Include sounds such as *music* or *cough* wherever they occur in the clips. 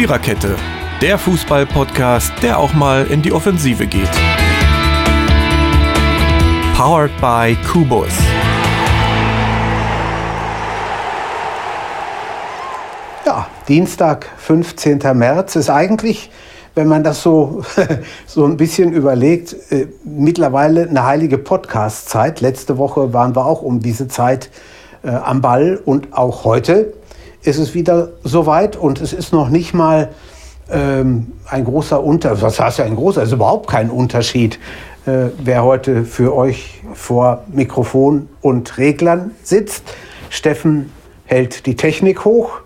Viererkette, der Fußball-Podcast, der auch mal in die Offensive geht. Powered by Kubus. Ja, Dienstag, 15. März ist eigentlich, wenn man das so, *laughs* so ein bisschen überlegt, äh, mittlerweile eine heilige Podcast-Zeit. Letzte Woche waren wir auch um diese Zeit äh, am Ball und auch heute ist es wieder soweit und es ist noch nicht mal ähm, ein großer Unterschied, was heißt ja ein großer, es ist überhaupt kein Unterschied, äh, wer heute für euch vor Mikrofon und Reglern sitzt. Steffen hält die Technik hoch,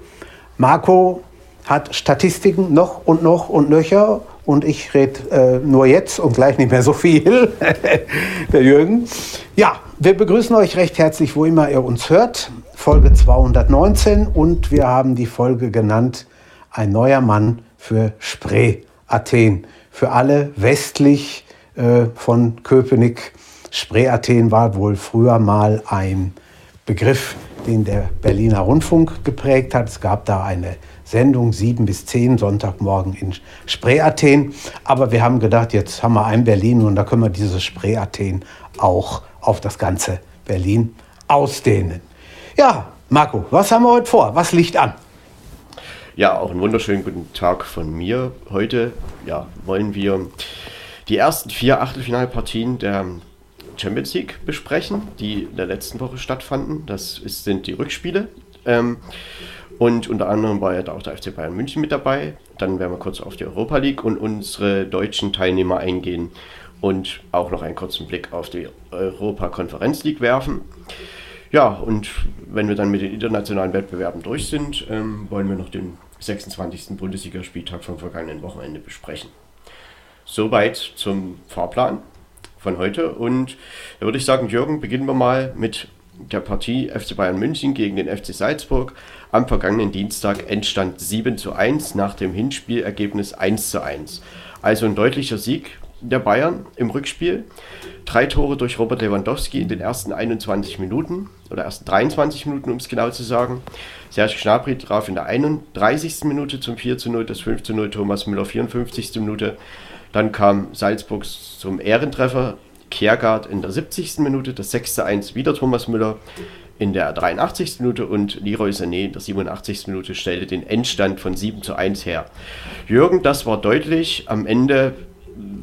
Marco hat Statistiken noch und noch und nöcher und ich rede äh, nur jetzt und gleich nicht mehr so viel, *laughs* der Jürgen. Ja, wir begrüßen euch recht herzlich, wo immer ihr uns hört. Folge 219 und wir haben die Folge genannt Ein neuer Mann für Spree Athen. Für alle westlich äh, von Köpenick. Spree Athen war wohl früher mal ein Begriff, den der Berliner Rundfunk geprägt hat. Es gab da eine Sendung 7 bis 10 Sonntagmorgen in Spree Athen. Aber wir haben gedacht, jetzt haben wir ein Berlin und da können wir dieses Spree Athen auch auf das ganze Berlin ausdehnen. Ja, Marco, was haben wir heute vor? Was liegt an? Ja, auch einen wunderschönen guten Tag von mir. Heute ja, wollen wir die ersten vier Achtelfinalpartien der Champions League besprechen, die in der letzten Woche stattfanden. Das ist, sind die Rückspiele. Ähm, und unter anderem war ja auch der FC Bayern München mit dabei. Dann werden wir kurz auf die Europa League und unsere deutschen Teilnehmer eingehen und auch noch einen kurzen Blick auf die Europa Konferenz League werfen. Ja, und wenn wir dann mit den internationalen Wettbewerben durch sind, ähm, wollen wir noch den 26. Bundesligaspieltag vom vergangenen Wochenende besprechen. Soweit zum Fahrplan von heute. Und da würde ich sagen, Jürgen, beginnen wir mal mit der Partie FC Bayern München gegen den FC Salzburg. Am vergangenen Dienstag Endstand 7 zu 1 nach dem Hinspielergebnis 1 zu 1. Also ein deutlicher Sieg der Bayern im Rückspiel. Drei Tore durch Robert Lewandowski in den ersten 21 Minuten oder ersten 23 Minuten, um es genau zu sagen. Serge Gnabry traf in der 31. Minute zum 4 zu 0, das 5 zu 0, Thomas Müller 54. Minute. Dann kam Salzburg zum Ehrentreffer, Kiergaard in der 70. Minute, das 6 zu 1 wieder Thomas Müller in der 83. Minute und Leroy Sané in der 87. Minute stellte den Endstand von 7 zu 1 her. Jürgen, das war deutlich. Am Ende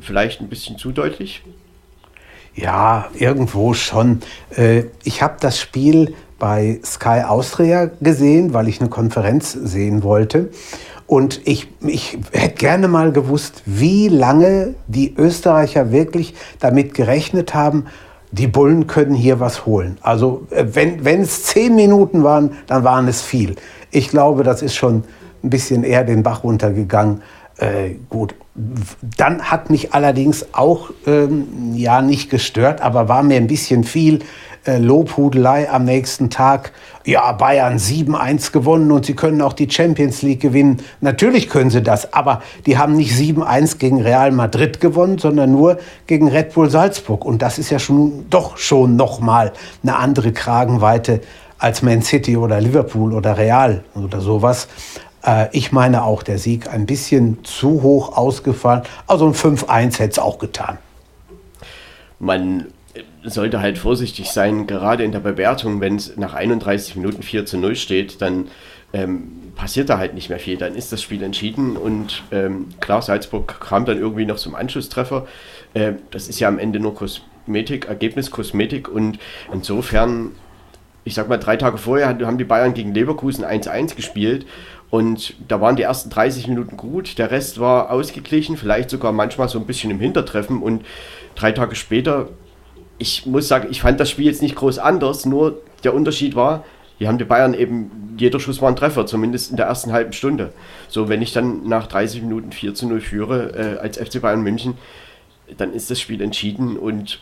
vielleicht ein bisschen zu deutlich? Ja, irgendwo schon. Äh, ich habe das Spiel bei Sky Austria gesehen, weil ich eine Konferenz sehen wollte. Und ich, ich hätte gerne mal gewusst, wie lange die Österreicher wirklich damit gerechnet haben, die Bullen können hier was holen. Also äh, wenn es zehn Minuten waren, dann waren es viel. Ich glaube, das ist schon ein bisschen eher den Bach runtergegangen. Äh, gut, dann hat mich allerdings auch ähm, ja nicht gestört, aber war mir ein bisschen viel äh, Lobhudelei am nächsten Tag. Ja, Bayern 7-1 gewonnen und sie können auch die Champions League gewinnen. Natürlich können sie das, aber die haben nicht 7-1 gegen Real Madrid gewonnen, sondern nur gegen Red Bull Salzburg. Und das ist ja schon doch schon nochmal eine andere Kragenweite als Man City oder Liverpool oder Real oder sowas. Äh, ich meine auch, der Sieg ein bisschen zu hoch ausgefallen. Also ein 5-1 hätte es auch getan. Man sollte halt vorsichtig sein, gerade in der Bewertung, wenn es nach 31 Minuten 4 zu 0 steht, dann ähm, passiert da halt nicht mehr viel. Dann ist das Spiel entschieden und ähm, klar, Salzburg kam dann irgendwie noch zum Anschlusstreffer. Äh, das ist ja am Ende nur Kosmetik, Ergebnis Kosmetik und insofern, ich sag mal, drei Tage vorher haben die Bayern gegen Leverkusen 1-1 gespielt und da waren die ersten 30 Minuten gut, der Rest war ausgeglichen, vielleicht sogar manchmal so ein bisschen im Hintertreffen. Und drei Tage später, ich muss sagen, ich fand das Spiel jetzt nicht groß anders, nur der Unterschied war, hier haben die Bayern eben, jeder Schuss war ein Treffer, zumindest in der ersten halben Stunde. So, wenn ich dann nach 30 Minuten 4 zu 0 führe äh, als FC Bayern München, dann ist das Spiel entschieden und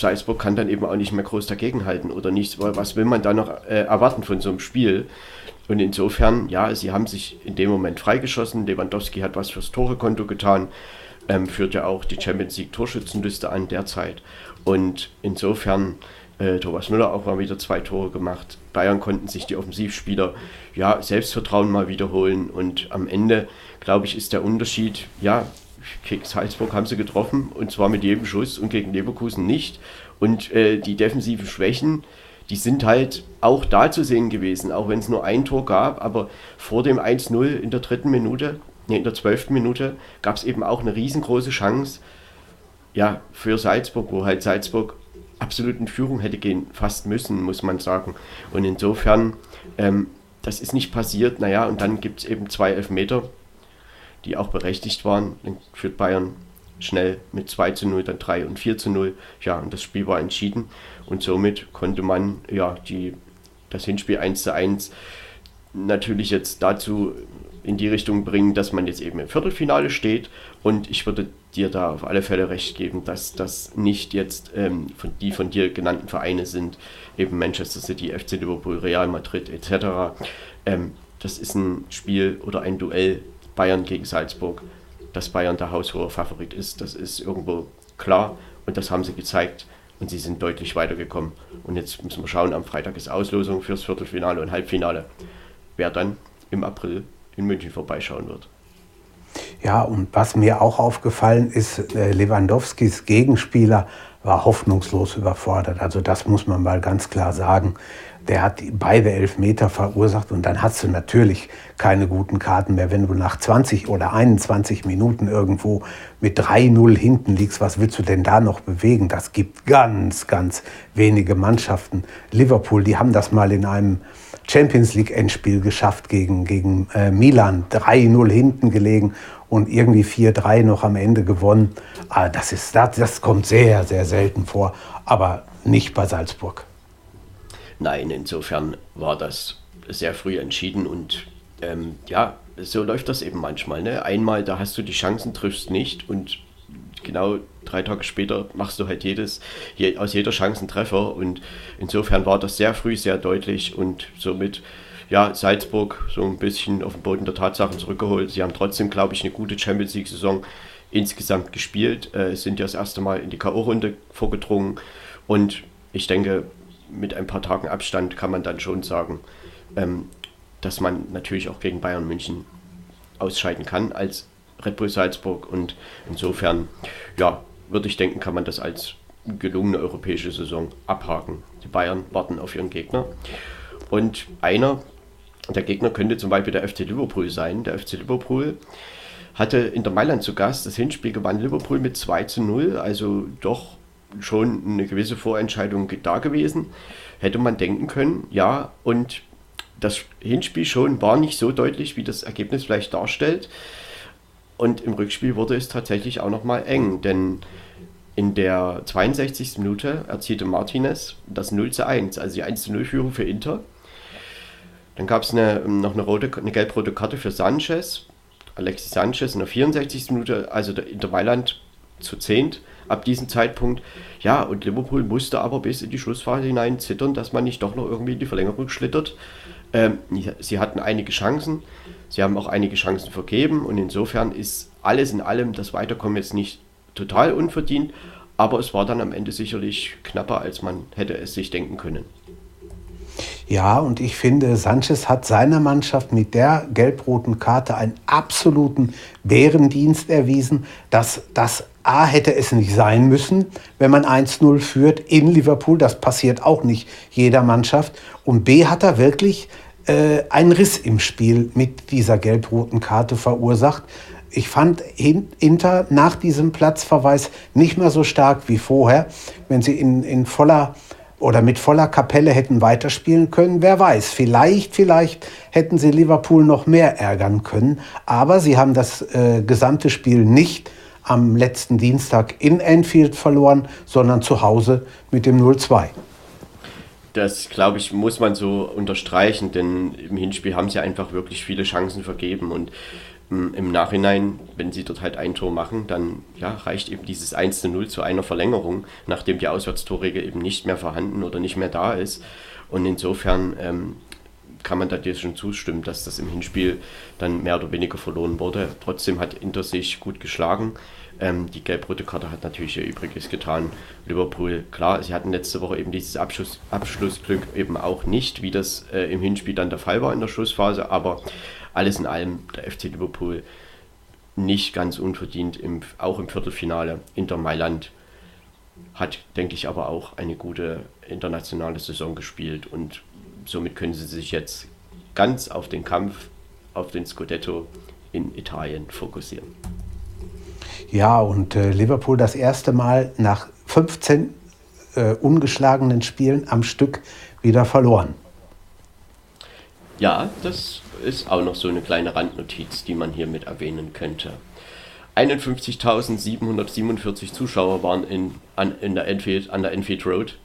Salzburg kann dann eben auch nicht mehr groß dagegenhalten oder nicht. Was will man da noch äh, erwarten von so einem Spiel? Und insofern, ja, sie haben sich in dem Moment freigeschossen. Lewandowski hat was fürs Torekonto getan, ähm, führt ja auch die Champions League Torschützenliste an derzeit. Und insofern, Äh, Thomas Müller auch mal wieder zwei Tore gemacht. Bayern konnten sich die Offensivspieler ja Selbstvertrauen mal wiederholen und am Ende, glaube ich, ist der Unterschied, ja, Salzburg haben sie getroffen und zwar mit jedem Schuss und gegen Leverkusen nicht. Und äh, die defensiven Schwächen, die sind halt auch da zu sehen gewesen, auch wenn es nur ein Tor gab, aber vor dem 1-0 in der dritten Minute, nee, in der zwölften Minute, gab es eben auch eine riesengroße Chance, ja, für Salzburg, wo halt Salzburg absolut in Führung hätte gehen fast müssen, muss man sagen. Und insofern, ähm, das ist nicht passiert, naja, und dann gibt es eben zwei Elfmeter, die auch berechtigt waren. Dann führt Bayern schnell mit 2 zu 0, dann 3 und 4 zu 0. Ja, und das Spiel war entschieden. Und somit konnte man ja die, das Hinspiel 1 zu 1 natürlich jetzt dazu in die Richtung bringen, dass man jetzt eben im Viertelfinale steht. Und ich würde dir da auf alle Fälle recht geben, dass das nicht jetzt ähm, von, die von dir genannten Vereine sind, eben Manchester City, FC Liverpool, Real Madrid etc. Ähm, das ist ein Spiel oder ein Duell Bayern gegen Salzburg. Dass Bayern der haushohe Favorit ist, das ist irgendwo klar und das haben sie gezeigt und sie sind deutlich weitergekommen. Und jetzt müssen wir schauen, am Freitag ist Auslosung fürs Viertelfinale und Halbfinale, wer dann im April in München vorbeischauen wird. Ja, und was mir auch aufgefallen ist, äh, Lewandowskis Gegenspieler war hoffnungslos überfordert. Also das muss man mal ganz klar sagen. Der hat beide Elfmeter verursacht und dann hast du natürlich keine guten Karten mehr. Wenn du nach 20 oder 21 Minuten irgendwo mit 3-0 hinten liegst, was willst du denn da noch bewegen? Das gibt ganz, ganz wenige Mannschaften. Liverpool, die haben das mal in einem Champions League Endspiel geschafft gegen, gegen äh, Milan. 3-0 hinten gelegen und irgendwie 4-3 noch am Ende gewonnen. Ah, das, ist, das, das kommt sehr, sehr selten vor, aber nicht bei Salzburg. Nein, insofern war das sehr früh entschieden und ähm, ja, so läuft das eben manchmal. Ne? Einmal, da hast du die Chancen, triffst nicht und genau drei Tage später machst du halt jedes, je, aus jeder Chance einen Treffer und insofern war das sehr früh sehr deutlich und somit ja, Salzburg so ein bisschen auf den Boden der Tatsachen zurückgeholt. Sie haben trotzdem, glaube ich, eine gute Champions League-Saison insgesamt gespielt, äh, sind ja das erste Mal in die K.O.-Runde vorgedrungen und ich denke, mit ein paar Tagen Abstand kann man dann schon sagen, ähm, dass man natürlich auch gegen Bayern München ausscheiden kann als Red Bull Salzburg und insofern, ja, würde ich denken, kann man das als gelungene europäische Saison abhaken. Die Bayern warten auf ihren Gegner und einer der Gegner könnte zum Beispiel der FC Liverpool sein. Der FC Liverpool hatte in der Mailand zu Gast das Hinspiel gewann Liverpool mit 2 zu 0, also doch schon eine gewisse Vorentscheidung da gewesen. Hätte man denken können, ja, und das Hinspiel schon war nicht so deutlich, wie das Ergebnis vielleicht darstellt. Und im Rückspiel wurde es tatsächlich auch nochmal eng, denn in der 62. Minute erzielte Martinez das 0 zu 1, also die 1 zu 0 Führung für Inter. Dann gab es eine, noch eine, rote, eine gelb-rote Karte für Sanchez, Alexis Sanchez in der 64. Minute, also der Inter Mailand zu zehnt ab diesem Zeitpunkt. Ja, und Liverpool musste aber bis in die Schlussphase hinein zittern, dass man nicht doch noch irgendwie in die Verlängerung schlittert. Ähm, sie hatten einige Chancen, sie haben auch einige Chancen vergeben und insofern ist alles in allem das Weiterkommen jetzt nicht total unverdient, aber es war dann am Ende sicherlich knapper, als man hätte es sich denken können. Ja, und ich finde, Sanchez hat seiner Mannschaft mit der gelb-roten Karte einen absoluten Bärendienst erwiesen, dass das A hätte es nicht sein müssen, wenn man 1-0 führt in Liverpool. Das passiert auch nicht jeder Mannschaft. Und B hat er wirklich äh, einen Riss im Spiel mit dieser gelb-roten Karte verursacht. Ich fand Inter nach diesem Platzverweis nicht mehr so stark wie vorher. Wenn sie in, in voller oder mit voller Kapelle hätten weiterspielen können. Wer weiß, vielleicht, vielleicht hätten sie Liverpool noch mehr ärgern können. Aber sie haben das äh, gesamte Spiel nicht am letzten Dienstag in Anfield verloren, sondern zu Hause mit dem 0-2. Das, glaube ich, muss man so unterstreichen, denn im Hinspiel haben sie einfach wirklich viele Chancen vergeben und im Nachhinein, wenn sie dort halt ein Tor machen, dann ja, reicht eben dieses 1 zu 0 zu einer Verlängerung, nachdem die Auswärtstorregel eben nicht mehr vorhanden oder nicht mehr da ist. Und insofern ähm, kann man da dir schon zustimmen, dass das im Hinspiel dann mehr oder weniger verloren wurde. Trotzdem hat Inter sich gut geschlagen. Ähm, die gelb-rote Karte hat natürlich ihr Übriges getan. Liverpool, klar, sie hatten letzte Woche eben dieses Abschluss, Abschlussglück eben auch nicht, wie das äh, im Hinspiel dann der Fall war in der Schlussphase, aber alles in allem der FC Liverpool nicht ganz unverdient, im, auch im Viertelfinale. Inter Mailand hat, denke ich, aber auch eine gute internationale Saison gespielt und somit können sie sich jetzt ganz auf den Kampf, auf den Scudetto in Italien fokussieren. Ja, und äh, Liverpool das erste Mal nach 15 äh, ungeschlagenen Spielen am Stück wieder verloren. Ja, das ist auch noch so eine kleine Randnotiz, die man hier mit erwähnen könnte. 51.747 Zuschauer waren in, an, in der Enfield, an der Enfield Road.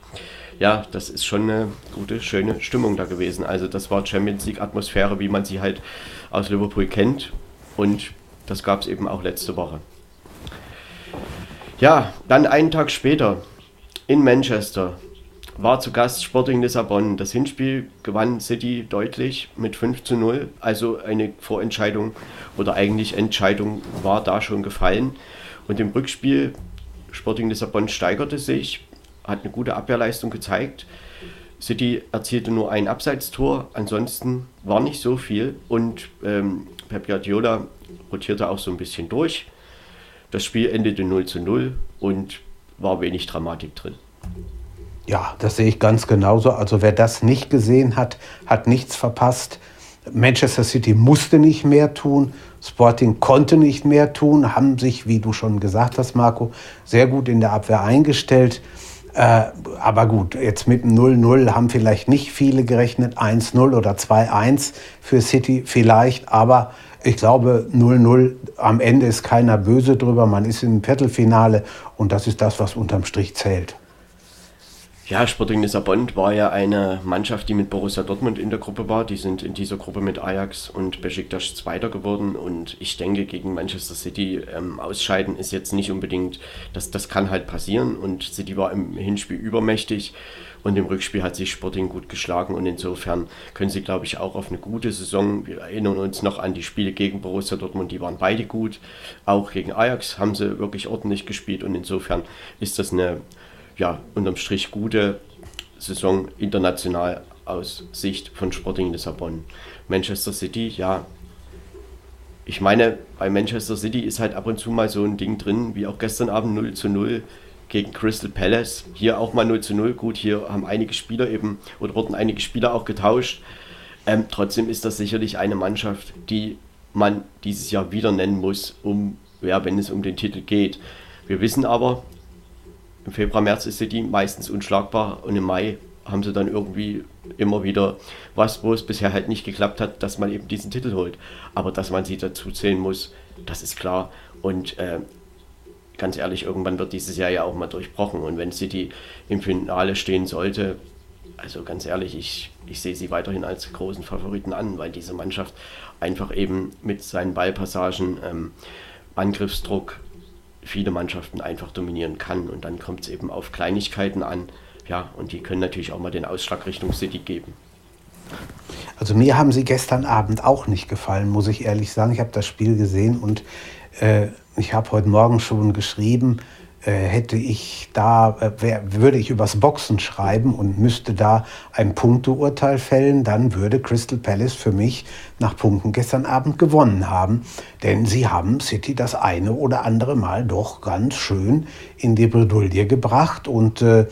Ja, das ist schon eine gute, schöne Stimmung da gewesen. Also das war Champions League Atmosphäre, wie man sie halt aus Liverpool kennt. Und das gab es eben auch letzte Woche. Ja, dann einen Tag später in Manchester war zu Gast Sporting Lissabon. Das Hinspiel gewann City deutlich mit 5 zu 0. Also eine Vorentscheidung oder eigentlich Entscheidung war da schon gefallen. Und im Rückspiel Sporting Lissabon steigerte sich, hat eine gute Abwehrleistung gezeigt. City erzielte nur ein Abseitstor, ansonsten war nicht so viel und ähm, Pep Guardiola rotierte auch so ein bisschen durch. Das Spiel endete 0 zu 0 und war wenig Dramatik drin. Ja, das sehe ich ganz genauso. Also wer das nicht gesehen hat, hat nichts verpasst. Manchester City musste nicht mehr tun, Sporting konnte nicht mehr tun, haben sich, wie du schon gesagt hast, Marco, sehr gut in der Abwehr eingestellt. Äh, aber gut, jetzt mit 0-0 haben vielleicht nicht viele gerechnet, 1-0 oder 2-1 für City vielleicht, aber ich glaube 0-0 am Ende ist keiner böse drüber, man ist im Viertelfinale und das ist das, was unterm Strich zählt. Ja, Sporting Lissabon war ja eine Mannschaft, die mit Borussia Dortmund in der Gruppe war. Die sind in dieser Gruppe mit Ajax und Besiktas Zweiter geworden. Und ich denke, gegen Manchester City ähm, ausscheiden ist jetzt nicht unbedingt, das, das kann halt passieren. Und City war im Hinspiel übermächtig und im Rückspiel hat sich Sporting gut geschlagen. Und insofern können sie, glaube ich, auch auf eine gute Saison. Wir erinnern uns noch an die Spiele gegen Borussia Dortmund, die waren beide gut. Auch gegen Ajax haben sie wirklich ordentlich gespielt. Und insofern ist das eine ja, unterm Strich gute Saison international aus Sicht von Sporting Lissabon. Manchester City, ja, ich meine, bei Manchester City ist halt ab und zu mal so ein Ding drin, wie auch gestern Abend 0 zu 0 gegen Crystal Palace. Hier auch mal 0 zu 0. Gut, hier haben einige Spieler eben oder wurden einige Spieler auch getauscht. Ähm, trotzdem ist das sicherlich eine Mannschaft, die man dieses Jahr wieder nennen muss, um, ja, wenn es um den Titel geht. Wir wissen aber, im Februar, März ist City meistens unschlagbar und im Mai haben sie dann irgendwie immer wieder was, wo es bisher halt nicht geklappt hat, dass man eben diesen Titel holt. Aber dass man sie dazu zählen muss, das ist klar. Und äh, ganz ehrlich, irgendwann wird dieses Jahr ja auch mal durchbrochen. Und wenn City im Finale stehen sollte, also ganz ehrlich, ich, ich sehe sie weiterhin als großen Favoriten an, weil diese Mannschaft einfach eben mit seinen Ballpassagen, ähm, Angriffsdruck, viele Mannschaften einfach dominieren kann. Und dann kommt es eben auf Kleinigkeiten an. Ja, und die können natürlich auch mal den Ausschlag Richtung City geben. Also mir haben sie gestern Abend auch nicht gefallen, muss ich ehrlich sagen. Ich habe das Spiel gesehen und äh, ich habe heute Morgen schon geschrieben, äh, hätte ich da, äh, würde ich übers Boxen schreiben und müsste da ein Punkteurteil fällen, dann würde Crystal Palace für mich nach Punkten gestern Abend gewonnen haben. Denn sie haben City das eine oder andere Mal doch ganz schön in die Bredouille gebracht und äh,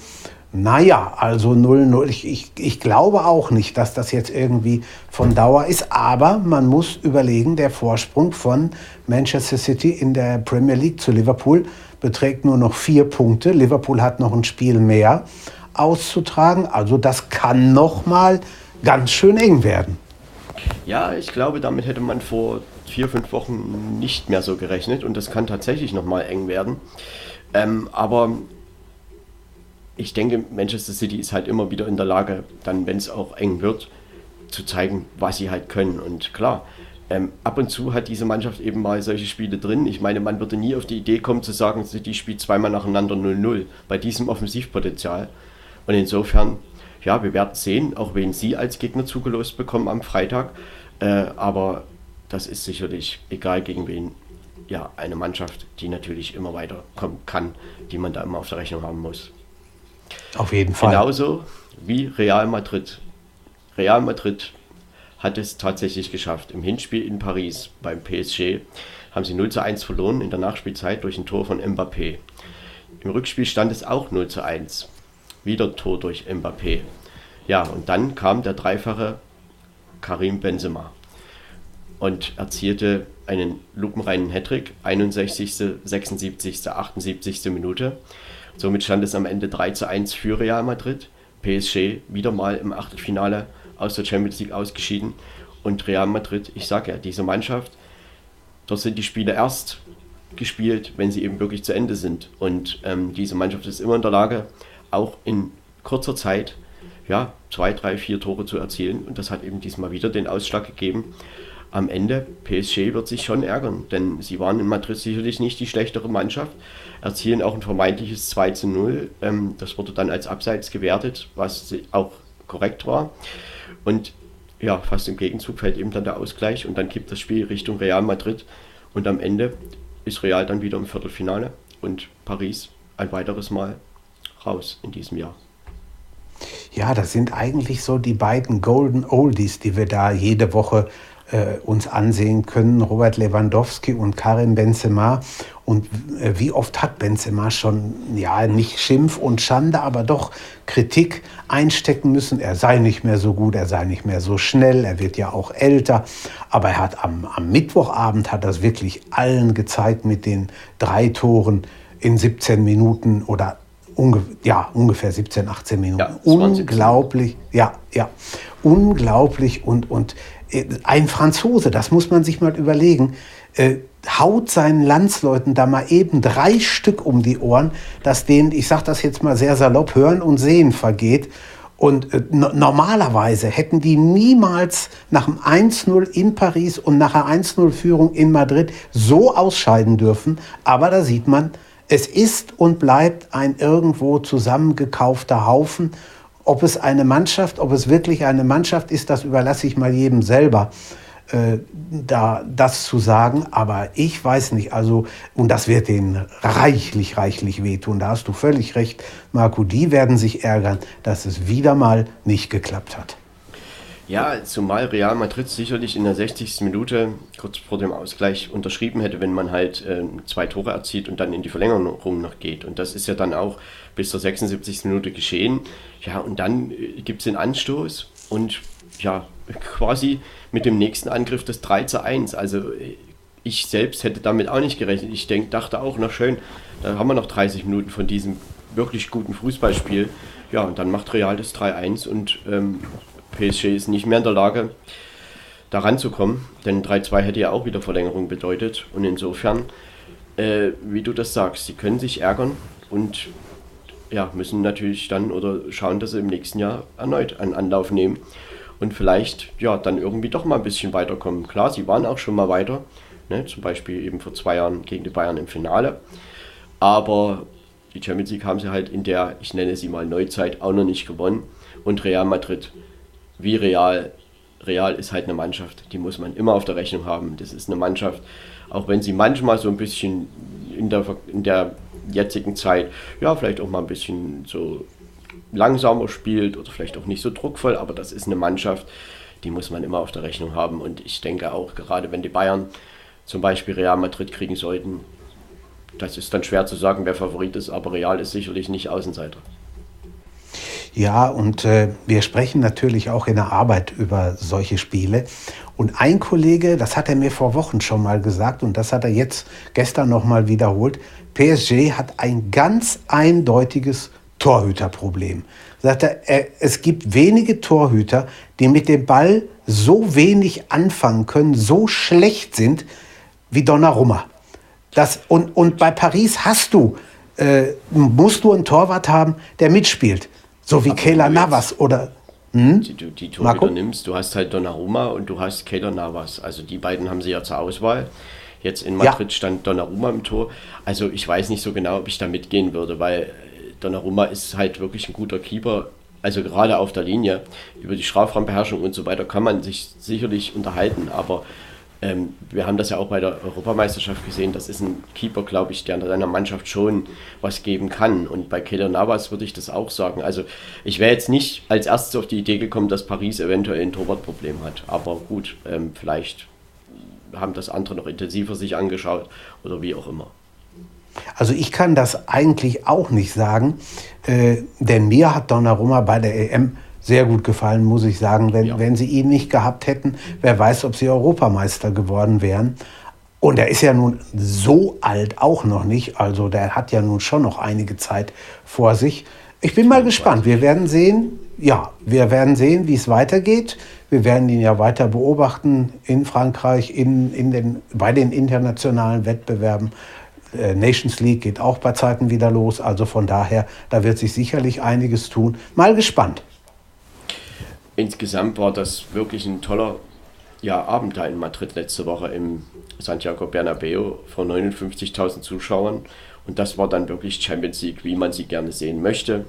naja, also 0-0. Ich, ich, ich glaube auch nicht, dass das jetzt irgendwie von Dauer ist. Aber man muss überlegen, der Vorsprung von Manchester City in der Premier League zu Liverpool beträgt nur noch vier Punkte. Liverpool hat noch ein Spiel mehr auszutragen. Also das kann noch mal ganz schön eng werden. Ja, ich glaube, damit hätte man vor vier, fünf Wochen nicht mehr so gerechnet und das kann tatsächlich noch mal eng werden. Ähm, aber ich denke, Manchester City ist halt immer wieder in der Lage, dann, wenn es auch eng wird, zu zeigen, was sie halt können. Und klar, ähm, ab und zu hat diese Mannschaft eben mal solche Spiele drin. Ich meine, man würde nie auf die Idee kommen zu sagen, City spielt zweimal nacheinander 0-0 bei diesem Offensivpotenzial. Und insofern, ja, wir werden sehen, auch wen sie als Gegner zugelost bekommen am Freitag. Äh, aber das ist sicherlich egal gegen wen. Ja, eine Mannschaft, die natürlich immer weiterkommen kann, die man da immer auf der Rechnung haben muss. Auf jeden Fall. Genauso wie Real Madrid. Real Madrid hat es tatsächlich geschafft. Im Hinspiel in Paris beim PSG haben sie 0 zu 1 verloren in der Nachspielzeit durch ein Tor von Mbappé. Im Rückspiel stand es auch 0 zu 1. Wieder Tor durch Mbappé. Ja, und dann kam der dreifache Karim Benzema und erzielte einen lupenreinen Hattrick, 61., 76., 78. Minute. Somit stand es am Ende 3 zu 1 für Real Madrid. PSG wieder mal im Achtelfinale aus der Champions League ausgeschieden. Und Real Madrid, ich sage ja, diese Mannschaft, dort sind die Spiele erst gespielt, wenn sie eben wirklich zu Ende sind. Und ähm, diese Mannschaft ist immer in der Lage, auch in kurzer Zeit ja, zwei, drei, vier Tore zu erzielen. Und das hat eben diesmal wieder den Ausschlag gegeben. Am Ende, PSG wird sich schon ärgern, denn sie waren in Madrid sicherlich nicht die schlechtere Mannschaft, erzielen auch ein vermeintliches 2 zu 0. Ähm, das wurde dann als Abseits gewertet, was auch korrekt war. Und ja, fast im Gegenzug fällt eben dann der Ausgleich und dann kippt das Spiel Richtung Real Madrid. Und am Ende ist Real dann wieder im Viertelfinale und Paris ein weiteres Mal raus in diesem Jahr. Ja, das sind eigentlich so die beiden Golden Oldies, die wir da jede Woche uns ansehen können. Robert Lewandowski und Karim Benzema. Und äh, wie oft hat Benzema schon, ja, nicht Schimpf und Schande, aber doch Kritik einstecken müssen. Er sei nicht mehr so gut, er sei nicht mehr so schnell, er wird ja auch älter. Aber er hat am, am Mittwochabend hat das wirklich allen gezeigt mit den drei Toren in 17 Minuten oder unge ja, ungefähr 17, 18 Minuten. Ja, unglaublich, ja, ja, unglaublich und, und äh, ein Franzose, das muss man sich mal überlegen, äh, haut seinen Landsleuten da mal eben drei Stück um die Ohren, dass denen, ich sage das jetzt mal sehr salopp, Hören und Sehen vergeht. Und äh, normalerweise hätten die niemals nach dem 1-0 in Paris und nach einer 1-0-Führung in Madrid so ausscheiden dürfen. Aber da sieht man, es ist und bleibt ein irgendwo zusammengekaufter Haufen. Ob es eine Mannschaft, ob es wirklich eine Mannschaft ist, das überlasse ich mal jedem selber, äh, da das zu sagen. Aber ich weiß nicht, also, und das wird denen reichlich, reichlich wehtun. Da hast du völlig recht, Marco. Die werden sich ärgern, dass es wieder mal nicht geklappt hat. Ja, zumal Real Madrid sicherlich in der 60. Minute kurz vor dem Ausgleich unterschrieben hätte, wenn man halt äh, zwei Tore erzielt und dann in die Verlängerung noch geht. Und das ist ja dann auch bis zur 76. Minute geschehen. Ja, und dann äh, gibt es den Anstoß und ja, quasi mit dem nächsten Angriff das 3 zu 1. Also äh, ich selbst hätte damit auch nicht gerechnet. Ich denk, dachte auch, noch schön, da haben wir noch 30 Minuten von diesem wirklich guten Fußballspiel. Ja, und dann macht Real das 3-1 und ähm, PSG ist nicht mehr in der Lage, da ranzukommen, denn 3-2 hätte ja auch wieder Verlängerung bedeutet. Und insofern, äh, wie du das sagst, sie können sich ärgern und ja, müssen natürlich dann oder schauen, dass sie im nächsten Jahr erneut einen Anlauf nehmen und vielleicht ja dann irgendwie doch mal ein bisschen weiterkommen. Klar, sie waren auch schon mal weiter, ne, zum Beispiel eben vor zwei Jahren gegen die Bayern im Finale, aber die Champions League haben sie halt in der, ich nenne sie mal Neuzeit, auch noch nicht gewonnen und Real Madrid wie Real. Real ist halt eine Mannschaft, die muss man immer auf der Rechnung haben. Das ist eine Mannschaft, auch wenn sie manchmal so ein bisschen in der, in der jetzigen Zeit, ja, vielleicht auch mal ein bisschen so langsamer spielt oder vielleicht auch nicht so druckvoll, aber das ist eine Mannschaft, die muss man immer auf der Rechnung haben. Und ich denke auch, gerade wenn die Bayern zum Beispiel Real Madrid kriegen sollten, das ist dann schwer zu sagen, wer Favorit ist, aber Real ist sicherlich nicht Außenseiter. Ja, und äh, wir sprechen natürlich auch in der Arbeit über solche Spiele. Und ein Kollege, das hat er mir vor Wochen schon mal gesagt und das hat er jetzt gestern noch mal wiederholt, PSG hat ein ganz eindeutiges Torhüterproblem. Sagt er, es gibt wenige Torhüter, die mit dem Ball so wenig anfangen können, so schlecht sind wie Donnarumma. Das, und, und bei Paris hast du, äh, musst du einen Torwart haben, der mitspielt. So wie Kayla Navas oder. Hm? Die, die, die Torhüter nimmst, du hast halt Donnarumma und du hast Kayla Navas. Also die beiden haben sie ja zur Auswahl. Jetzt in Madrid ja. stand Donnarumma im Tor. Also ich weiß nicht so genau, ob ich da mitgehen würde, weil Donnarumma ist halt wirklich ein guter Keeper. also gerade auf der Linie, über die Strafraumbeherrschung und so weiter kann man sich sicherlich unterhalten, aber ähm, wir haben das ja auch bei der Europameisterschaft gesehen, das ist ein Keeper, glaube ich, der in seiner Mannschaft schon was geben kann. Und bei Keller Navas würde ich das auch sagen. Also ich wäre jetzt nicht als erstes auf die Idee gekommen, dass Paris eventuell ein Torwartproblem hat. Aber gut, ähm, vielleicht haben das andere noch intensiver sich angeschaut oder wie auch immer. Also ich kann das eigentlich auch nicht sagen, äh, denn mir hat Donnarumma bei der EM sehr gut gefallen, muss ich sagen. Wenn, ja. wenn sie ihn nicht gehabt hätten, wer weiß, ob sie Europameister geworden wären. Und er ist ja nun so alt auch noch nicht. Also der hat ja nun schon noch einige Zeit vor sich. Ich bin mal gespannt. Wir werden sehen, ja, wir werden sehen, wie es weitergeht. Wir werden ihn ja weiter beobachten in Frankreich, in, in den, bei den internationalen Wettbewerben. Äh, Nations League geht auch bei Zeiten wieder los. Also von daher, da wird sich sicherlich einiges tun. Mal gespannt. Insgesamt war das wirklich ein toller ja, Abend da in Madrid letzte Woche im Santiago Bernabeo vor 59.000 Zuschauern. Und das war dann wirklich Champions League, wie man sie gerne sehen möchte.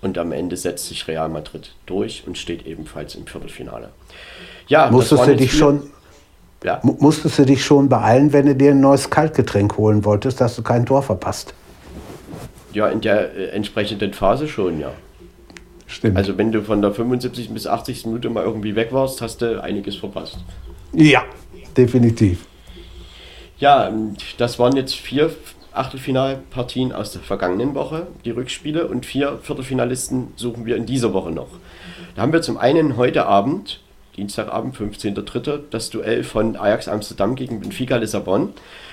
Und am Ende setzt sich Real Madrid durch und steht ebenfalls im Viertelfinale. Ja, musstest du dich schon ja. musstest du dich schon beeilen, wenn du dir ein neues Kaltgetränk holen wolltest, dass du kein Tor verpasst? Ja, in der äh, entsprechenden Phase schon, ja. Stimmt. Also wenn du von der 75. bis 80. Minute mal irgendwie weg warst, hast du einiges verpasst. Ja, definitiv. Ja, das waren jetzt vier Achtelfinalpartien aus der vergangenen Woche, die Rückspiele, und vier Viertelfinalisten suchen wir in dieser Woche noch. Da haben wir zum einen heute Abend, Dienstagabend, 15.03., das Duell von Ajax Amsterdam gegen Benfica Lissabon.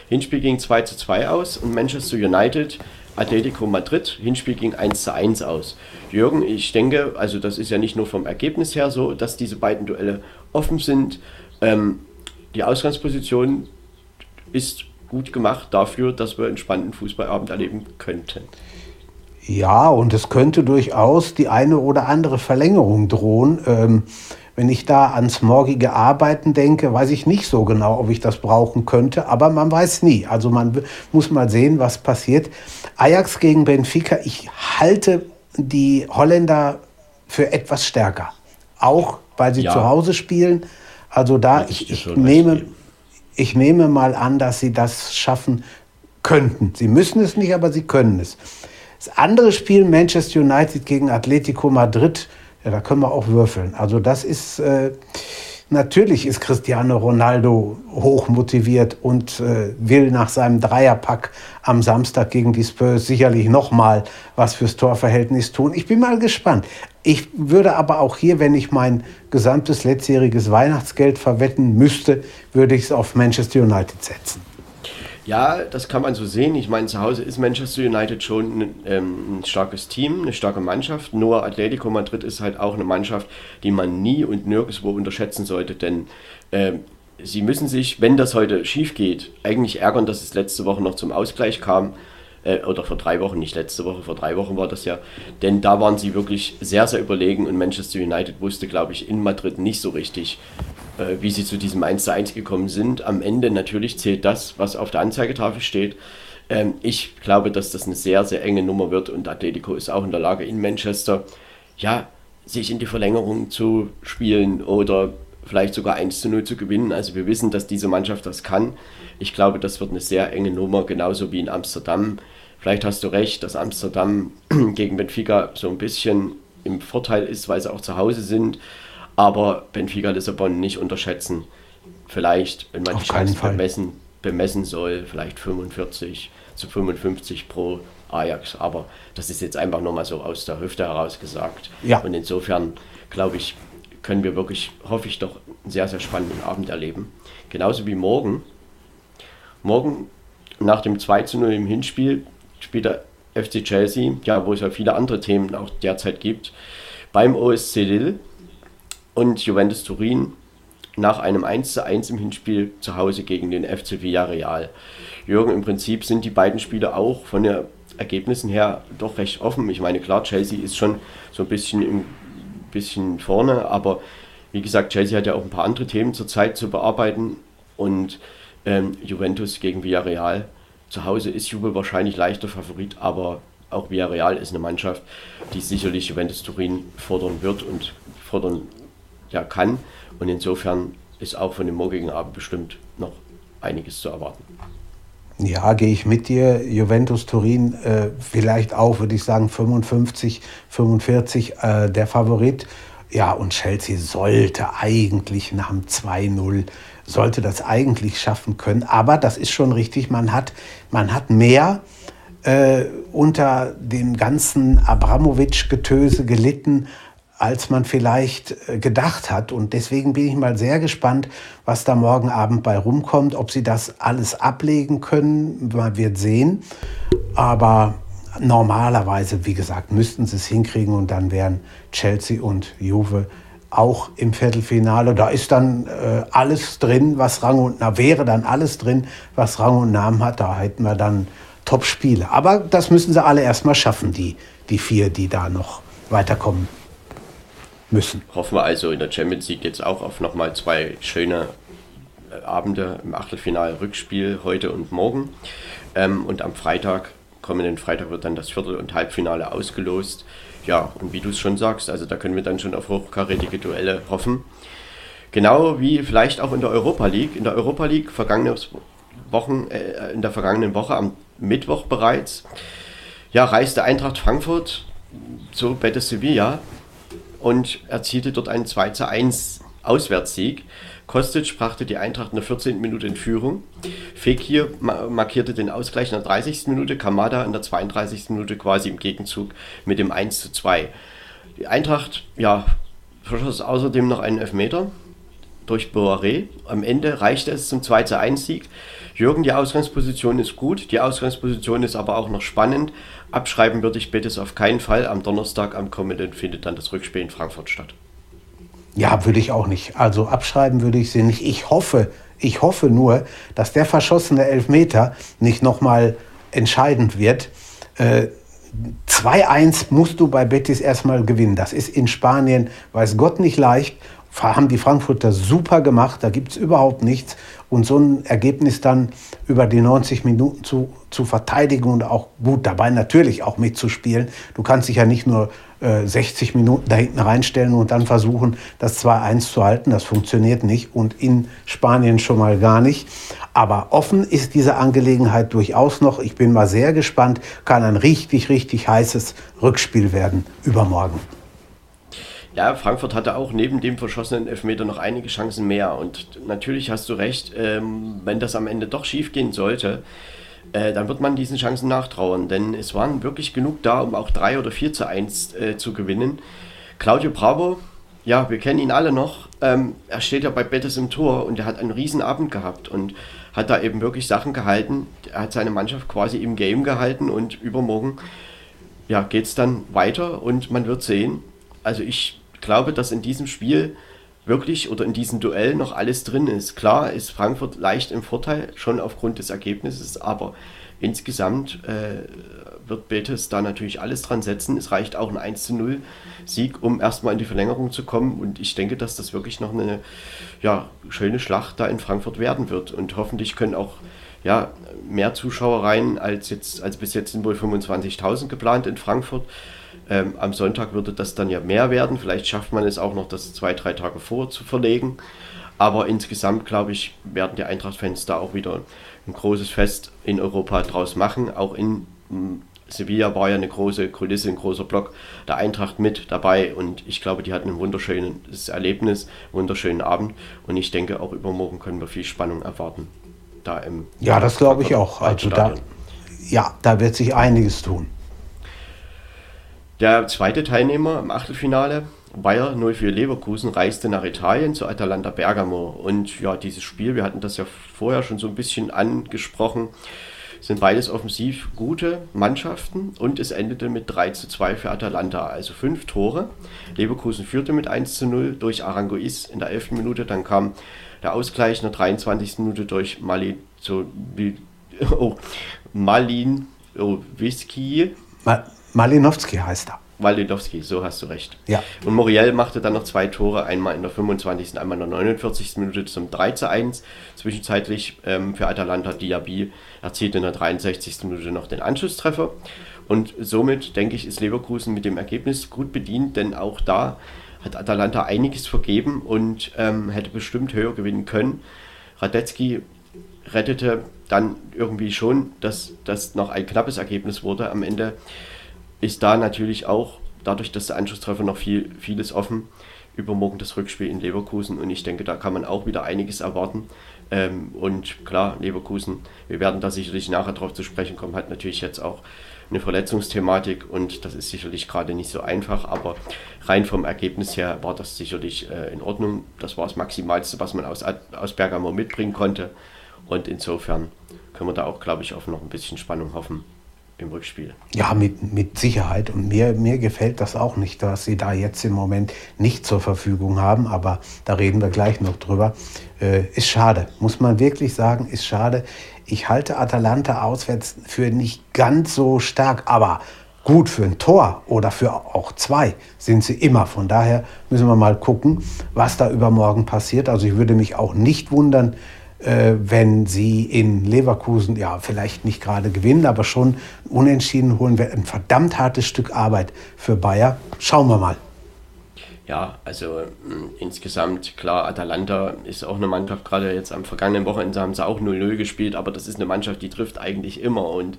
Hinspiel ging 2 zu 2 aus und Manchester United Atletico Madrid. Hinspiel ging 1 zu 1 aus. Jürgen, ich denke, also das ist ja nicht nur vom Ergebnis her so, dass diese beiden Duelle offen sind. Ähm, die Ausgangsposition ist gut gemacht dafür, dass wir einen spannenden Fußballabend erleben könnten. Ja, und es könnte durchaus die eine oder andere Verlängerung drohen. Ähm, wenn ich da ans morgige Arbeiten denke, weiß ich nicht so genau, ob ich das brauchen könnte, aber man weiß nie. Also man muss mal sehen, was passiert. Ajax gegen Benfica, ich halte die Holländer für etwas stärker. Auch weil sie ja. zu Hause spielen. Also da, ich, ich nehme, ich nehme mal an, dass sie das schaffen könnten. Sie müssen es nicht, aber sie können es. Das andere Spiel, Manchester United gegen Atletico Madrid, da können wir auch würfeln. Also das ist, äh, natürlich ist Cristiano Ronaldo hoch motiviert und äh, will nach seinem Dreierpack am Samstag gegen die Spurs sicherlich nochmal was fürs Torverhältnis tun. Ich bin mal gespannt. Ich würde aber auch hier, wenn ich mein gesamtes letztjähriges Weihnachtsgeld verwetten müsste, würde ich es auf Manchester United setzen. Ja, das kann man so sehen. Ich meine, zu Hause ist Manchester United schon ein, ähm, ein, starkes Team, eine starke Mannschaft. Nur Atletico Madrid ist halt auch eine Mannschaft, die man nie und nirgendwo unterschätzen sollte. Denn ähm, sie müssen sich, wenn das heute schief geht, eigentlich ärgern, dass es letzte Woche noch zum Ausgleich kam. Äh, oder vor drei Wochen, nicht letzte Woche, vor drei Wochen war das ja. Denn da waren sie wirklich sehr, sehr überlegen und Manchester United wusste, glaube ich, in Madrid nicht so richtig, äh, wie sie zu diesem 1 zu 1 gekommen sind. Am Ende natürlich zählt das, was auf der Anzeigetafel steht. Ähm, ich glaube, dass das eine sehr, sehr enge Nummer wird und Atletico ist auch in der Lage, in Manchester, ja, sich in die Verlängerung zu spielen oder vielleicht sogar 1 zu 0 zu gewinnen. Also wir wissen, dass diese Mannschaft das kann. Ich glaube, das wird eine sehr enge Nummer, genauso wie in Amsterdam. Vielleicht hast du recht, dass Amsterdam *clears throat* gegen Benfica so ein bisschen im Vorteil ist, weil sie auch zu Hause sind aber Benfica Lissabon nicht unterschätzen. Vielleicht, wenn man Auf die Chance bemessen, bemessen soll, vielleicht 45 zu 55 pro Ajax. Aber das ist jetzt einfach nur mal so aus der Hüfte heraus gesagt. Ja. Und insofern, glaube ich, können wir wirklich, hoffe ich doch, einen sehr, sehr spannenden Abend erleben. Genauso wie morgen. Morgen nach dem 2 zu 0 im Hinspiel spielt der FC Chelsea, ja, wo es ja viele andere Themen auch derzeit gibt, beim OSC Lille und Juventus Turin nach einem 1:1 im Hinspiel zu Hause gegen den FC Villarreal. Jürgen, im Prinzip sind die beiden Spiele auch von den Ergebnissen her doch recht offen. Ich meine, klar, Chelsea ist schon so ein bisschen, im, bisschen vorne, aber wie gesagt, Chelsea hat ja auch ein paar andere Themen zurzeit zu bearbeiten und ähm, Juventus gegen Villarreal zu Hause ist Jubel wahrscheinlich leichter Favorit, aber auch Villarreal ist eine Mannschaft, die sicherlich Juventus Turin fordern wird und fordern ja, kann. Und insofern ist auch von dem morgigen Abend bestimmt noch einiges zu erwarten. Ja, gehe ich mit dir. Juventus Turin äh, vielleicht auch, würde ich sagen, 55, 45 äh, der Favorit. Ja, und Chelsea sollte eigentlich nach dem 2-0, sollte das eigentlich schaffen können. Aber das ist schon richtig, man hat, man hat mehr äh, unter dem ganzen Abramowitsch-Getöse gelitten als man vielleicht äh, gedacht hat. Und deswegen bin ich mal sehr gespannt, was da morgen Abend bei rumkommt, ob sie das alles ablegen können. Man wird sehen. Aber normalerweise, wie gesagt, müssten sie es hinkriegen und dann wären Chelsea und Juve auch im Viertelfinale. Da ist dann äh, alles drin, was Rang und Namen wäre dann alles drin, was Rang und Namen hat. Da hätten wir dann Top-Spiele. Aber das müssen sie alle erstmal schaffen, die, die vier, die da noch weiterkommen müssen. Hoffen wir also in der Champions League jetzt auch auf nochmal zwei schöne äh, Abende im Achtelfinal Rückspiel heute und morgen. Ähm, und am Freitag, kommenden Freitag, wird dann das Viertel- und Halbfinale ausgelost. Ja, und wie du es schon sagst, also da können wir dann schon auf hochkarätige Duelle hoffen. Genau wie vielleicht auch in der Europa League. In der Europa League vergangenes Wochen, äh, in der vergangenen Woche am Mittwoch bereits, ja, reiste Eintracht Frankfurt zu Betis Sevilla und erzielte dort einen 2 zu 1 Auswärtssieg. Kostic brachte die Eintracht in der 14. Minute in Führung. Fekir markierte den Ausgleich in der 30. Minute, Kamada in der 32. Minute quasi im Gegenzug mit dem 1 zu 2. Die Eintracht, ja, verschoss außerdem noch einen Elfmeter durch Boaré. Am Ende reichte es zum 2 zu 1 Sieg. Jürgen, die Ausgangsposition ist gut, die Ausgangsposition ist aber auch noch spannend. Abschreiben würde ich Betis auf keinen Fall. Am Donnerstag, am kommenden, findet dann das Rückspiel in Frankfurt statt. Ja, würde ich auch nicht. Also abschreiben würde ich sie nicht. Ich hoffe, ich hoffe nur, dass der verschossene Elfmeter nicht nochmal entscheidend wird. Äh, 2-1 musst du bei Betis erstmal gewinnen. Das ist in Spanien, weiß Gott, nicht leicht haben die Frankfurter super gemacht, da gibt es überhaupt nichts. Und so ein Ergebnis dann über die 90 Minuten zu, zu verteidigen und auch gut dabei natürlich auch mitzuspielen. Du kannst dich ja nicht nur äh, 60 Minuten da hinten reinstellen und dann versuchen, das 2-1 zu halten. Das funktioniert nicht und in Spanien schon mal gar nicht. Aber offen ist diese Angelegenheit durchaus noch. Ich bin mal sehr gespannt. Kann ein richtig, richtig heißes Rückspiel werden übermorgen. Ja, Frankfurt hatte auch neben dem verschossenen Elfmeter noch einige Chancen mehr. Und natürlich hast du recht, ähm, wenn das am Ende doch schief gehen sollte, äh, dann wird man diesen Chancen nachtrauern. Denn es waren wirklich genug da, um auch 3 oder 4 zu 1 äh, zu gewinnen. Claudio Bravo, ja, wir kennen ihn alle noch. Ähm, er steht ja bei Betis im Tor und er hat einen riesen Abend gehabt und hat da eben wirklich Sachen gehalten. Er hat seine Mannschaft quasi im Game gehalten und übermorgen ja, geht es dann weiter und man wird sehen. Also ich glaube, dass in diesem Spiel wirklich oder in diesem Duell noch alles drin ist. Klar ist Frankfurt leicht im Vorteil, schon aufgrund des Ergebnisses, aber insgesamt äh, wird Betis da natürlich alles dran setzen. Es reicht auch ein 1 zu 0 Sieg, um erstmal in die Verlängerung zu kommen. Und ich denke, dass das wirklich noch eine ja, schöne Schlacht da in Frankfurt werden wird. Und hoffentlich können auch ja, mehr Zuschauer rein als, jetzt, als bis jetzt sind wohl 25.000 geplant in Frankfurt. Ähm, am Sonntag würde das dann ja mehr werden. Vielleicht schafft man es auch noch, das zwei, drei Tage vor zu verlegen. Aber insgesamt, glaube ich, werden die Eintracht-Fans da auch wieder ein großes Fest in Europa draus machen. Auch in Sevilla war ja eine große Kulisse, ein großer Block der Eintracht mit dabei und ich glaube, die hatten ein wunderschönes Erlebnis, wunderschönen Abend und ich denke, auch übermorgen können wir viel Spannung erwarten. Da im ja, das glaube ich auch. Also da, ja, da wird sich einiges tun. Der zweite Teilnehmer im Achtelfinale, Bayer 04 Leverkusen, reiste nach Italien zu Atalanta Bergamo. Und ja, dieses Spiel, wir hatten das ja vorher schon so ein bisschen angesprochen, sind beides offensiv gute Mannschaften und es endete mit 3 zu 2 für Atalanta, also fünf Tore. Leverkusen führte mit 1 zu 0 durch Arangois in der 11. Minute, dann kam der Ausgleich in der 23. Minute durch Malin, so, *laughs* oh, Malin oh, Whisky. Mal Malinowski heißt er. Malinowski, so hast du recht. Ja. Und Moriel machte dann noch zwei Tore, einmal in der 25., einmal in der 49. Minute zum 3 zu 1. Zwischenzeitlich ähm, für Atalanta Diaby erzielte in der 63. Minute noch den Anschlusstreffer. Und somit, denke ich, ist Leverkusen mit dem Ergebnis gut bedient, denn auch da hat Atalanta einiges vergeben und ähm, hätte bestimmt höher gewinnen können. Radetzky rettete dann irgendwie schon, dass das noch ein knappes Ergebnis wurde. Am Ende ist da natürlich auch, dadurch, dass der Anschlusstreffer noch viel, vieles offen, übermorgen das Rückspiel in Leverkusen und ich denke, da kann man auch wieder einiges erwarten. Ähm, und klar, Leverkusen, wir werden da sicherlich nachher drauf zu sprechen kommen, hat natürlich jetzt auch eine Verletzungsthematik und das ist sicherlich gerade nicht so einfach, aber rein vom Ergebnis her war das sicherlich äh, in Ordnung. Das war das Maximalste, was man aus, aus Bergamo mitbringen konnte und insofern können wir da auch, glaube ich, auf noch ein bisschen Spannung hoffen im Rückspiel. Ja, mit, mit Sicherheit. Und mir, mir gefällt das auch nicht, dass sie da jetzt im Moment nicht zur Verfügung haben. Aber da reden wir gleich noch drüber. Äh, ist schade, muss man wirklich sagen, ist schade. Ich halte Atalanta auswärts für nicht ganz so stark, aber gut für ein Tor oder für auch zwei sind sie immer. Von daher müssen wir mal gucken, was da übermorgen passiert. Also ich würde mich auch nicht wundern, wenn sie in Leverkusen, ja, vielleicht nicht gerade gewinnen, aber schon unentschieden holen, wäre ein verdammt hartes Stück Arbeit für Bayer. Schauen wir mal. Ja, also mm, insgesamt, klar, Atalanta ist auch eine Mannschaft, gerade jetzt am vergangenen Wochenende haben sie auch 0-0 gespielt, aber das ist eine Mannschaft, die trifft eigentlich immer. Und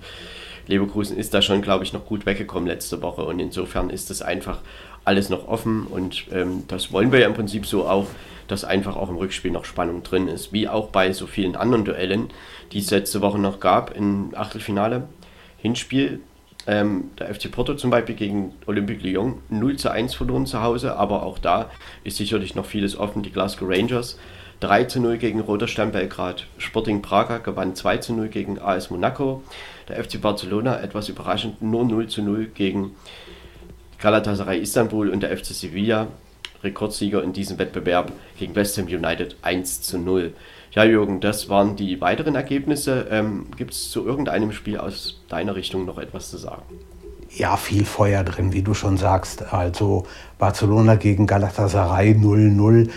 Leverkusen ist da schon, glaube ich, noch gut weggekommen letzte Woche. Und insofern ist das einfach alles noch offen. Und ähm, das wollen wir ja im Prinzip so auch dass einfach auch im Rückspiel noch Spannung drin ist. Wie auch bei so vielen anderen Duellen, die es letzte Woche noch gab im Achtelfinale. Hinspiel, ähm, der FC Porto zum Beispiel gegen Olympique Lyon 0 zu 1 verloren zu Hause, aber auch da ist sicherlich noch vieles offen. Die Glasgow Rangers 3 zu 0 gegen Roter Stern Belgrad. Sporting Praga gewann 2 zu 0 gegen AS Monaco. Der FC Barcelona etwas überraschend nur 0 zu 0 gegen Galatasaray Istanbul und der FC Sevilla Rekordsieger in diesem Wettbewerb gegen West Ham United 1 zu 0. Ja, Jürgen, das waren die weiteren Ergebnisse. Ähm, Gibt es zu irgendeinem Spiel aus deiner Richtung noch etwas zu sagen? Ja, viel Feuer drin, wie du schon sagst. Also Barcelona gegen Galatasaray 0-0.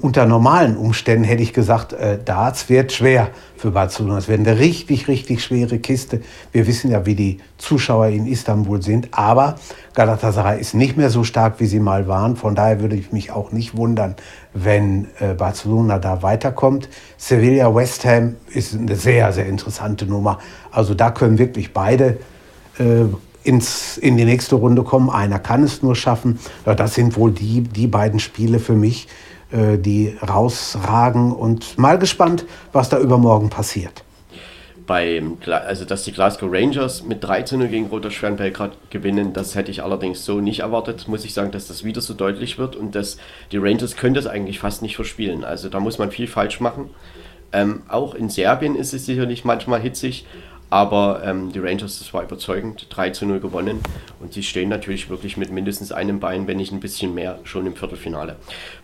Unter normalen Umständen hätte ich gesagt, äh, Darts wird schwer für Barcelona. Es wird eine richtig, richtig schwere Kiste. Wir wissen ja, wie die Zuschauer in Istanbul sind. Aber Galatasaray ist nicht mehr so stark, wie sie mal waren. Von daher würde ich mich auch nicht wundern, wenn äh, Barcelona da weiterkommt. Sevilla West Ham ist eine sehr, sehr interessante Nummer. Also da können wirklich beide äh, ins, in die nächste Runde kommen. Einer kann es nur schaffen. Das sind wohl die, die beiden Spiele für mich, äh, die rausragen. Und mal gespannt, was da übermorgen passiert. Beim, also dass die Glasgow Rangers mit 13 gegen Roter Stern Belgrad gewinnen, das hätte ich allerdings so nicht erwartet, muss ich sagen, dass das wieder so deutlich wird und dass die Rangers können das eigentlich fast nicht verspielen. Also da muss man viel falsch machen. Ähm, auch in Serbien ist es sicherlich manchmal hitzig, aber ähm, die Rangers, das war überzeugend, 3 zu 0 gewonnen. Und sie stehen natürlich wirklich mit mindestens einem Bein, wenn nicht ein bisschen mehr, schon im Viertelfinale.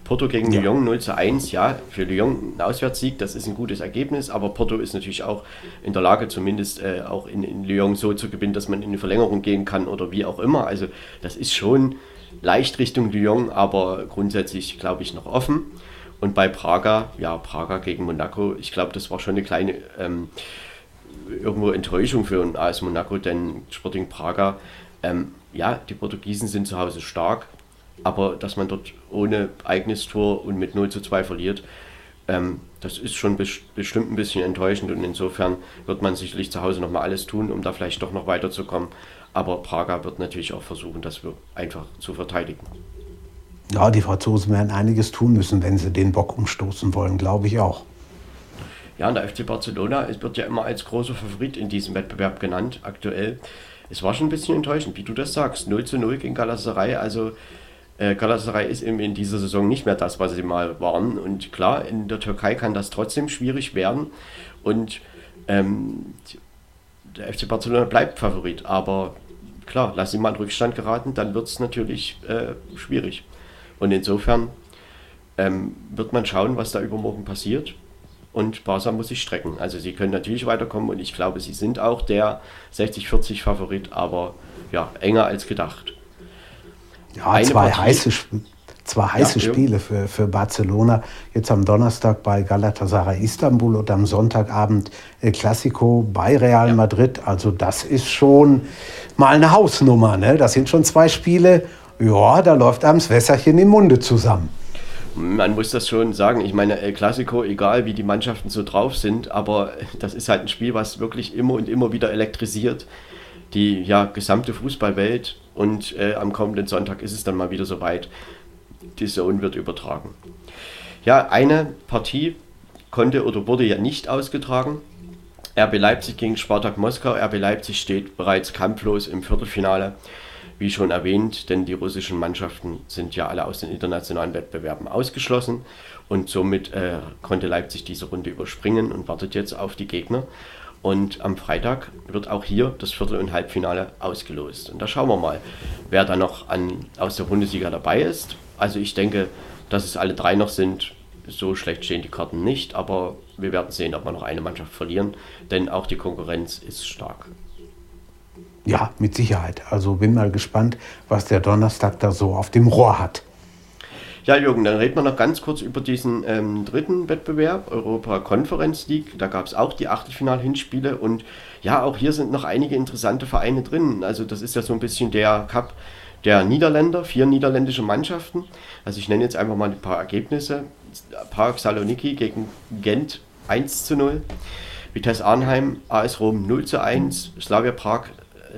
Porto gegen ja. Lyon 0 zu 1. Ja, für Lyon ein Auswärtssieg, das ist ein gutes Ergebnis. Aber Porto ist natürlich auch in der Lage, zumindest äh, auch in, in Lyon so zu gewinnen, dass man in die Verlängerung gehen kann oder wie auch immer. Also das ist schon leicht Richtung Lyon, aber grundsätzlich, glaube ich, noch offen. Und bei Praga, ja, Praga gegen Monaco, ich glaube, das war schon eine kleine... Ähm, irgendwo Enttäuschung für ein AS Monaco, denn Sporting Praga, ähm, ja, die Portugiesen sind zu Hause stark, aber dass man dort ohne eigenes Tor und mit 0 zu 2 verliert, ähm, das ist schon bestimmt ein bisschen enttäuschend und insofern wird man sicherlich zu Hause nochmal alles tun, um da vielleicht doch noch weiterzukommen. Aber Praga wird natürlich auch versuchen, das einfach zu verteidigen. Ja, die Franzosen werden einiges tun müssen, wenn sie den Bock umstoßen wollen, glaube ich auch. Ja, und der FC Barcelona es wird ja immer als großer Favorit in diesem Wettbewerb genannt, aktuell. Es war schon ein bisschen enttäuschend, wie du das sagst. 0 zu 0 gegen Galatasaray. Also äh, Galatasaray ist eben in dieser Saison nicht mehr das, was sie mal waren. Und klar, in der Türkei kann das trotzdem schwierig werden. Und ähm, der FC Barcelona bleibt Favorit. Aber klar, lass ihn mal in Rückstand geraten, dann wird es natürlich äh, schwierig. Und insofern ähm, wird man schauen, was da übermorgen passiert und Barca muss sich strecken. Also sie können natürlich weiterkommen und ich glaube, sie sind auch der 60-40 Favorit, aber ja, enger als gedacht. Ja, zwei heiße, zwei heiße ja, Spiele für, für Barcelona. Jetzt am Donnerstag bei Galatasaray Istanbul und am Sonntagabend El Clasico bei Real Madrid. Also das ist schon mal eine Hausnummer. Ne? Das sind schon zwei Spiele, ja, da läuft einem das Wässerchen im Munde zusammen. Man muss das schon sagen. Ich meine, El Clasico, egal wie die Mannschaften so drauf sind, aber das ist halt ein Spiel, was wirklich immer und immer wieder elektrisiert. Die ja, gesamte Fußballwelt und äh, am kommenden Sonntag ist es dann mal wieder soweit. Die Zone wird übertragen. Ja, eine Partie konnte oder wurde ja nicht ausgetragen. RB Leipzig gegen Spartak Moskau. RB Leipzig steht bereits kampflos im Viertelfinale. Wie schon erwähnt, denn die russischen Mannschaften sind ja alle aus den internationalen Wettbewerben ausgeschlossen und somit äh, konnte Leipzig diese Runde überspringen und wartet jetzt auf die Gegner. Und am Freitag wird auch hier das Viertel- und Halbfinale ausgelost. Und da schauen wir mal, wer da noch an, aus der Bundesliga dabei ist. Also ich denke, dass es alle drei noch sind. So schlecht stehen die Karten nicht, aber wir werden sehen, ob wir noch eine Mannschaft verlieren, denn auch die Konkurrenz ist stark. Ja, mit Sicherheit. Also bin mal gespannt, was der Donnerstag da so auf dem Rohr hat. Ja, Jürgen, dann reden wir noch ganz kurz über diesen ähm, dritten Wettbewerb, Europa Conference League. Da gab es auch die Achtelfinal-Hinspiele und ja, auch hier sind noch einige interessante Vereine drin. Also das ist ja so ein bisschen der Cup der Niederländer, vier niederländische Mannschaften. Also ich nenne jetzt einfach mal ein paar Ergebnisse. Park Saloniki gegen Gent 1 zu 0. Vitesse Arnheim, AS Rom 0 zu 1. Slavia Prag,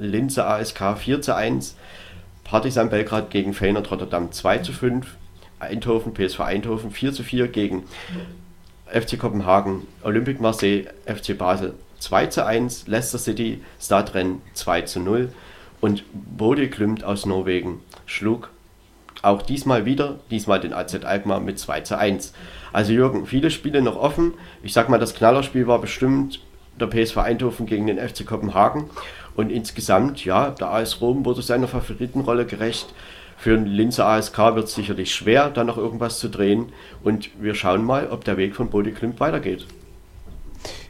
Linze ASK 4 zu 1. Partizan Belgrad gegen Feyenoord Rotterdam 2 zu 5. Eindhoven, PSV Eindhoven 4 zu 4 gegen FC Kopenhagen, Olympique Marseille, FC Basel 2 zu 1, Leicester City, Stadrennen 2 zu 0 und Bode Klümt aus Norwegen schlug auch diesmal wieder, diesmal den AZ Alkmaar mit 2 zu 1. Also Jürgen, viele Spiele noch offen. Ich sag mal, das Knallerspiel war bestimmt der PSV Eindhoven gegen den FC Kopenhagen. Und insgesamt, ja, der AS Rom wurde seiner Favoritenrolle gerecht. Für den Linzer ASK wird es sicherlich schwer, da noch irgendwas zu drehen. Und wir schauen mal, ob der Weg von Bode Klimt weitergeht.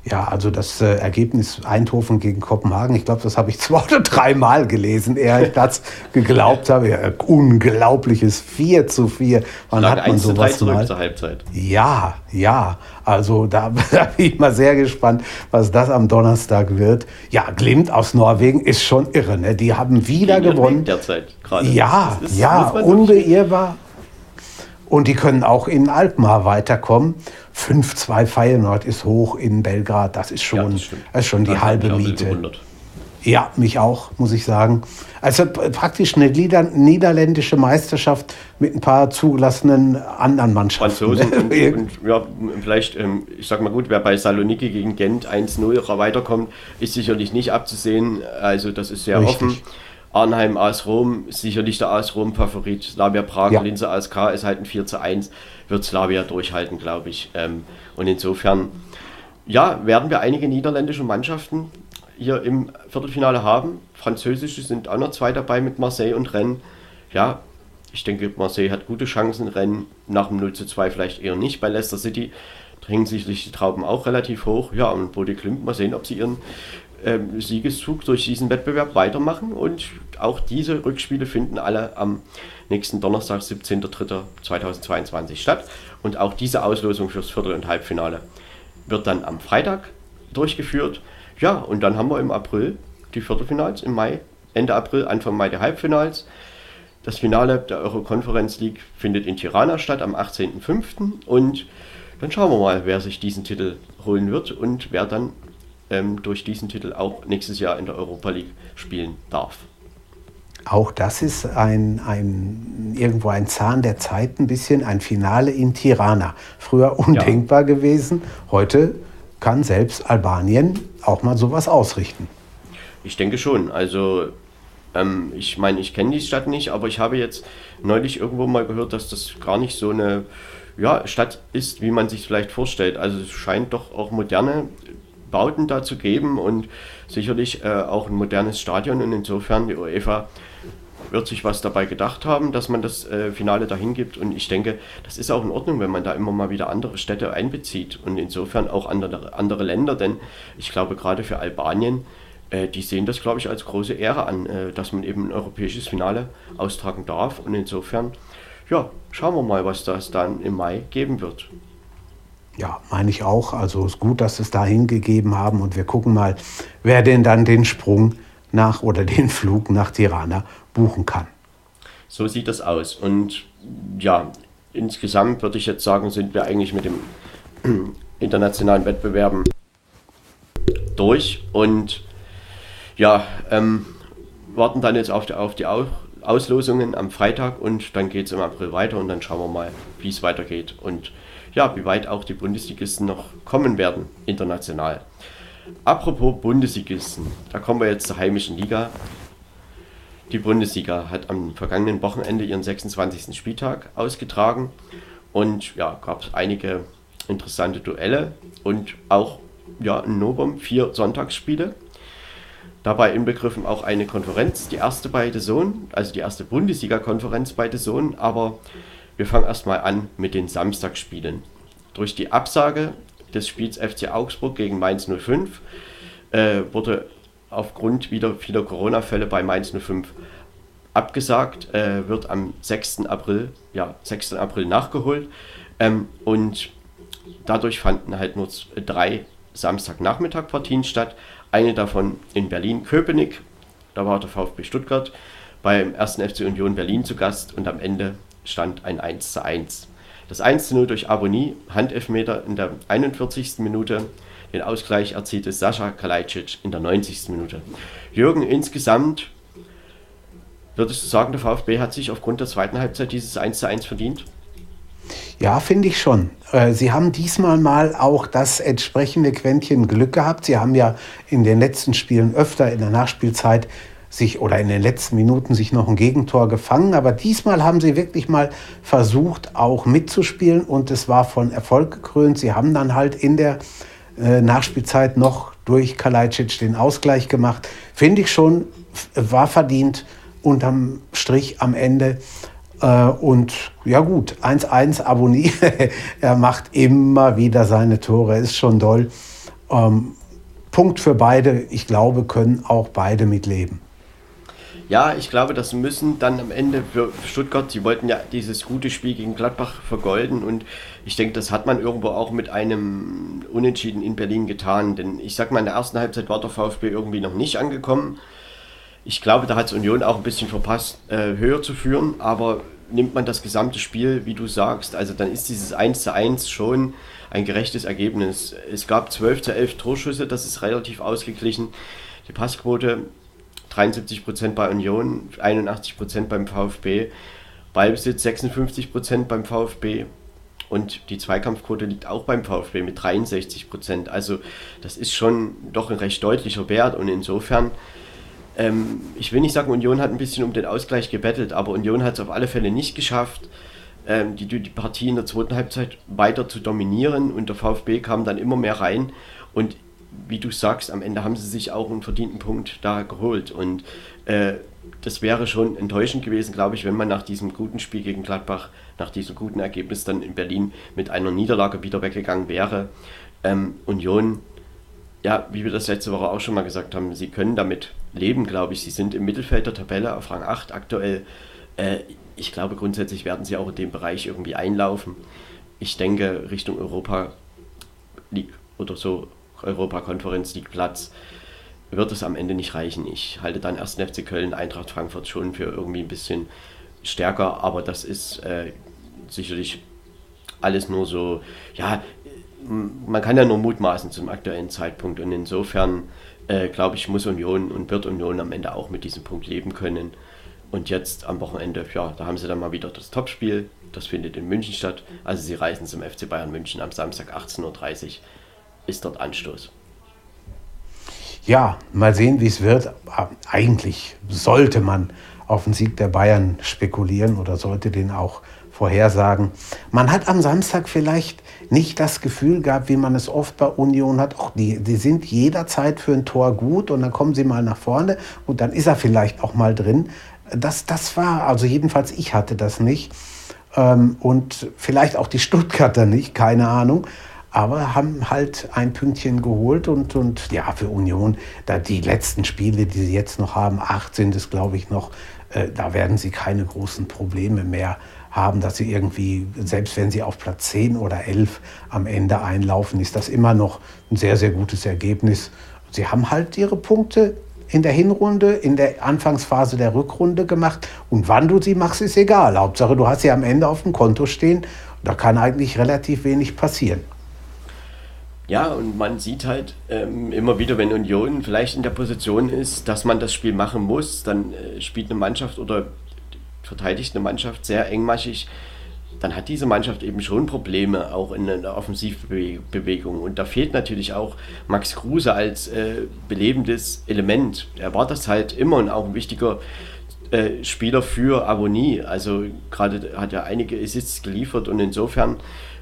Ja, also das äh, Ergebnis Eindhoven gegen Kopenhagen, ich glaube, das habe ich *laughs* zwei oder dreimal gelesen, ehe ich das geglaubt habe. Ja, unglaubliches 4 zu 4. Wann hat man sowas zurück mal? zur Halbzeit. Ja, ja. Also da, *laughs* da, bin ich mal sehr gespannt, was das am Donnerstag wird. Ja, Glimt aus Norwegen ist schon irre. Ne? Die haben wieder Gegen gewonnen. Derzeit gerade. Ja, ja, unbeirrbar. Und die können auch in Alkmaar weiterkommen. 5-2 Feyenoord ist hoch in Belgrad. Das ist schon, ja, das das ist schon die das halbe Miete. Ja, mich auch, muss ich sagen. Also praktisch eine niederländische Meisterschaft mit ein paar zugelassenen anderen Mannschaften. Franzosen *laughs* und, und ja, vielleicht, ähm, ich sag mal gut, wer bei Saloniki gegen Gent 1-0 weiterkommt, ist sicherlich nicht abzusehen. Also das ist sehr Richtig. offen. Arnheim, AS Rom, sicherlich der AS Rom Favorit. Slavia Prag, ja. Linse ASK ist halt ein 4 zu 1, wird Slavia durchhalten, glaube ich. Ähm, und insofern, ja, werden wir einige niederländische Mannschaften hier im Viertelfinale haben. Französische sind auch noch zwei dabei mit Marseille und Rennes. Ja, ich denke, Marseille hat gute Chancen. Rennes nach dem 0 zu 2 vielleicht eher nicht. Bei Leicester City hängen sich die Trauben auch relativ hoch. Ja, und Bode Klimt, mal sehen, ob sie ihren ähm, Siegeszug durch diesen Wettbewerb weitermachen. Und auch diese Rückspiele finden alle am nächsten Donnerstag, 17.03.2022 statt. Und auch diese Auslosung fürs Viertel- und Halbfinale wird dann am Freitag durchgeführt. Ja, und dann haben wir im April die Viertelfinals, im Mai, Ende April, Anfang Mai die Halbfinals. Das Finale der Euro-Conference League findet in Tirana statt am 18.05. Und dann schauen wir mal, wer sich diesen Titel holen wird und wer dann ähm, durch diesen Titel auch nächstes Jahr in der Europa League spielen darf. Auch das ist ein, ein, irgendwo ein Zahn der Zeit, ein bisschen ein Finale in Tirana. Früher undenkbar ja. gewesen, heute kann selbst Albanien auch mal sowas ausrichten. Ich denke schon. Also ähm, ich meine, ich kenne die Stadt nicht, aber ich habe jetzt neulich irgendwo mal gehört, dass das gar nicht so eine ja, Stadt ist, wie man sich vielleicht vorstellt. Also es scheint doch auch moderne Bauten da zu geben und sicherlich äh, auch ein modernes Stadion. Und insofern, die UEFA wird sich was dabei gedacht haben, dass man das äh, Finale dahin gibt. Und ich denke, das ist auch in Ordnung, wenn man da immer mal wieder andere Städte einbezieht und insofern auch andere, andere Länder. Denn ich glaube, gerade für Albanien, äh, die sehen das, glaube ich, als große Ehre an, äh, dass man eben ein europäisches Finale austragen darf. Und insofern, ja, schauen wir mal, was das dann im Mai geben wird. Ja, meine ich auch. Also ist gut, dass sie es da hingegeben haben und wir gucken mal, wer denn dann den Sprung nach oder den *laughs* Flug nach Tirana buchen kann. So sieht das aus. Und ja, insgesamt würde ich jetzt sagen, sind wir eigentlich mit dem *clears throat* internationalen Wettbewerben durch und ja, ähm, warten dann jetzt auf die, auf die Auslosungen am Freitag und dann geht es im April weiter und dann schauen wir mal, wie es weitergeht und ja, wie weit auch die Bundesligisten noch kommen werden international. Apropos Bundesligisten, da kommen wir jetzt zur heimischen Liga. Die Bundesliga hat am vergangenen Wochenende ihren 26. Spieltag ausgetragen und ja, gab es einige interessante Duelle und auch ja, in Novum vier Sonntagsspiele. Dabei inbegriffen auch eine Konferenz, die erste bei The Zone, also die erste Bundesliga-Konferenz bei The Zone, aber wir fangen erstmal an mit den Samstagsspielen. Durch die Absage des Spiels FC Augsburg gegen Mainz 05 äh, wurde aufgrund wieder vieler Corona-Fälle bei Mainz 05 abgesagt, äh, wird am 6. April, ja, 6. April nachgeholt. Ähm, und dadurch fanden halt nur drei Samstagnachmittag-Partien statt. Eine davon in Berlin-Köpenick, da war der VfB Stuttgart beim 1. FC Union Berlin zu Gast und am Ende stand ein 1 zu 1. Das 1 zu 0 durch Abonnie, Handelfmeter in der 41. Minute, den Ausgleich erzielte Sascha Kalajdzic in der 90. Minute. Jürgen, insgesamt würdest du sagen, der VfB hat sich aufgrund der zweiten Halbzeit dieses 1 zu 1 verdient? Ja, finde ich schon. Äh, Sie haben diesmal mal auch das entsprechende Quäntchen Glück gehabt. Sie haben ja in den letzten Spielen öfter in der Nachspielzeit sich oder in den letzten Minuten sich noch ein Gegentor gefangen. Aber diesmal haben sie wirklich mal versucht, auch mitzuspielen und es war von Erfolg gekrönt. Sie haben dann halt in der äh, Nachspielzeit noch durch Kalajdzic den Ausgleich gemacht. Finde ich schon, war verdient unterm Strich am Ende. Äh, und ja gut, 1-1 Abonnie. *laughs* er macht immer wieder seine Tore, ist schon doll. Ähm, Punkt für beide. Ich glaube, können auch beide mitleben. Ja, ich glaube, das müssen dann am Ende für Stuttgart, sie wollten ja dieses gute Spiel gegen Gladbach vergolden und ich denke, das hat man irgendwo auch mit einem Unentschieden in Berlin getan, denn ich sag mal, in der ersten Halbzeit war der VfB irgendwie noch nicht angekommen. Ich glaube, da hat es Union auch ein bisschen verpasst, äh, höher zu führen, aber nimmt man das gesamte Spiel, wie du sagst, also dann ist dieses 1 zu 1 schon ein gerechtes Ergebnis. Es gab 12 zu 11 Torschüsse, das ist relativ ausgeglichen. Die Passquote 73% bei Union, 81% beim VfB, Ballbesitz 56% beim VfB und die Zweikampfquote liegt auch beim VfB mit 63%. Also das ist schon doch ein recht deutlicher Wert und insofern, ähm, ich will nicht sagen, Union hat ein bisschen um den Ausgleich gebettelt, aber Union hat es auf alle Fälle nicht geschafft, ähm, die, die Partie in der zweiten Halbzeit weiter zu dominieren und der VfB kam dann immer mehr rein und wie du sagst, am Ende haben sie sich auch einen verdienten Punkt da geholt. Und äh, das wäre schon enttäuschend gewesen, glaube ich, wenn man nach diesem guten Spiel gegen Gladbach, nach diesem guten Ergebnis dann in Berlin mit einer Niederlage wieder weggegangen wäre. Ähm, Union, ja, wie wir das letzte Woche auch schon mal gesagt haben, sie können damit leben, glaube ich. Sie sind im Mittelfeld der Tabelle auf Rang 8 aktuell. Äh, ich glaube, grundsätzlich werden sie auch in dem Bereich irgendwie einlaufen. Ich denke, Richtung Europa League oder so Europa-Konferenz League Platz wird es am Ende nicht reichen. Ich halte dann erst FC Köln, Eintracht Frankfurt schon für irgendwie ein bisschen stärker, aber das ist äh, sicherlich alles nur so, ja, man kann ja nur mutmaßen zum aktuellen Zeitpunkt und insofern äh, glaube ich, muss Union und wird Union am Ende auch mit diesem Punkt leben können. Und jetzt am Wochenende, ja, da haben sie dann mal wieder das Topspiel. Das findet in München statt. Also sie reisen zum FC Bayern München am Samstag 18.30 Uhr ist dort Anstoß. Ja, mal sehen, wie es wird. Eigentlich sollte man auf den Sieg der Bayern spekulieren oder sollte den auch vorhersagen. Man hat am Samstag vielleicht nicht das Gefühl gehabt, wie man es oft bei Union hat. Auch die, die sind jederzeit für ein Tor gut und dann kommen sie mal nach vorne und dann ist er vielleicht auch mal drin. Das, das war, also jedenfalls ich hatte das nicht. Ähm, und vielleicht auch die Stuttgarter nicht, keine Ahnung aber haben halt ein Pünktchen geholt und, und ja, für Union, da die letzten Spiele, die sie jetzt noch haben, acht sind es, glaube ich, noch, äh, da werden sie keine großen Probleme mehr haben, dass sie irgendwie, selbst wenn sie auf Platz 10 oder 11 am Ende einlaufen, ist das immer noch ein sehr, sehr gutes Ergebnis. Sie haben halt ihre Punkte in der Hinrunde, in der Anfangsphase der Rückrunde gemacht. Und wann du sie machst, ist egal. Hauptsache, du hast sie am Ende auf dem Konto stehen. Da kann eigentlich relativ wenig passieren. Ja, und man sieht halt ähm, immer wieder, wenn Union vielleicht in der Position ist, dass man das Spiel machen muss, dann äh, spielt eine Mannschaft oder verteidigt eine Mannschaft sehr engmaschig, dann hat diese Mannschaft eben schon Probleme auch in der Offensivbewegung. Und da fehlt natürlich auch Max Kruse als äh, belebendes Element. Er war das halt immer und auch ein wichtiger äh, Spieler für Avonie. Also gerade hat er einige Assists geliefert und insofern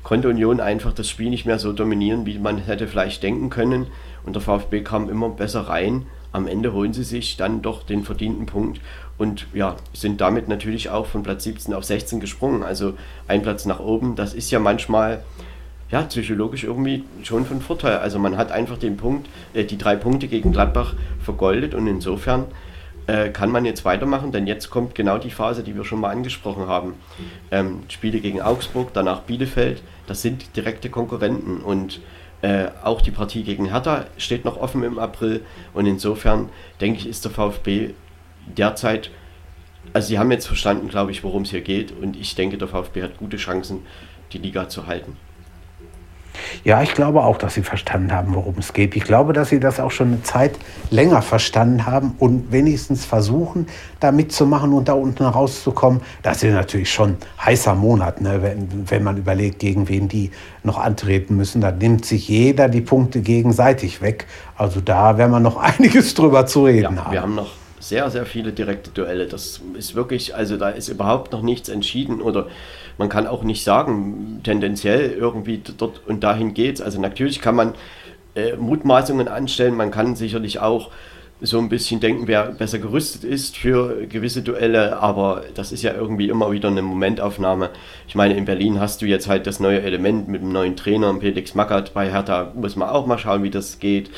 konnte Union einfach das Spiel nicht mehr so dominieren, wie man hätte vielleicht denken können. Und der VfB kam immer besser rein. Am Ende holen sie sich dann doch den verdienten Punkt und ja, sind damit natürlich auch von Platz 17 auf 16 gesprungen. Also ein Platz nach oben, das ist ja manchmal ja, psychologisch irgendwie schon von Vorteil. Also man hat einfach den Punkt, äh, die drei Punkte gegen Gladbach vergoldet und insofern äh, kann man jetzt weitermachen, denn jetzt kommt genau die Phase, die wir schon mal angesprochen haben. Ähm, Spiele gegen Augsburg, danach Bielefeld, das sind direkte Konkurrenten und äh, auch die Partie gegen Hertha steht noch offen im April und insofern denke ich, ist der VfB derzeit, also sie haben jetzt verstanden, glaube ich, worum es hier geht und ich denke, der VfB hat gute Chancen, die Liga zu halten. Ja, ich glaube auch, dass sie verstanden haben, worum es geht. Ich glaube, dass sie das auch schon eine Zeit länger verstanden haben und wenigstens versuchen, da mitzumachen und da unten rauszukommen. Das ist natürlich schon heißer Monat, ne? wenn, wenn man überlegt, gegen wen die noch antreten müssen. Da nimmt sich jeder die Punkte gegenseitig weg. Also da werden wir noch *laughs* einiges drüber zu reden ja, haben. Wir haben noch sehr, sehr viele direkte Duelle. Das ist wirklich, also da ist überhaupt noch nichts entschieden oder man kann auch nicht sagen, tendenziell irgendwie dort und dahin geht es. Also natürlich kann man äh, Mutmaßungen anstellen, man kann sicherlich auch so ein bisschen denken, wer besser gerüstet ist für gewisse Duelle, aber das ist ja irgendwie immer wieder eine Momentaufnahme. Ich meine, in Berlin hast du jetzt halt das neue Element mit dem neuen Trainer, Felix Magath bei Hertha, muss man auch mal schauen, wie das geht.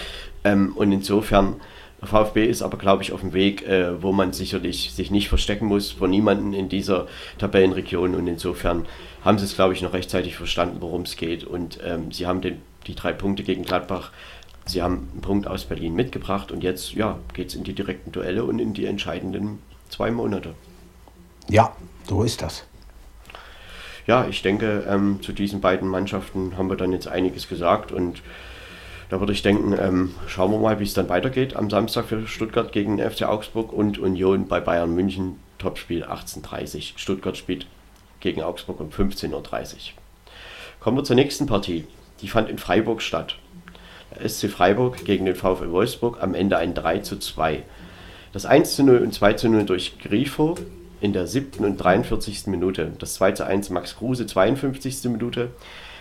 Ähm, und insofern VfB ist aber, glaube ich, auf dem Weg, äh, wo man sicherlich sich nicht verstecken muss vor niemanden in dieser Tabellenregion. Und insofern haben sie es, glaube ich, noch rechtzeitig verstanden, worum es geht. Und ähm, sie haben den, die drei Punkte gegen Gladbach, sie haben einen Punkt aus Berlin mitgebracht. Und jetzt ja, geht es in die direkten Duelle und in die entscheidenden zwei Monate. Ja, so ist das. Ja, ich denke, ähm, zu diesen beiden Mannschaften haben wir dann jetzt einiges gesagt und da würde ich denken, ähm, schauen wir mal, wie es dann weitergeht am Samstag für Stuttgart gegen den FC Augsburg und Union bei Bayern München. Topspiel 18.30 Stuttgart spielt gegen Augsburg um 15.30 Uhr. Kommen wir zur nächsten Partie. Die fand in Freiburg statt. Der SC Freiburg gegen den VfL Wolfsburg am Ende ein 3 zu 2. Das 1 zu 0 und 2 zu 0 durch Grifo in der 7. und 43. Minute. Das 2 zu 1 Max Kruse, 52. Minute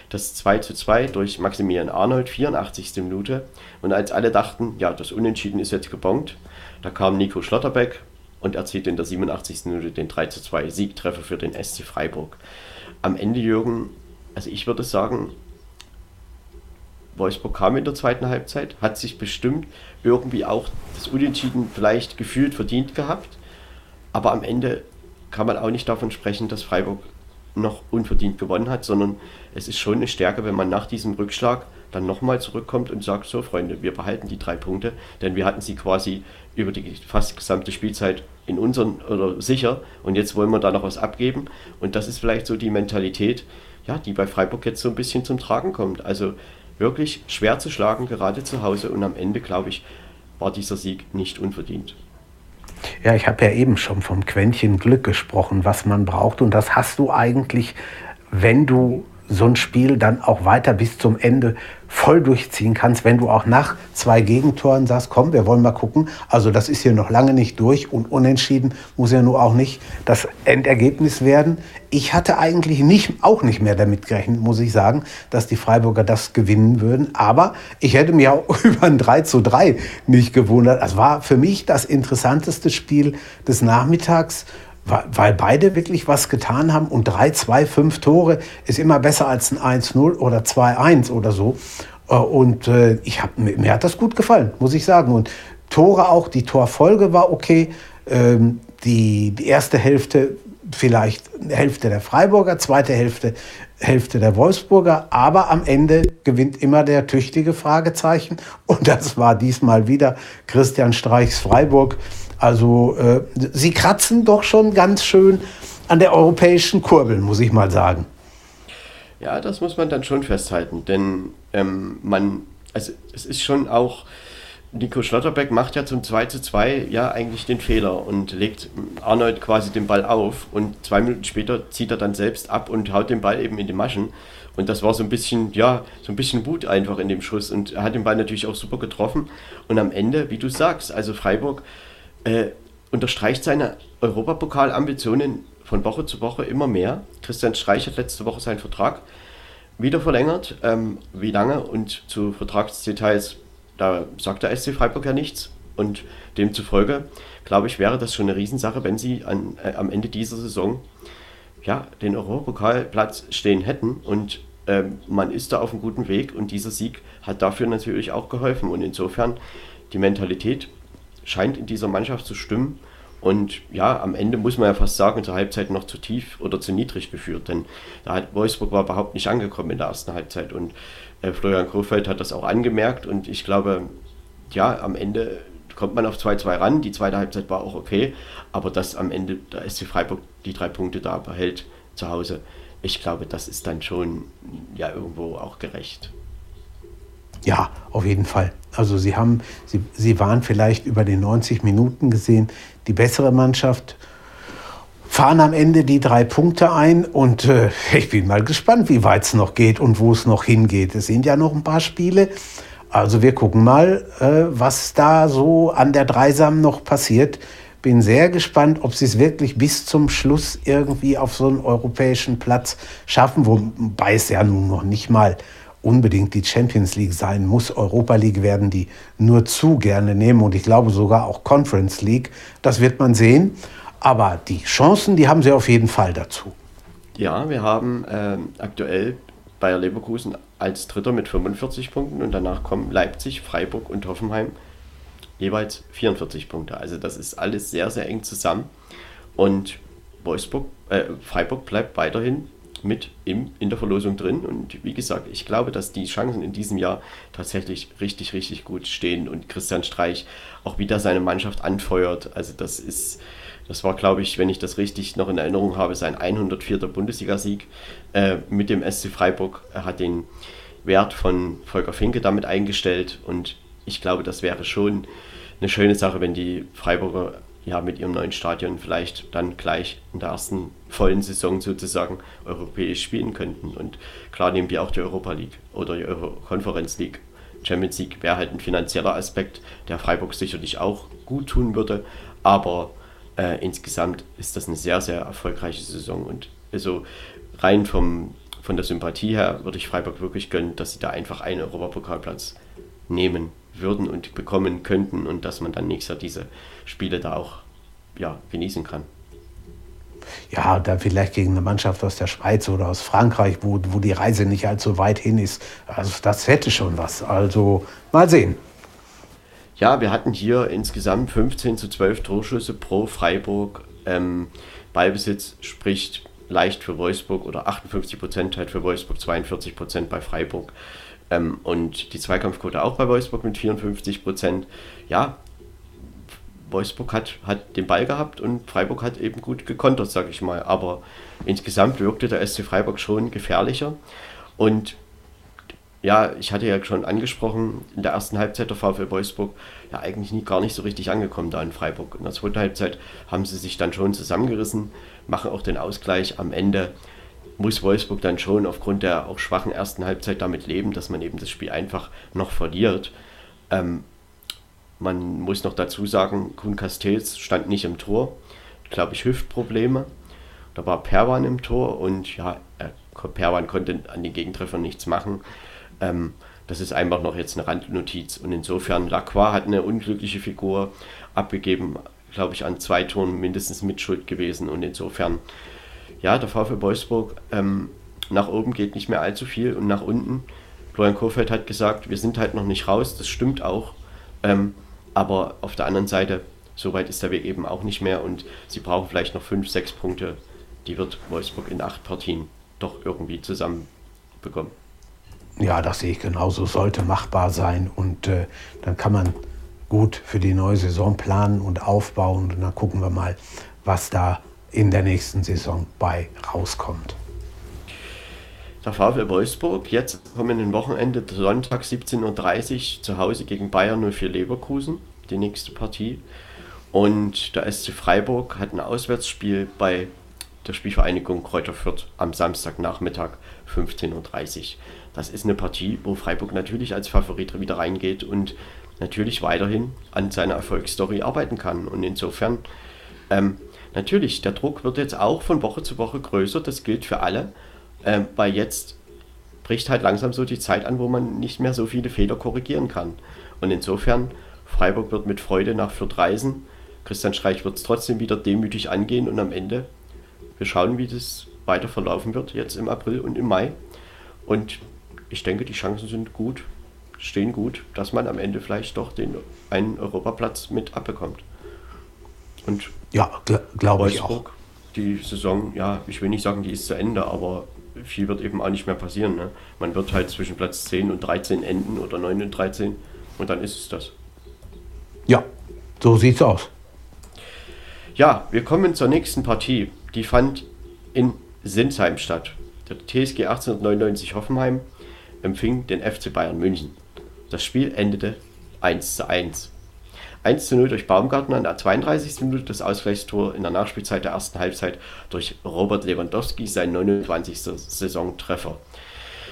das 2 zu 2 durch Maximilian Arnold, 84. Minute. Und als alle dachten, ja, das Unentschieden ist jetzt gebongt, da kam Nico Schlotterbeck und erzielte in der 87. Minute den 3 zu 2 Siegtreffer für den SC Freiburg. Am Ende, Jürgen, also ich würde sagen, Wolfsburg kam in der zweiten Halbzeit, hat sich bestimmt irgendwie auch das Unentschieden vielleicht gefühlt verdient gehabt, aber am Ende kann man auch nicht davon sprechen, dass Freiburg noch unverdient gewonnen hat, sondern es ist schon eine Stärke, wenn man nach diesem Rückschlag dann nochmal zurückkommt und sagt, so Freunde, wir behalten die drei Punkte, denn wir hatten sie quasi über die fast gesamte Spielzeit in unseren oder sicher und jetzt wollen wir da noch was abgeben und das ist vielleicht so die Mentalität, ja, die bei Freiburg jetzt so ein bisschen zum Tragen kommt. Also wirklich schwer zu schlagen, gerade zu Hause und am Ende, glaube ich, war dieser Sieg nicht unverdient. Ja, ich habe ja eben schon vom Quäntchen Glück gesprochen, was man braucht. Und das hast du eigentlich, wenn du so ein Spiel dann auch weiter bis zum Ende voll durchziehen kannst, wenn du auch nach zwei Gegentoren sagst, komm, wir wollen mal gucken. Also das ist hier noch lange nicht durch und unentschieden muss ja nur auch nicht das Endergebnis werden. Ich hatte eigentlich nicht, auch nicht mehr damit gerechnet, muss ich sagen, dass die Freiburger das gewinnen würden. Aber ich hätte mich auch *laughs* über ein 3 zu 3 nicht gewundert. Es war für mich das interessanteste Spiel des Nachmittags weil beide wirklich was getan haben und 3, 2, 5 Tore ist immer besser als ein 1-0 oder 2-1 oder so. Äh, und äh, ich hab, mir hat das gut gefallen, muss ich sagen. Und Tore auch, die Torfolge war okay. Ähm, die, die erste Hälfte vielleicht Hälfte der Freiburger, zweite Hälfte, Hälfte der Wolfsburger, aber am Ende gewinnt immer der tüchtige Fragezeichen und das war diesmal wieder Christian Streichs Freiburg. Also äh, sie kratzen doch schon ganz schön an der europäischen Kurbel, muss ich mal sagen. Ja, das muss man dann schon festhalten, denn ähm, man, also es ist schon auch Nico Schlotterbeck macht ja zum 2 zu 2 ja eigentlich den Fehler und legt Arnold quasi den Ball auf und zwei Minuten später zieht er dann selbst ab und haut den Ball eben in die Maschen. Und das war so ein bisschen, ja, so ein bisschen Wut einfach in dem Schuss. Und er hat den Ball natürlich auch super getroffen. Und am Ende, wie du sagst, also Freiburg äh, unterstreicht seine Europapokalambitionen von Woche zu Woche immer mehr. Christian Streich hat letzte Woche seinen Vertrag wieder verlängert. Ähm, wie lange und zu Vertragsdetails da sagt der SC Freiburg ja nichts. Und demzufolge, glaube ich, wäre das schon eine Riesensache, wenn sie an, äh, am Ende dieser Saison ja, den Europapokalplatz stehen hätten. Und ähm, man ist da auf einem guten Weg und dieser Sieg hat dafür natürlich auch geholfen. Und insofern, die Mentalität scheint in dieser Mannschaft zu stimmen. Und ja, am Ende muss man ja fast sagen, zur Halbzeit noch zu tief oder zu niedrig geführt, denn da hat Wolfsburg war überhaupt nicht angekommen in der ersten Halbzeit. Und äh, Florian Krofeld hat das auch angemerkt und ich glaube, ja, am Ende kommt man auf 2-2 ran. Die zweite Halbzeit war auch okay, aber dass am Ende der SC Freiburg die drei Punkte da behält zu Hause, ich glaube, das ist dann schon ja irgendwo auch gerecht. Ja, auf jeden Fall. Also sie haben, sie, sie waren vielleicht über den 90 Minuten gesehen die bessere Mannschaft fahren am Ende die drei Punkte ein und äh, *laughs* ich bin mal gespannt, wie weit es noch geht und wo es noch hingeht. Es sind ja noch ein paar Spiele. Also wir gucken mal, äh, was da so an der Dreisam noch passiert. Bin sehr gespannt, ob sie es wirklich bis zum Schluss irgendwie auf so einen europäischen Platz schaffen, wobei es ja nun noch nicht mal unbedingt die Champions League sein muss. Europa League werden die nur zu gerne nehmen und ich glaube sogar auch Conference League. Das wird man sehen. Aber die Chancen, die haben sie auf jeden Fall dazu. Ja, wir haben äh, aktuell Bayer Leverkusen als Dritter mit 45 Punkten und danach kommen Leipzig, Freiburg und Hoffenheim jeweils 44 Punkte. Also das ist alles sehr, sehr eng zusammen. Und Wolfsburg, äh, Freiburg bleibt weiterhin mit im, in der Verlosung drin. Und wie gesagt, ich glaube, dass die Chancen in diesem Jahr tatsächlich richtig, richtig gut stehen und Christian Streich auch wieder seine Mannschaft anfeuert. Also das ist das war, glaube ich, wenn ich das richtig noch in Erinnerung habe, sein 104. Bundesligasieg äh, mit dem SC Freiburg. Er hat den Wert von Volker Finke damit eingestellt und ich glaube, das wäre schon eine schöne Sache, wenn die Freiburger ja mit ihrem neuen Stadion vielleicht dann gleich in der ersten vollen Saison sozusagen europäisch spielen könnten. Und klar nehmen wir auch die Europa League oder die Euro Conference League. Champions League wäre halt ein finanzieller Aspekt, der Freiburg sicherlich auch gut tun würde, aber äh, insgesamt ist das eine sehr, sehr erfolgreiche Saison und also rein vom, von der Sympathie her würde ich Freiburg wirklich gönnen, dass sie da einfach einen Europapokalplatz nehmen würden und bekommen könnten und dass man dann nächstes Jahr diese Spiele da auch ja, genießen kann. Ja, da vielleicht gegen eine Mannschaft aus der Schweiz oder aus Frankreich, wo, wo die Reise nicht allzu weit hin ist. Also das hätte schon was. Also mal sehen. Ja, wir hatten hier insgesamt 15 zu 12 Torschüsse pro Freiburg. Ähm, Ballbesitz spricht leicht für Wolfsburg oder 58 Prozent halt für Wolfsburg, 42 Prozent bei Freiburg. Ähm, und die Zweikampfquote auch bei Wolfsburg mit 54 Prozent. Ja, Wolfsburg hat, hat den Ball gehabt und Freiburg hat eben gut gekontert, sag ich mal. Aber insgesamt wirkte der SC Freiburg schon gefährlicher. Und ja, ich hatte ja schon angesprochen, in der ersten Halbzeit der VfL Wolfsburg ja eigentlich nie gar nicht so richtig angekommen da in Freiburg. In der zweiten Halbzeit haben sie sich dann schon zusammengerissen, machen auch den Ausgleich. Am Ende muss Wolfsburg dann schon aufgrund der auch schwachen ersten Halbzeit damit leben, dass man eben das Spiel einfach noch verliert. Ähm, man muss noch dazu sagen, Kuhn Castells stand nicht im Tor, glaube ich, Hüftprobleme. Da war Perwan im Tor und ja, Perwan konnte an den Gegentreffern nichts machen. Ähm, das ist einfach noch jetzt eine Randnotiz. Und insofern, Lacroix hat eine unglückliche Figur abgegeben, glaube ich, an zwei Toren mindestens Mitschuld gewesen. Und insofern, ja, der VfL Wolfsburg, ähm, nach oben geht nicht mehr allzu viel und nach unten. Florian Kohfeldt hat gesagt, wir sind halt noch nicht raus, das stimmt auch. Ähm, aber auf der anderen Seite, so weit ist der Weg eben auch nicht mehr und sie brauchen vielleicht noch fünf, sechs Punkte die wird Wolfsburg in acht Partien doch irgendwie zusammenbekommen. Ja, das sehe ich genauso. Sollte machbar sein und äh, dann kann man gut für die neue Saison planen und aufbauen und dann gucken wir mal, was da in der nächsten Saison bei rauskommt. Der VfL Wolfsburg, jetzt kommenden Wochenende, Sonntag 17.30 Uhr zu Hause gegen Bayern 04 Leverkusen, die nächste Partie. Und der SC Freiburg hat ein Auswärtsspiel bei der Spielvereinigung Kräuter Fürth am Samstagnachmittag 15.30 Uhr. Das ist eine Partie, wo Freiburg natürlich als Favorit wieder reingeht und natürlich weiterhin an seiner Erfolgsstory arbeiten kann. Und insofern, ähm, natürlich, der Druck wird jetzt auch von Woche zu Woche größer, das gilt für alle, ähm, weil jetzt bricht halt langsam so die Zeit an, wo man nicht mehr so viele Fehler korrigieren kann. Und insofern, Freiburg wird mit Freude nach Fürth reisen. Christian Streich wird es trotzdem wieder demütig angehen und am Ende, wir schauen, wie das weiter verlaufen wird, jetzt im April und im Mai. Und ich denke, die Chancen sind gut, stehen gut, dass man am Ende vielleicht doch den einen Europaplatz mit abbekommt. Und ja, gl glaube ich auch. Die Saison, ja, ich will nicht sagen, die ist zu Ende, aber viel wird eben auch nicht mehr passieren. Ne? Man wird halt zwischen Platz 10 und 13 enden oder 9 und 13 und dann ist es das. Ja, so sieht's aus. Ja, wir kommen zur nächsten Partie. Die fand in Sinsheim statt. Der TSG 1899 Hoffenheim empfing den FC Bayern München. Das Spiel endete 1 zu 1. 1 zu 0 durch Baumgartner in der 32. Minute, das Ausgleichstor in der Nachspielzeit der ersten Halbzeit durch Robert Lewandowski, sein 29. Saisontreffer.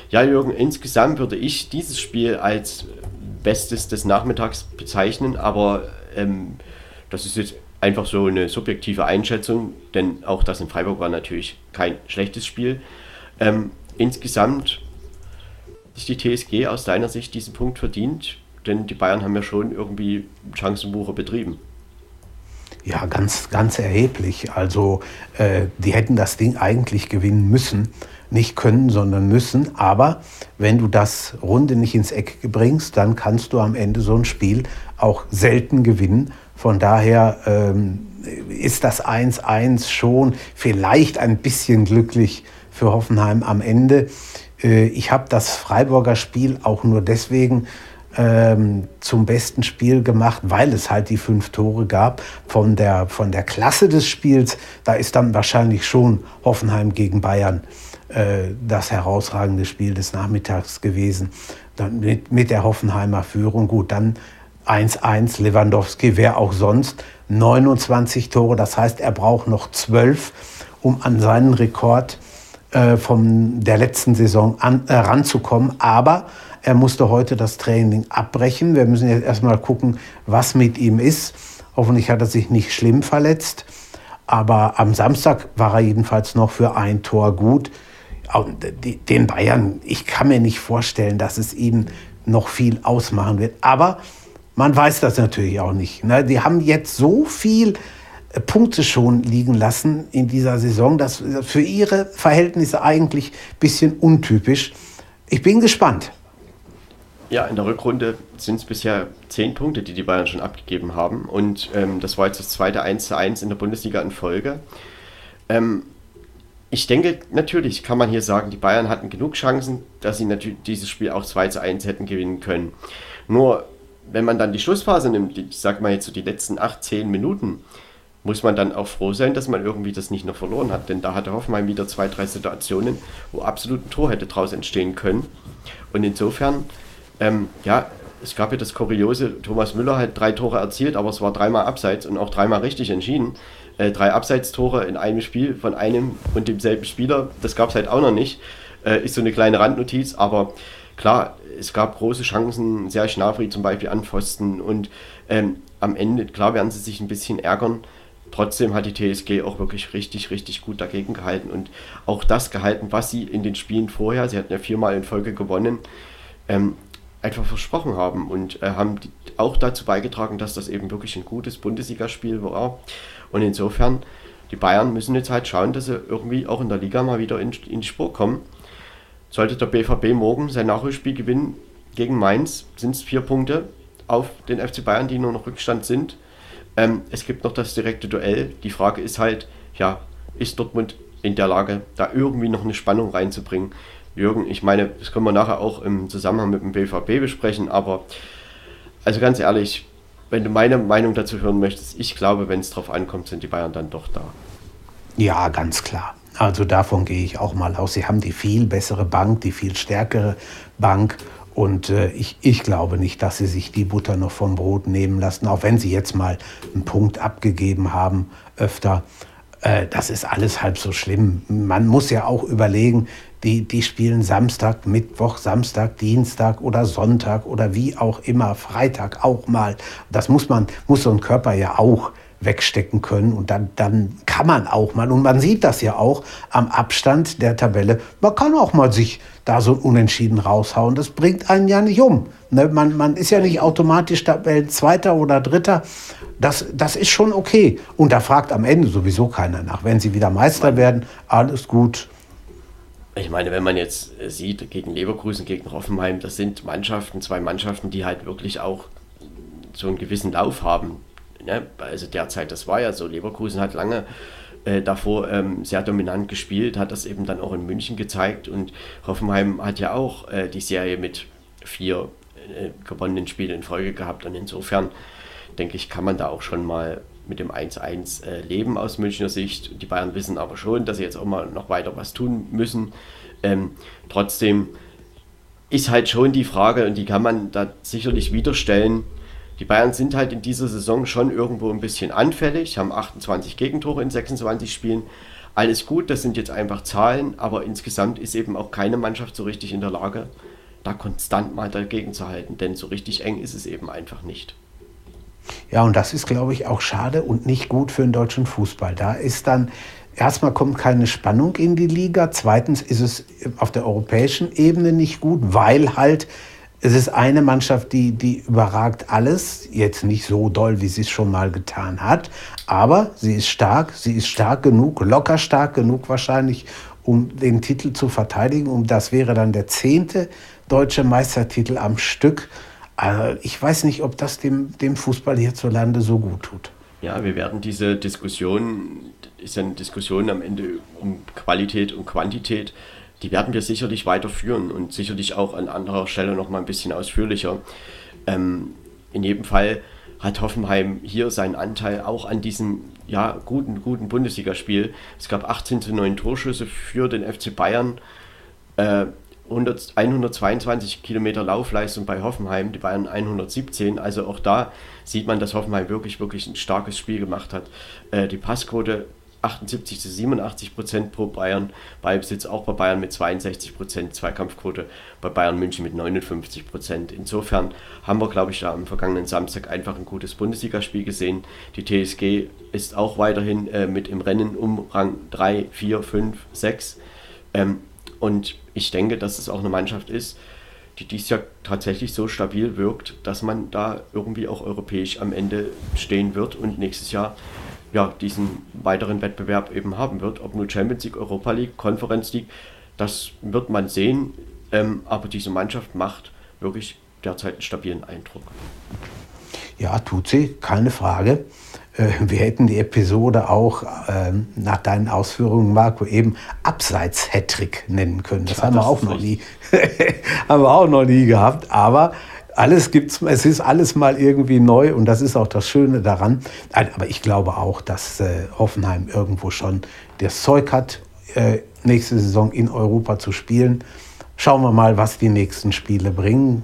Ja, Jürgen, insgesamt würde ich dieses Spiel als Bestes des Nachmittags bezeichnen, aber ähm, das ist jetzt einfach so eine subjektive Einschätzung, denn auch das in Freiburg war natürlich kein schlechtes Spiel. Ähm, insgesamt ist die TSG aus deiner Sicht diesen Punkt verdient, denn die Bayern haben ja schon irgendwie Chancenbuche betrieben. Ja, ganz, ganz erheblich. Also äh, die hätten das Ding eigentlich gewinnen müssen. Nicht können, sondern müssen. Aber wenn du das Runde nicht ins Eck bringst, dann kannst du am Ende so ein Spiel auch selten gewinnen. Von daher ähm, ist das 1-1 schon vielleicht ein bisschen glücklich für Hoffenheim am Ende. Äh, ich habe das Freiburger Spiel auch nur deswegen ähm, zum besten Spiel gemacht, weil es halt die fünf Tore gab. Von der, von der Klasse des Spiels, da ist dann wahrscheinlich schon Hoffenheim gegen Bayern äh, das herausragende Spiel des Nachmittags gewesen. Dann mit, mit der Hoffenheimer Führung. Gut, dann 1-1 Lewandowski, wer auch sonst. 29 Tore, das heißt, er braucht noch 12, um an seinen Rekord äh, von der letzten Saison an, äh, ranzukommen. Aber er musste heute das Training abbrechen. Wir müssen jetzt erstmal gucken, was mit ihm ist. Hoffentlich hat er sich nicht schlimm verletzt. Aber am Samstag war er jedenfalls noch für ein Tor gut. Den Bayern, ich kann mir nicht vorstellen, dass es ihnen noch viel ausmachen wird. Aber man weiß das natürlich auch nicht. Ne? Die haben jetzt so viel äh, Punkte schon liegen lassen in dieser Saison. Das ist für ihre Verhältnisse eigentlich ein bisschen untypisch. Ich bin gespannt. Ja, in der Rückrunde sind es bisher zehn Punkte, die die Bayern schon abgegeben haben. Und ähm, das war jetzt das zweite 1 zu 1 in der Bundesliga in Folge. Ähm, ich denke, natürlich kann man hier sagen, die Bayern hatten genug Chancen, dass sie natürlich dieses Spiel auch 2 zu 1 hätten gewinnen können. Nur, wenn man dann die Schlussphase nimmt, ich sag mal jetzt so die letzten 8, 10 Minuten, muss man dann auch froh sein, dass man irgendwie das nicht noch verloren hat. Denn da hatte Hoffenheim wieder zwei, drei Situationen, wo absolut ein Tor hätte daraus entstehen können. Und insofern, ähm, ja, es gab ja das Kuriose, Thomas Müller hat drei Tore erzielt, aber es war dreimal abseits und auch dreimal richtig entschieden. Äh, drei Abseitstore in einem Spiel von einem und demselben Spieler, das gab es halt auch noch nicht. Äh, ist so eine kleine Randnotiz, aber klar, es gab große Chancen, sehr Schnabri zum Beispiel an Pfosten und ähm, am Ende, klar werden sie sich ein bisschen ärgern, Trotzdem hat die TSG auch wirklich richtig, richtig gut dagegen gehalten und auch das gehalten, was sie in den Spielen vorher, sie hatten ja viermal in Folge gewonnen, ähm, einfach versprochen haben und äh, haben auch dazu beigetragen, dass das eben wirklich ein gutes Bundesligaspiel war. Und insofern, die Bayern müssen jetzt halt schauen, dass sie irgendwie auch in der Liga mal wieder in, in die Spur kommen. Sollte der BVB morgen sein Nachholspiel gewinnen gegen Mainz, sind es vier Punkte auf den FC Bayern, die nur noch Rückstand sind. Ähm, es gibt noch das direkte Duell. Die Frage ist halt, ja, ist Dortmund in der Lage, da irgendwie noch eine Spannung reinzubringen. Jürgen, ich meine, das können wir nachher auch im Zusammenhang mit dem BVB besprechen, aber also ganz ehrlich, wenn du meine Meinung dazu hören möchtest, ich glaube, wenn es drauf ankommt, sind die Bayern dann doch da. Ja, ganz klar. Also davon gehe ich auch mal aus. Sie haben die viel bessere Bank, die viel stärkere Bank. Und äh, ich, ich glaube nicht, dass sie sich die Butter noch vom Brot nehmen lassen, auch wenn sie jetzt mal einen Punkt abgegeben haben öfter. Äh, das ist alles halb so schlimm. Man muss ja auch überlegen, die, die spielen Samstag, Mittwoch, Samstag, Dienstag oder Sonntag oder wie auch immer, Freitag auch mal. Das muss man, muss so ein Körper ja auch wegstecken können. Und dann, dann kann man auch mal, und man sieht das ja auch am Abstand der Tabelle, man kann auch mal sich da so Unentschieden raushauen. Das bringt einen ja nicht um. Ne? Man, man ist ja nicht automatisch Tabellenzweiter oder Dritter. Das, das ist schon okay. Und da fragt am Ende sowieso keiner nach. Wenn sie wieder Meister werden, alles gut. Ich meine, wenn man jetzt sieht, gegen Leverkusen, gegen Hoffenheim, das sind Mannschaften, zwei Mannschaften, die halt wirklich auch so einen gewissen Lauf haben. Ne? Also derzeit, das war ja so, Leverkusen hat lange äh, davor ähm, sehr dominant gespielt, hat das eben dann auch in München gezeigt und Hoffenheim hat ja auch äh, die Serie mit vier äh, gewonnenen Spielen in Folge gehabt und insofern denke ich, kann man da auch schon mal mit dem 1-1 äh, leben aus Münchner Sicht. Die Bayern wissen aber schon, dass sie jetzt auch mal noch weiter was tun müssen. Ähm, trotzdem ist halt schon die Frage, und die kann man da sicherlich wieder stellen, die Bayern sind halt in dieser Saison schon irgendwo ein bisschen anfällig, haben 28 Gegentore in 26 Spielen. Alles gut, das sind jetzt einfach Zahlen, aber insgesamt ist eben auch keine Mannschaft so richtig in der Lage, da konstant mal dagegen zu halten, denn so richtig eng ist es eben einfach nicht. Ja, und das ist, glaube ich, auch schade und nicht gut für den deutschen Fußball. Da ist dann, erstmal kommt keine Spannung in die Liga, zweitens ist es auf der europäischen Ebene nicht gut, weil halt es ist eine Mannschaft, die, die überragt alles. Jetzt nicht so doll, wie sie es schon mal getan hat. Aber sie ist stark. Sie ist stark genug, locker stark genug wahrscheinlich, um den Titel zu verteidigen. Und das wäre dann der zehnte deutsche Meistertitel am Stück. Also ich weiß nicht, ob das dem, dem Fußball hierzulande so gut tut. Ja, wir werden diese Diskussion, ist ja eine Diskussion am Ende um Qualität und Quantität die werden wir sicherlich weiterführen und sicherlich auch an anderer Stelle noch mal ein bisschen ausführlicher. Ähm, in jedem Fall hat Hoffenheim hier seinen Anteil auch an diesem ja, guten, guten Bundesligaspiel. Es gab 18 zu 9 Torschüsse für den FC Bayern. Äh, 100, 122 Kilometer Laufleistung bei Hoffenheim, die Bayern 117. Also auch da sieht man, dass Hoffenheim wirklich, wirklich ein starkes Spiel gemacht hat. Äh, die Passquote 78 zu 87 Prozent pro Bayern. Ballbesitz auch bei Bayern mit 62 Prozent, Zweikampfquote bei Bayern München mit 59 Prozent. Insofern haben wir, glaube ich, da am vergangenen Samstag einfach ein gutes Bundesligaspiel gesehen. Die TSG ist auch weiterhin äh, mit im Rennen um Rang 3, 4, 5, 6. Ähm, und ich denke, dass es auch eine Mannschaft ist, die dies Jahr tatsächlich so stabil wirkt, dass man da irgendwie auch europäisch am Ende stehen wird und nächstes Jahr ja, diesen weiteren Wettbewerb eben haben wird. Ob nur Champions League, Europa League, Conference League, das wird man sehen. Ähm, aber diese Mannschaft macht wirklich derzeit einen stabilen Eindruck. Ja, tut sie, keine Frage. Äh, wir hätten die Episode auch äh, nach deinen Ausführungen, Marco, eben Abseits-Hattrick nennen können. Das ja, haben das wir auch noch nie, *laughs* haben wir auch noch nie gehabt. Aber alles gibt's, es ist alles mal irgendwie neu und das ist auch das Schöne daran. Aber ich glaube auch, dass äh, Hoffenheim irgendwo schon das Zeug hat, äh, nächste Saison in Europa zu spielen. Schauen wir mal, was die nächsten Spiele bringen.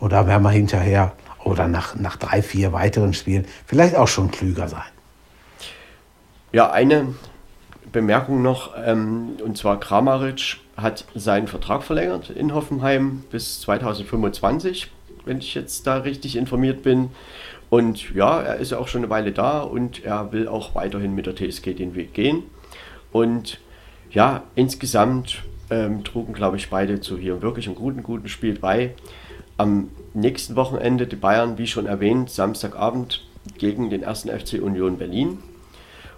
Oder werden wir hinterher oder nach, nach drei, vier weiteren Spielen vielleicht auch schon klüger sein. Ja, eine Bemerkung noch, ähm, und zwar Kramaric hat seinen Vertrag verlängert in Hoffenheim bis 2025 wenn ich jetzt da richtig informiert bin. Und ja, er ist auch schon eine Weile da und er will auch weiterhin mit der TSG den Weg gehen. Und ja, insgesamt ähm, trugen, glaube ich, beide zu hier wirklich einem guten, guten Spiel bei. Am nächsten Wochenende die Bayern, wie schon erwähnt, Samstagabend gegen den ersten FC Union Berlin.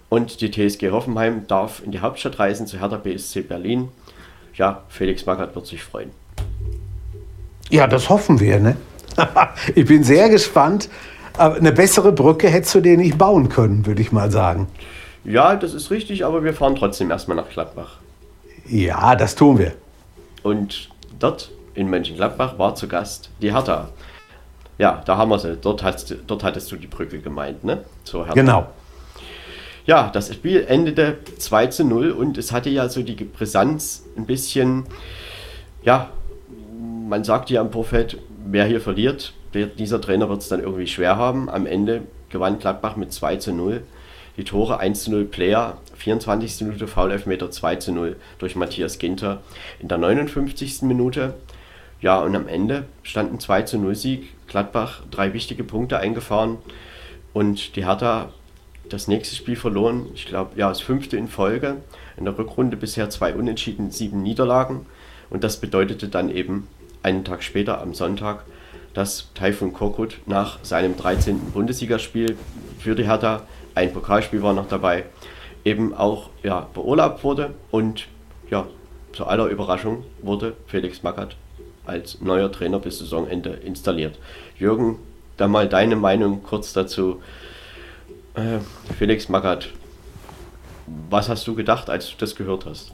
Und die TSG Hoffenheim darf in die Hauptstadt reisen zu Hertha BSC Berlin. Ja, Felix Magath wird sich freuen. Ja, das hoffen wir, ne? *laughs* ich bin sehr gespannt. Aber eine bessere Brücke hättest du dir nicht bauen können, würde ich mal sagen. Ja, das ist richtig, aber wir fahren trotzdem erstmal nach Gladbach. Ja, das tun wir. Und dort in Mönchengladbach war zu Gast die Hertha. Ja, da haben wir sie. Dort, hast, dort hattest du die Brücke gemeint, ne? Zur Hertha. Genau. Ja, das Spiel endete 2 zu 0 und es hatte ja so die Brisanz ein bisschen, ja, man sagte ja im Vorfeld, wer hier verliert, der, dieser Trainer wird es dann irgendwie schwer haben. Am Ende gewann Gladbach mit 2 zu 0. Die Tore 1 zu 0 Player, 24. Minute Foul Elfmeter 2 zu 0 durch Matthias Ginter in der 59. Minute. Ja, und am Ende stand ein 2 zu 0 Sieg. Gladbach drei wichtige Punkte eingefahren und die Hertha das nächste Spiel verloren. Ich glaube, ja, das fünfte in Folge. In der Rückrunde bisher zwei Unentschieden, sieben Niederlagen. Und das bedeutete dann eben einen Tag später am Sonntag, dass Taifun Korkut nach seinem 13. Bundesligaspiel für die Hertha, ein Pokalspiel war noch dabei, eben auch ja, beurlaubt wurde. Und ja, zu aller Überraschung wurde Felix Magath als neuer Trainer bis Saisonende installiert. Jürgen, da mal deine Meinung kurz dazu. Äh, Felix Magath, was hast du gedacht, als du das gehört hast?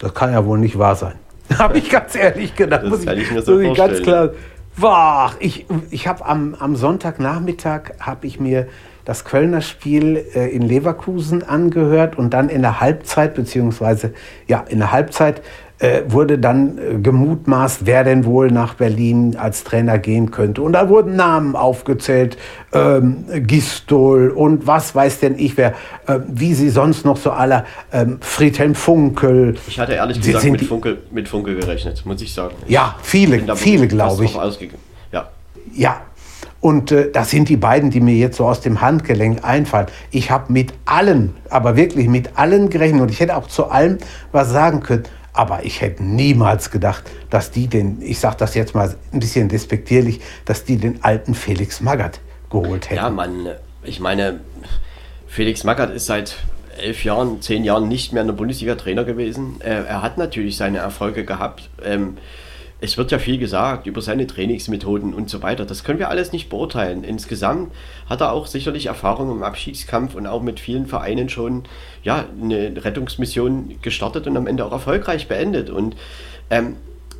Das kann ja wohl nicht wahr sein. *laughs* Habe ich ganz ehrlich gedacht. Das muss kann ich, ich mir so vorstellen. Ganz klar. Boah, ich ich habe am, am Sonntagnachmittag habe ich mir das Kölner Spiel äh, in Leverkusen angehört und dann in der Halbzeit, beziehungsweise ja, in der Halbzeit äh, wurde dann äh, gemutmaßt, wer denn wohl nach Berlin als Trainer gehen könnte. Und da wurden Namen aufgezählt, ähm, Gistol und was weiß denn ich wer, äh, wie sie sonst noch so aller, ähm, Friedhelm Funkel. Ich hatte ehrlich gesagt mit Funkel, mit Funkel gerechnet, muss ich sagen. Ja, viele, viele glaube ich. Ja. ja, und äh, das sind die beiden, die mir jetzt so aus dem Handgelenk einfallen. Ich habe mit allen, aber wirklich mit allen gerechnet und ich hätte auch zu allem was sagen können. Aber ich hätte niemals gedacht, dass die den, ich sage das jetzt mal ein bisschen despektierlich, dass die den alten Felix Magath geholt hätten. Ja, man, ich meine, Felix Magath ist seit elf Jahren, zehn Jahren nicht mehr in der Bundesliga Trainer gewesen. Er, er hat natürlich seine Erfolge gehabt. Es wird ja viel gesagt über seine Trainingsmethoden und so weiter. Das können wir alles nicht beurteilen. Insgesamt hat er auch sicherlich Erfahrung im Abschiedskampf und auch mit vielen Vereinen schon ja, eine Rettungsmission gestartet und am Ende auch erfolgreich beendet. Und ähm,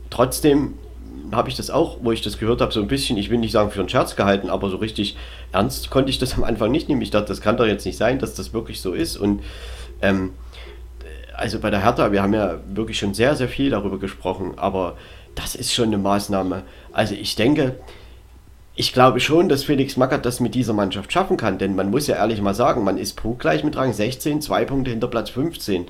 trotzdem habe ich das auch, wo ich das gehört habe, so ein bisschen, ich will nicht sagen für einen Scherz gehalten, aber so richtig ernst konnte ich das am Anfang nicht nehmen. Ich dachte, das kann doch jetzt nicht sein, dass das wirklich so ist. Und ähm, also bei der Hertha, wir haben ja wirklich schon sehr, sehr viel darüber gesprochen, aber das ist schon eine Maßnahme. Also ich denke, ich glaube schon, dass Felix Magath das mit dieser Mannschaft schaffen kann, denn man muss ja ehrlich mal sagen, man ist punktgleich mit Rang 16, zwei Punkte hinter Platz 15.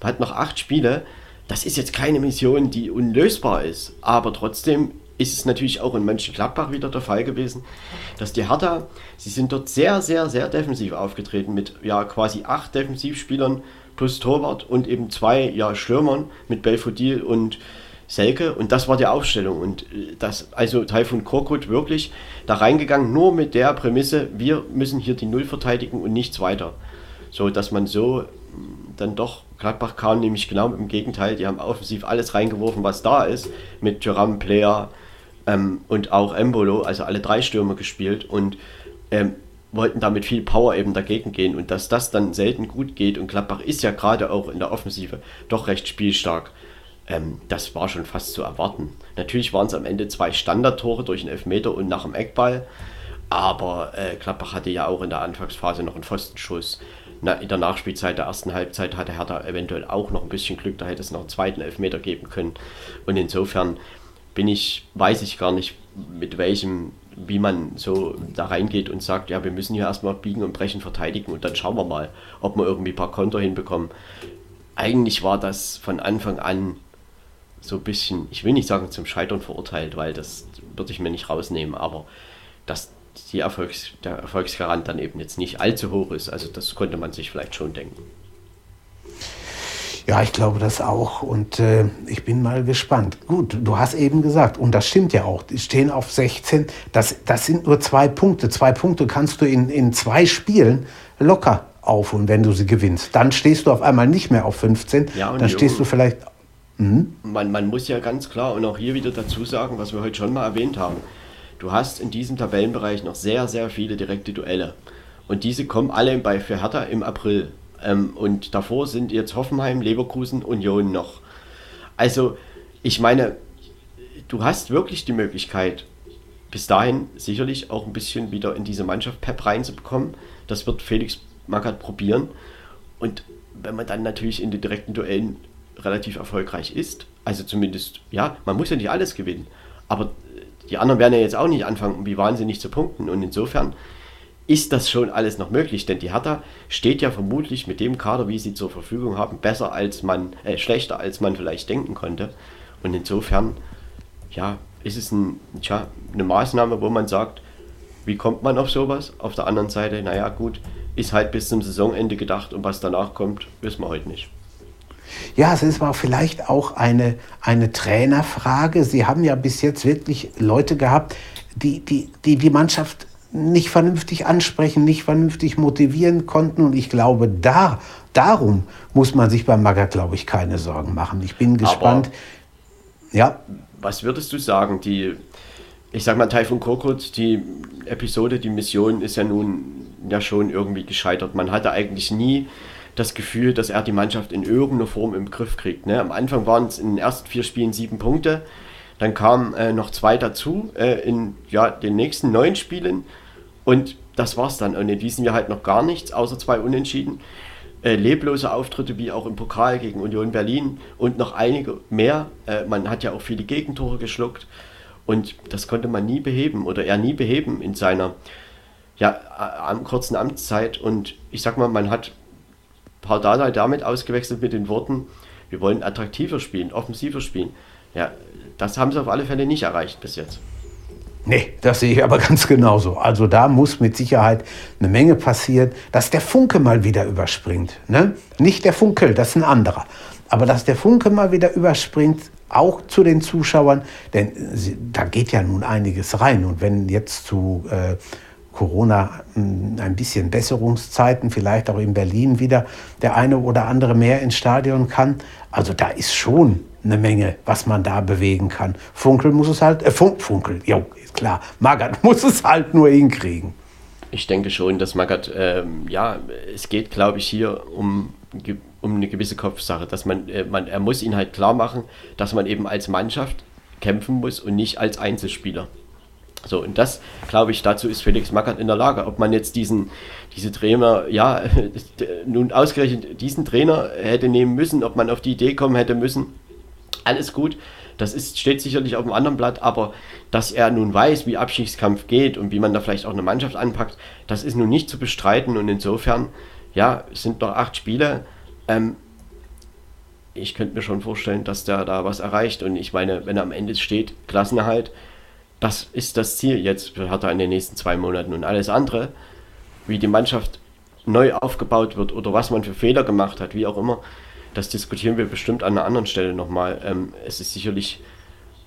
Man hat noch acht Spiele. Das ist jetzt keine Mission, die unlösbar ist, aber trotzdem ist es natürlich auch in Mönchengladbach wieder der Fall gewesen, dass die Hertha, sie sind dort sehr, sehr, sehr defensiv aufgetreten mit ja quasi acht Defensivspielern plus Torwart und eben zwei ja Stürmern mit Belfodil und Selke. Und das war die Aufstellung. Und äh, das also Taifun Korkut wirklich da reingegangen nur mit der Prämisse wir müssen hier die Null verteidigen und nichts weiter. So dass man so mm, dann doch Gladbach kam nämlich genau im Gegenteil. Die haben offensiv alles reingeworfen was da ist mit Thuram Player ähm, und auch Embolo also alle drei Stürmer gespielt und ähm, wollten damit viel Power eben dagegen gehen. Und dass das dann selten gut geht und Gladbach ist ja gerade auch in der Offensive doch recht spielstark ähm, das war schon fast zu erwarten. Natürlich waren es am Ende zwei Standardtore durch einen Elfmeter und nach dem Eckball. Aber äh, Gladbach hatte ja auch in der Anfangsphase noch einen Pfostenschuss. Na, in der Nachspielzeit der ersten Halbzeit hatte Hertha eventuell auch noch ein bisschen Glück, da hätte es noch einen zweiten Elfmeter geben können. Und insofern bin ich, weiß ich gar nicht, mit welchem, wie man so da reingeht und sagt, ja, wir müssen hier erstmal biegen und brechen, verteidigen und dann schauen wir mal, ob wir irgendwie ein paar Konter hinbekommen. Eigentlich war das von Anfang an so ein bisschen, ich will nicht sagen zum Scheitern verurteilt, weil das würde ich mir nicht rausnehmen, aber dass die Erfolgs, der Erfolgsgarant dann eben jetzt nicht allzu hoch ist, also das konnte man sich vielleicht schon denken. Ja, ich glaube das auch und äh, ich bin mal gespannt. Gut, du hast eben gesagt, und das stimmt ja auch, die stehen auf 16, das, das sind nur zwei Punkte. Zwei Punkte kannst du in, in zwei Spielen locker aufholen, wenn du sie gewinnst. Dann stehst du auf einmal nicht mehr auf 15, ja, dann stehst du vielleicht Mhm. Man, man muss ja ganz klar und auch hier wieder dazu sagen, was wir heute schon mal erwähnt haben. Du hast in diesem Tabellenbereich noch sehr, sehr viele direkte Duelle. Und diese kommen alle bei für Hertha im April. Ähm, und davor sind jetzt Hoffenheim, Leverkusen, Union noch. Also, ich meine, du hast wirklich die Möglichkeit, bis dahin sicherlich auch ein bisschen wieder in diese Mannschaft Pep reinzubekommen. Das wird Felix Magath probieren. Und wenn man dann natürlich in den direkten Duellen relativ erfolgreich ist, also zumindest, ja, man muss ja nicht alles gewinnen, aber die anderen werden ja jetzt auch nicht anfangen, wie wahnsinnig zu punkten. Und insofern ist das schon alles noch möglich, denn die Hertha steht ja vermutlich mit dem Kader, wie sie zur Verfügung haben, besser als man, äh, schlechter als man vielleicht denken konnte. Und insofern, ja, ist es ein, tja, eine Maßnahme, wo man sagt, wie kommt man auf sowas? Auf der anderen Seite, naja, gut, ist halt bis zum Saisonende gedacht und was danach kommt, wissen wir heute nicht. Ja, es ist aber vielleicht auch eine, eine Trainerfrage. Sie haben ja bis jetzt wirklich Leute gehabt, die die, die, die Mannschaft nicht vernünftig ansprechen, nicht vernünftig motivieren konnten. Und ich glaube, da, darum muss man sich beim Magger, glaube ich, keine Sorgen machen. Ich bin gespannt. Aber ja. Was würdest du sagen, die, ich sag mal, Taifun Korkut, die Episode, die Mission ist ja nun ja schon irgendwie gescheitert. Man hatte eigentlich nie das Gefühl, dass er die Mannschaft in irgendeiner Form im Griff kriegt. Ne? Am Anfang waren es in den ersten vier Spielen sieben Punkte. Dann kamen äh, noch zwei dazu äh, in ja, den nächsten neun Spielen. Und das war's dann. Und in diesem Jahr halt noch gar nichts, außer zwei Unentschieden. Äh, leblose Auftritte wie auch im Pokal gegen Union Berlin und noch einige mehr. Äh, man hat ja auch viele Gegentore geschluckt und das konnte man nie beheben oder er nie beheben in seiner ja, kurzen Amtszeit. Und ich sag mal, man hat Pardada damit ausgewechselt mit den Worten, wir wollen attraktiver spielen, offensiver spielen. Ja, das haben sie auf alle Fälle nicht erreicht bis jetzt. Nee, das sehe ich aber *laughs* ganz genauso. Also da muss mit Sicherheit eine Menge passieren, dass der Funke mal wieder überspringt. Ne? Nicht der Funkel, das ist ein anderer. Aber dass der Funke mal wieder überspringt, auch zu den Zuschauern, denn da geht ja nun einiges rein. Und wenn jetzt zu äh, Corona hm, ein bisschen Besserungszeiten, vielleicht auch in Berlin wieder der eine oder andere mehr ins Stadion kann, also da ist schon eine Menge, was man da bewegen kann. Funkel muss es halt, äh, Fun Funkel, jo, klar. Magath *laughs* muss es halt nur hinkriegen. Ich denke schon, dass Magath, ähm, ja, es geht, glaube ich, hier um, um eine gewisse Kopfsache, dass man, äh, man, er muss ihn halt klar machen, dass man eben als Mannschaft kämpfen muss und nicht als Einzelspieler. So, und das, glaube ich, dazu ist Felix Magath in der Lage. Ob man jetzt diesen, diese Trainer, ja, *laughs* nun ausgerechnet diesen Trainer hätte nehmen müssen, ob man auf die Idee kommen hätte müssen, alles gut. Das ist, steht sicherlich auf dem anderen Blatt, aber dass er nun weiß, wie Abstiegskampf geht und wie man da vielleicht auch eine Mannschaft anpackt, das ist nun nicht zu bestreiten und insofern, ja, es sind noch acht Spiele. Ähm, ich könnte mir schon vorstellen, dass der da was erreicht und ich meine, wenn er am Ende steht, Klassenerhalt, das ist das Ziel jetzt für Hertha in den nächsten zwei Monaten und alles andere, wie die Mannschaft neu aufgebaut wird oder was man für Fehler gemacht hat, wie auch immer, das diskutieren wir bestimmt an einer anderen Stelle nochmal. Ähm, es ist sicherlich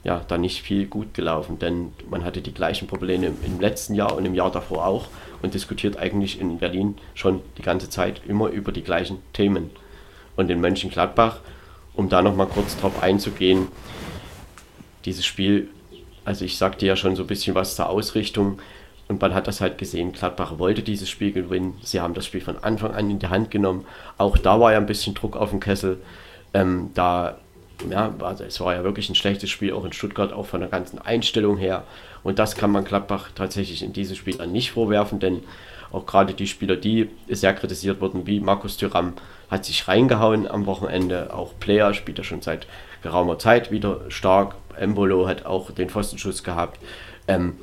ja, da nicht viel gut gelaufen, denn man hatte die gleichen Probleme im letzten Jahr und im Jahr davor auch und diskutiert eigentlich in Berlin schon die ganze Zeit immer über die gleichen Themen. Und in Mönchengladbach, um da nochmal kurz drauf einzugehen, dieses Spiel, also ich sagte ja schon so ein bisschen was zur Ausrichtung und man hat das halt gesehen, Gladbach wollte dieses Spiel gewinnen, sie haben das Spiel von Anfang an in die Hand genommen, auch da war ja ein bisschen Druck auf dem Kessel, ähm, da ja, also es war ja wirklich ein schlechtes Spiel, auch in Stuttgart, auch von der ganzen Einstellung her. Und das kann man Gladbach tatsächlich in diesem Spiel dann nicht vorwerfen, denn auch gerade die Spieler, die sehr kritisiert wurden, wie Markus Thüram, hat sich reingehauen am Wochenende. Auch Player spielt er schon seit geraumer Zeit wieder stark. Embolo hat auch den Pfostenschuss gehabt. Ähm,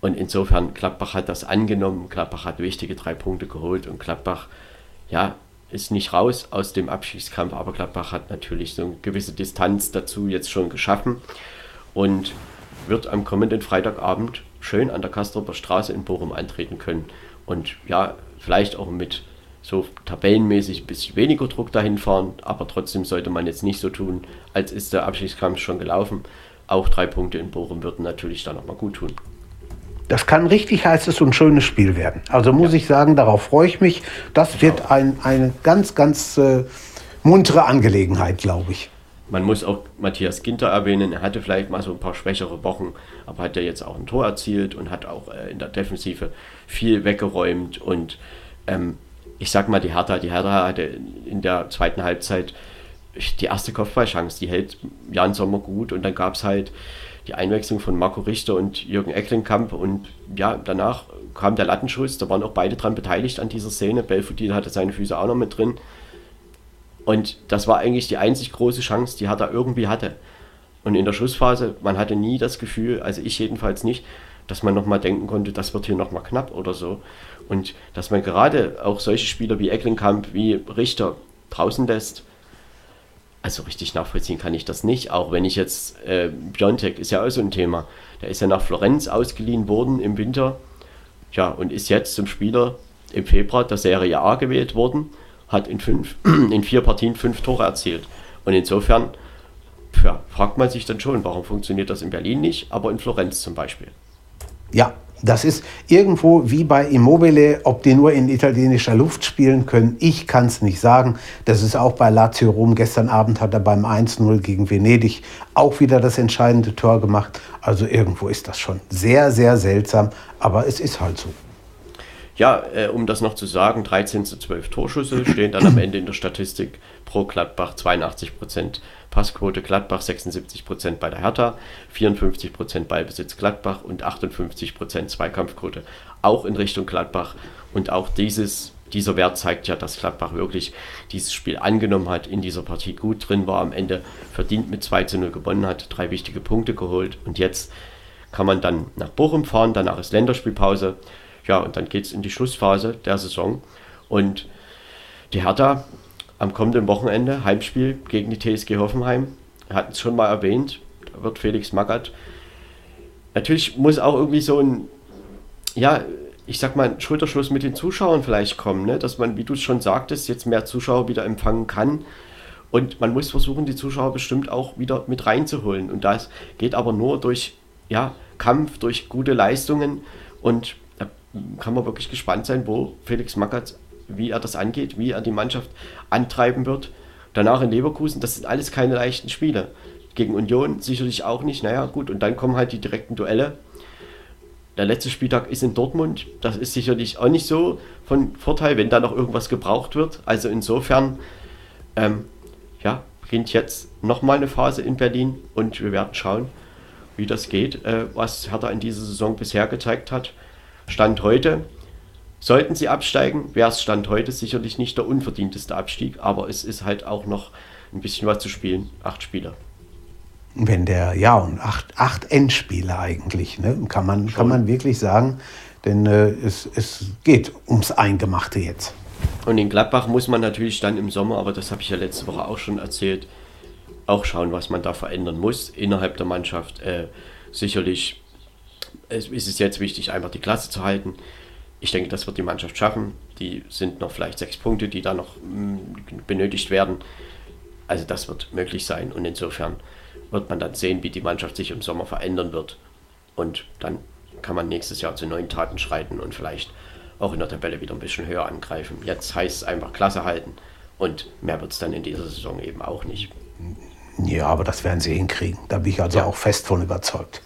und insofern, Gladbach hat das angenommen. Gladbach hat wichtige drei Punkte geholt und Gladbach, ja, ist nicht raus aus dem Abschiedskampf, aber Gladbach hat natürlich so eine gewisse Distanz dazu jetzt schon geschaffen und wird am kommenden Freitagabend schön an der Kastroper Straße in Bochum antreten können. Und ja, vielleicht auch mit so tabellenmäßig ein bisschen weniger Druck dahin fahren, aber trotzdem sollte man jetzt nicht so tun, als ist der Abschiedskampf schon gelaufen. Auch drei Punkte in Bochum würden natürlich da nochmal gut tun. Das kann richtig heißes und schönes Spiel werden. Also muss ja. ich sagen, darauf freue ich mich. Das wird ein, eine ganz, ganz äh, muntere Angelegenheit, glaube ich. Man muss auch Matthias Ginter erwähnen. Er hatte vielleicht mal so ein paar schwächere Wochen, aber hat ja jetzt auch ein Tor erzielt und hat auch äh, in der Defensive viel weggeräumt. Und ähm, ich sag mal, die Hertha, die Hertha hatte in der zweiten Halbzeit die erste Kopfballchance, die hält Jan Sommer gut und dann gab es halt die Einwechslung von Marco Richter und Jürgen Ecklenkamp und ja, danach kam der Lattenschuss, da waren auch beide dran beteiligt an dieser Szene. Belfodil hatte seine Füße auch noch mit drin. Und das war eigentlich die einzig große Chance, die Hertha irgendwie hatte. Und in der Schlussphase, man hatte nie das Gefühl, also ich jedenfalls nicht, dass man nochmal denken konnte, das wird hier nochmal knapp oder so. Und dass man gerade auch solche Spieler wie Ecklenkamp, wie Richter draußen lässt, also richtig nachvollziehen kann ich das nicht, auch wenn ich jetzt, äh, Biontech ist ja auch so ein Thema. Der ist ja nach Florenz ausgeliehen worden im Winter, ja, und ist jetzt zum Spieler im Februar der Serie A gewählt worden, hat in, fünf, *clears throat* in vier Partien fünf Tore erzielt. Und insofern ja, fragt man sich dann schon, warum funktioniert das in Berlin nicht, aber in Florenz zum Beispiel. Ja, das ist irgendwo wie bei Immobile, ob die nur in italienischer Luft spielen können. Ich kann es nicht sagen. Das ist auch bei Lazio Rom. Gestern Abend hat er beim 1-0 gegen Venedig auch wieder das entscheidende Tor gemacht. Also irgendwo ist das schon sehr, sehr seltsam. Aber es ist halt so. Ja, äh, um das noch zu sagen, 13 zu 12 Torschüsse stehen dann am Ende in der Statistik pro Gladbach 82 Prozent Passquote Gladbach 76% bei der Hertha, 54% Ballbesitz Gladbach und 58% Zweikampfquote auch in Richtung Gladbach. Und auch dieses, dieser Wert zeigt ja, dass Gladbach wirklich dieses Spiel angenommen hat, in dieser Partie gut drin war, am Ende verdient mit 2 zu 0 gewonnen hat, drei wichtige Punkte geholt und jetzt kann man dann nach Bochum fahren, danach ist Länderspielpause. Ja, und dann geht es in die Schlussphase der Saison. Und die Hertha am kommenden Wochenende Heimspiel gegen die TSG Hoffenheim. Wir hatten es schon mal erwähnt, da wird Felix Magath. Natürlich muss auch irgendwie so ein, ja, ich sag mal, Schulterschluss mit den Zuschauern vielleicht kommen, ne? dass man, wie du es schon sagtest, jetzt mehr Zuschauer wieder empfangen kann. Und man muss versuchen, die Zuschauer bestimmt auch wieder mit reinzuholen. Und das geht aber nur durch ja, Kampf, durch gute Leistungen. Und da kann man wirklich gespannt sein, wo Felix Magath wie er das angeht, wie er die Mannschaft antreiben wird. Danach in Leverkusen, das sind alles keine leichten Spiele. Gegen Union sicherlich auch nicht. Naja, gut, und dann kommen halt die direkten Duelle. Der letzte Spieltag ist in Dortmund. Das ist sicherlich auch nicht so von Vorteil, wenn da noch irgendwas gebraucht wird. Also insofern, ähm, ja, beginnt jetzt nochmal eine Phase in Berlin und wir werden schauen, wie das geht, äh, was Hertha in dieser Saison bisher gezeigt hat. Stand heute Sollten sie absteigen, wäre es Stand heute sicherlich nicht der unverdienteste Abstieg, aber es ist halt auch noch ein bisschen was zu spielen. Acht Spiele. Wenn der, ja, und acht, acht Endspiele eigentlich, ne? kann, man, kann man wirklich sagen, denn äh, es, es geht ums Eingemachte jetzt. Und in Gladbach muss man natürlich dann im Sommer, aber das habe ich ja letzte Woche auch schon erzählt, auch schauen, was man da verändern muss innerhalb der Mannschaft. Äh, sicherlich ist es jetzt wichtig, einfach die Klasse zu halten ich denke, das wird die Mannschaft schaffen. Die sind noch vielleicht sechs Punkte, die da noch mm, benötigt werden. Also das wird möglich sein und insofern wird man dann sehen, wie die Mannschaft sich im Sommer verändern wird. Und dann kann man nächstes Jahr zu neuen Taten schreiten und vielleicht auch in der Tabelle wieder ein bisschen höher angreifen. Jetzt heißt es einfach Klasse halten und mehr wird es dann in dieser Saison eben auch nicht. Ja, aber das werden sie hinkriegen. Da bin ich also ja. auch fest von überzeugt.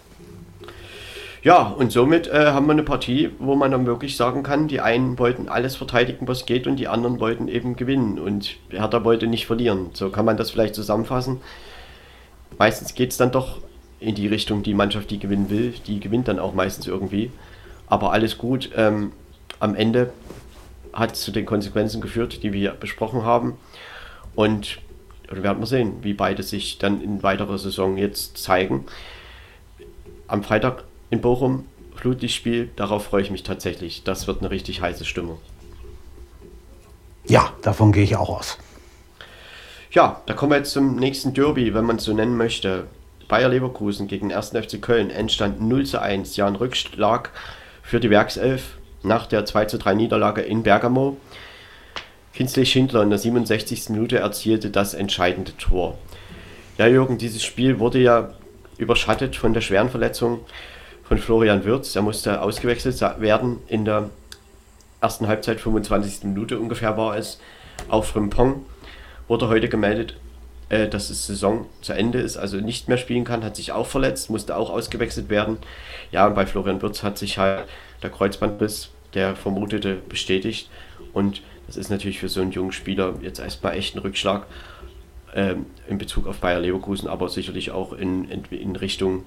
Ja, und somit äh, haben wir eine Partie, wo man dann wirklich sagen kann, die einen wollten alles verteidigen, was geht, und die anderen wollten eben gewinnen. Und Hertha wollte nicht verlieren. So kann man das vielleicht zusammenfassen. Meistens geht es dann doch in die Richtung, die Mannschaft, die gewinnen will, die gewinnt dann auch meistens irgendwie. Aber alles gut. Ähm, am Ende hat es zu den Konsequenzen geführt, die wir besprochen haben. Und wir werden mal sehen, wie beide sich dann in weiterer Saison jetzt zeigen. Am Freitag in Bochum, Flutlichtspiel, darauf freue ich mich tatsächlich. Das wird eine richtig heiße Stimmung. Ja, davon gehe ich auch aus. Ja, da kommen wir jetzt zum nächsten Derby, wenn man es so nennen möchte. Bayer Leverkusen gegen 1. FC Köln, Endstand 0 zu 1. Ja, ein Rückschlag für die Werkself nach der 2 zu 3 Niederlage in Bergamo. Kinsley Schindler in der 67. Minute erzielte das entscheidende Tor. Ja, Jürgen, dieses Spiel wurde ja überschattet von der schweren Verletzung von Florian Wirz. Der musste ausgewechselt werden in der ersten Halbzeit, 25. Minute ungefähr war es. Auch Frimpong wurde heute gemeldet, äh, dass die Saison zu Ende ist, also nicht mehr spielen kann, hat sich auch verletzt, musste auch ausgewechselt werden. Ja, und bei Florian Wirz hat sich halt der Kreuzbandriss, der vermutete, bestätigt. Und Das ist natürlich für so einen jungen Spieler jetzt erstmal echt ein Rückschlag ähm, in Bezug auf Bayer Leverkusen, aber sicherlich auch in, in, in Richtung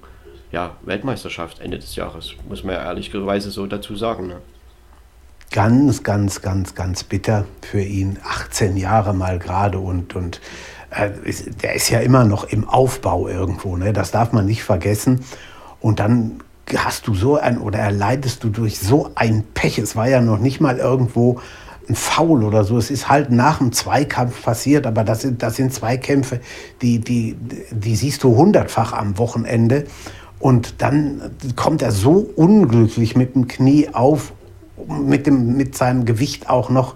ja, Weltmeisterschaft Ende des Jahres, muss man ja ehrlicherweise so dazu sagen. Ne? Ganz, ganz, ganz, ganz bitter für ihn. 18 Jahre mal gerade und, und äh, ist, der ist ja immer noch im Aufbau irgendwo, ne? das darf man nicht vergessen. Und dann hast du so ein oder erleidest du durch so ein Pech. Es war ja noch nicht mal irgendwo ein Foul oder so. Es ist halt nach dem Zweikampf passiert, aber das sind, das sind Zweikämpfe, die, die, die siehst du hundertfach am Wochenende. Und dann kommt er so unglücklich mit dem Knie auf, mit, dem, mit seinem Gewicht auch noch,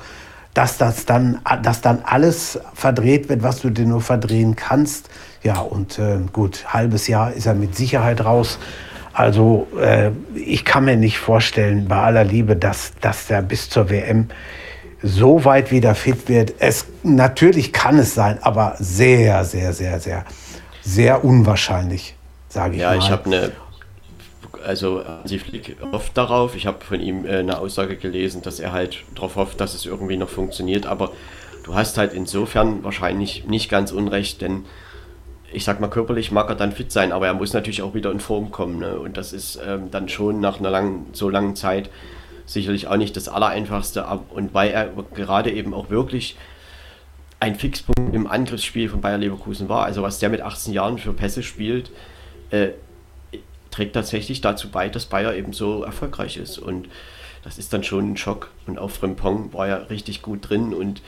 dass das dann, dass dann alles verdreht wird, was du dir nur verdrehen kannst. Ja, und äh, gut, halbes Jahr ist er mit Sicherheit raus. Also äh, ich kann mir nicht vorstellen, bei aller Liebe, dass, dass er bis zur WM so weit wieder fit wird. Es, natürlich kann es sein, aber sehr, sehr, sehr, sehr, sehr unwahrscheinlich, sage ich ja, mal. Ja, ich habe eine, also Hansi Flick hofft darauf. Ich habe von ihm äh, eine Aussage gelesen, dass er halt darauf hofft, dass es irgendwie noch funktioniert. Aber du hast halt insofern wahrscheinlich nicht ganz unrecht, denn ich sag mal, körperlich mag er dann fit sein, aber er muss natürlich auch wieder in Form kommen. Ne? Und das ist ähm, dann schon nach einer langen, so langen Zeit sicherlich auch nicht das Allereinfachste. Und weil er gerade eben auch wirklich ein Fixpunkt im Angriffsspiel von Bayer Leverkusen war, also was der mit 18 Jahren für Pässe spielt, äh, trägt tatsächlich dazu bei, dass Bayer eben so erfolgreich ist. Und das ist dann schon ein Schock. Und auch Frimpong war ja richtig gut drin und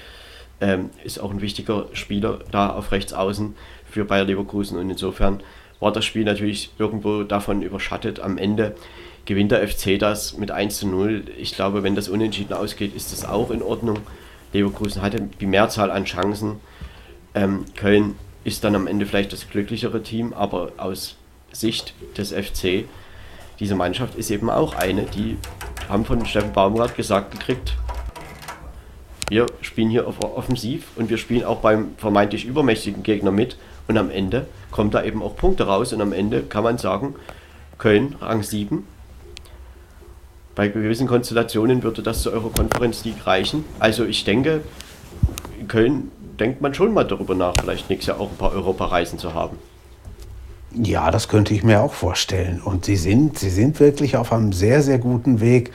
ähm, ist auch ein wichtiger Spieler da auf rechts außen für Bayer Leverkusen. Und insofern war das Spiel natürlich irgendwo davon überschattet. Am Ende gewinnt der FC das mit 1 zu 0. Ich glaube, wenn das unentschieden ausgeht, ist das auch in Ordnung. Leverkusen hatte die Mehrzahl an Chancen. Ähm, Köln ist dann am Ende vielleicht das glücklichere Team, aber aus Sicht des FC, diese Mannschaft ist eben auch eine, die haben von Steffen Baumgart gesagt gekriegt, wir spielen hier offensiv und wir spielen auch beim vermeintlich übermächtigen Gegner mit und am Ende kommt da eben auch Punkte raus und am Ende kann man sagen, Köln Rang 7. Bei gewissen Konstellationen würde das zur Euro-Konferenz League reichen. Also ich denke, in Köln denkt man schon mal darüber nach, vielleicht nächstes Jahr auch ein paar Europareisen zu haben. Ja, das könnte ich mir auch vorstellen. Und sie sind, sie sind wirklich auf einem sehr, sehr guten Weg.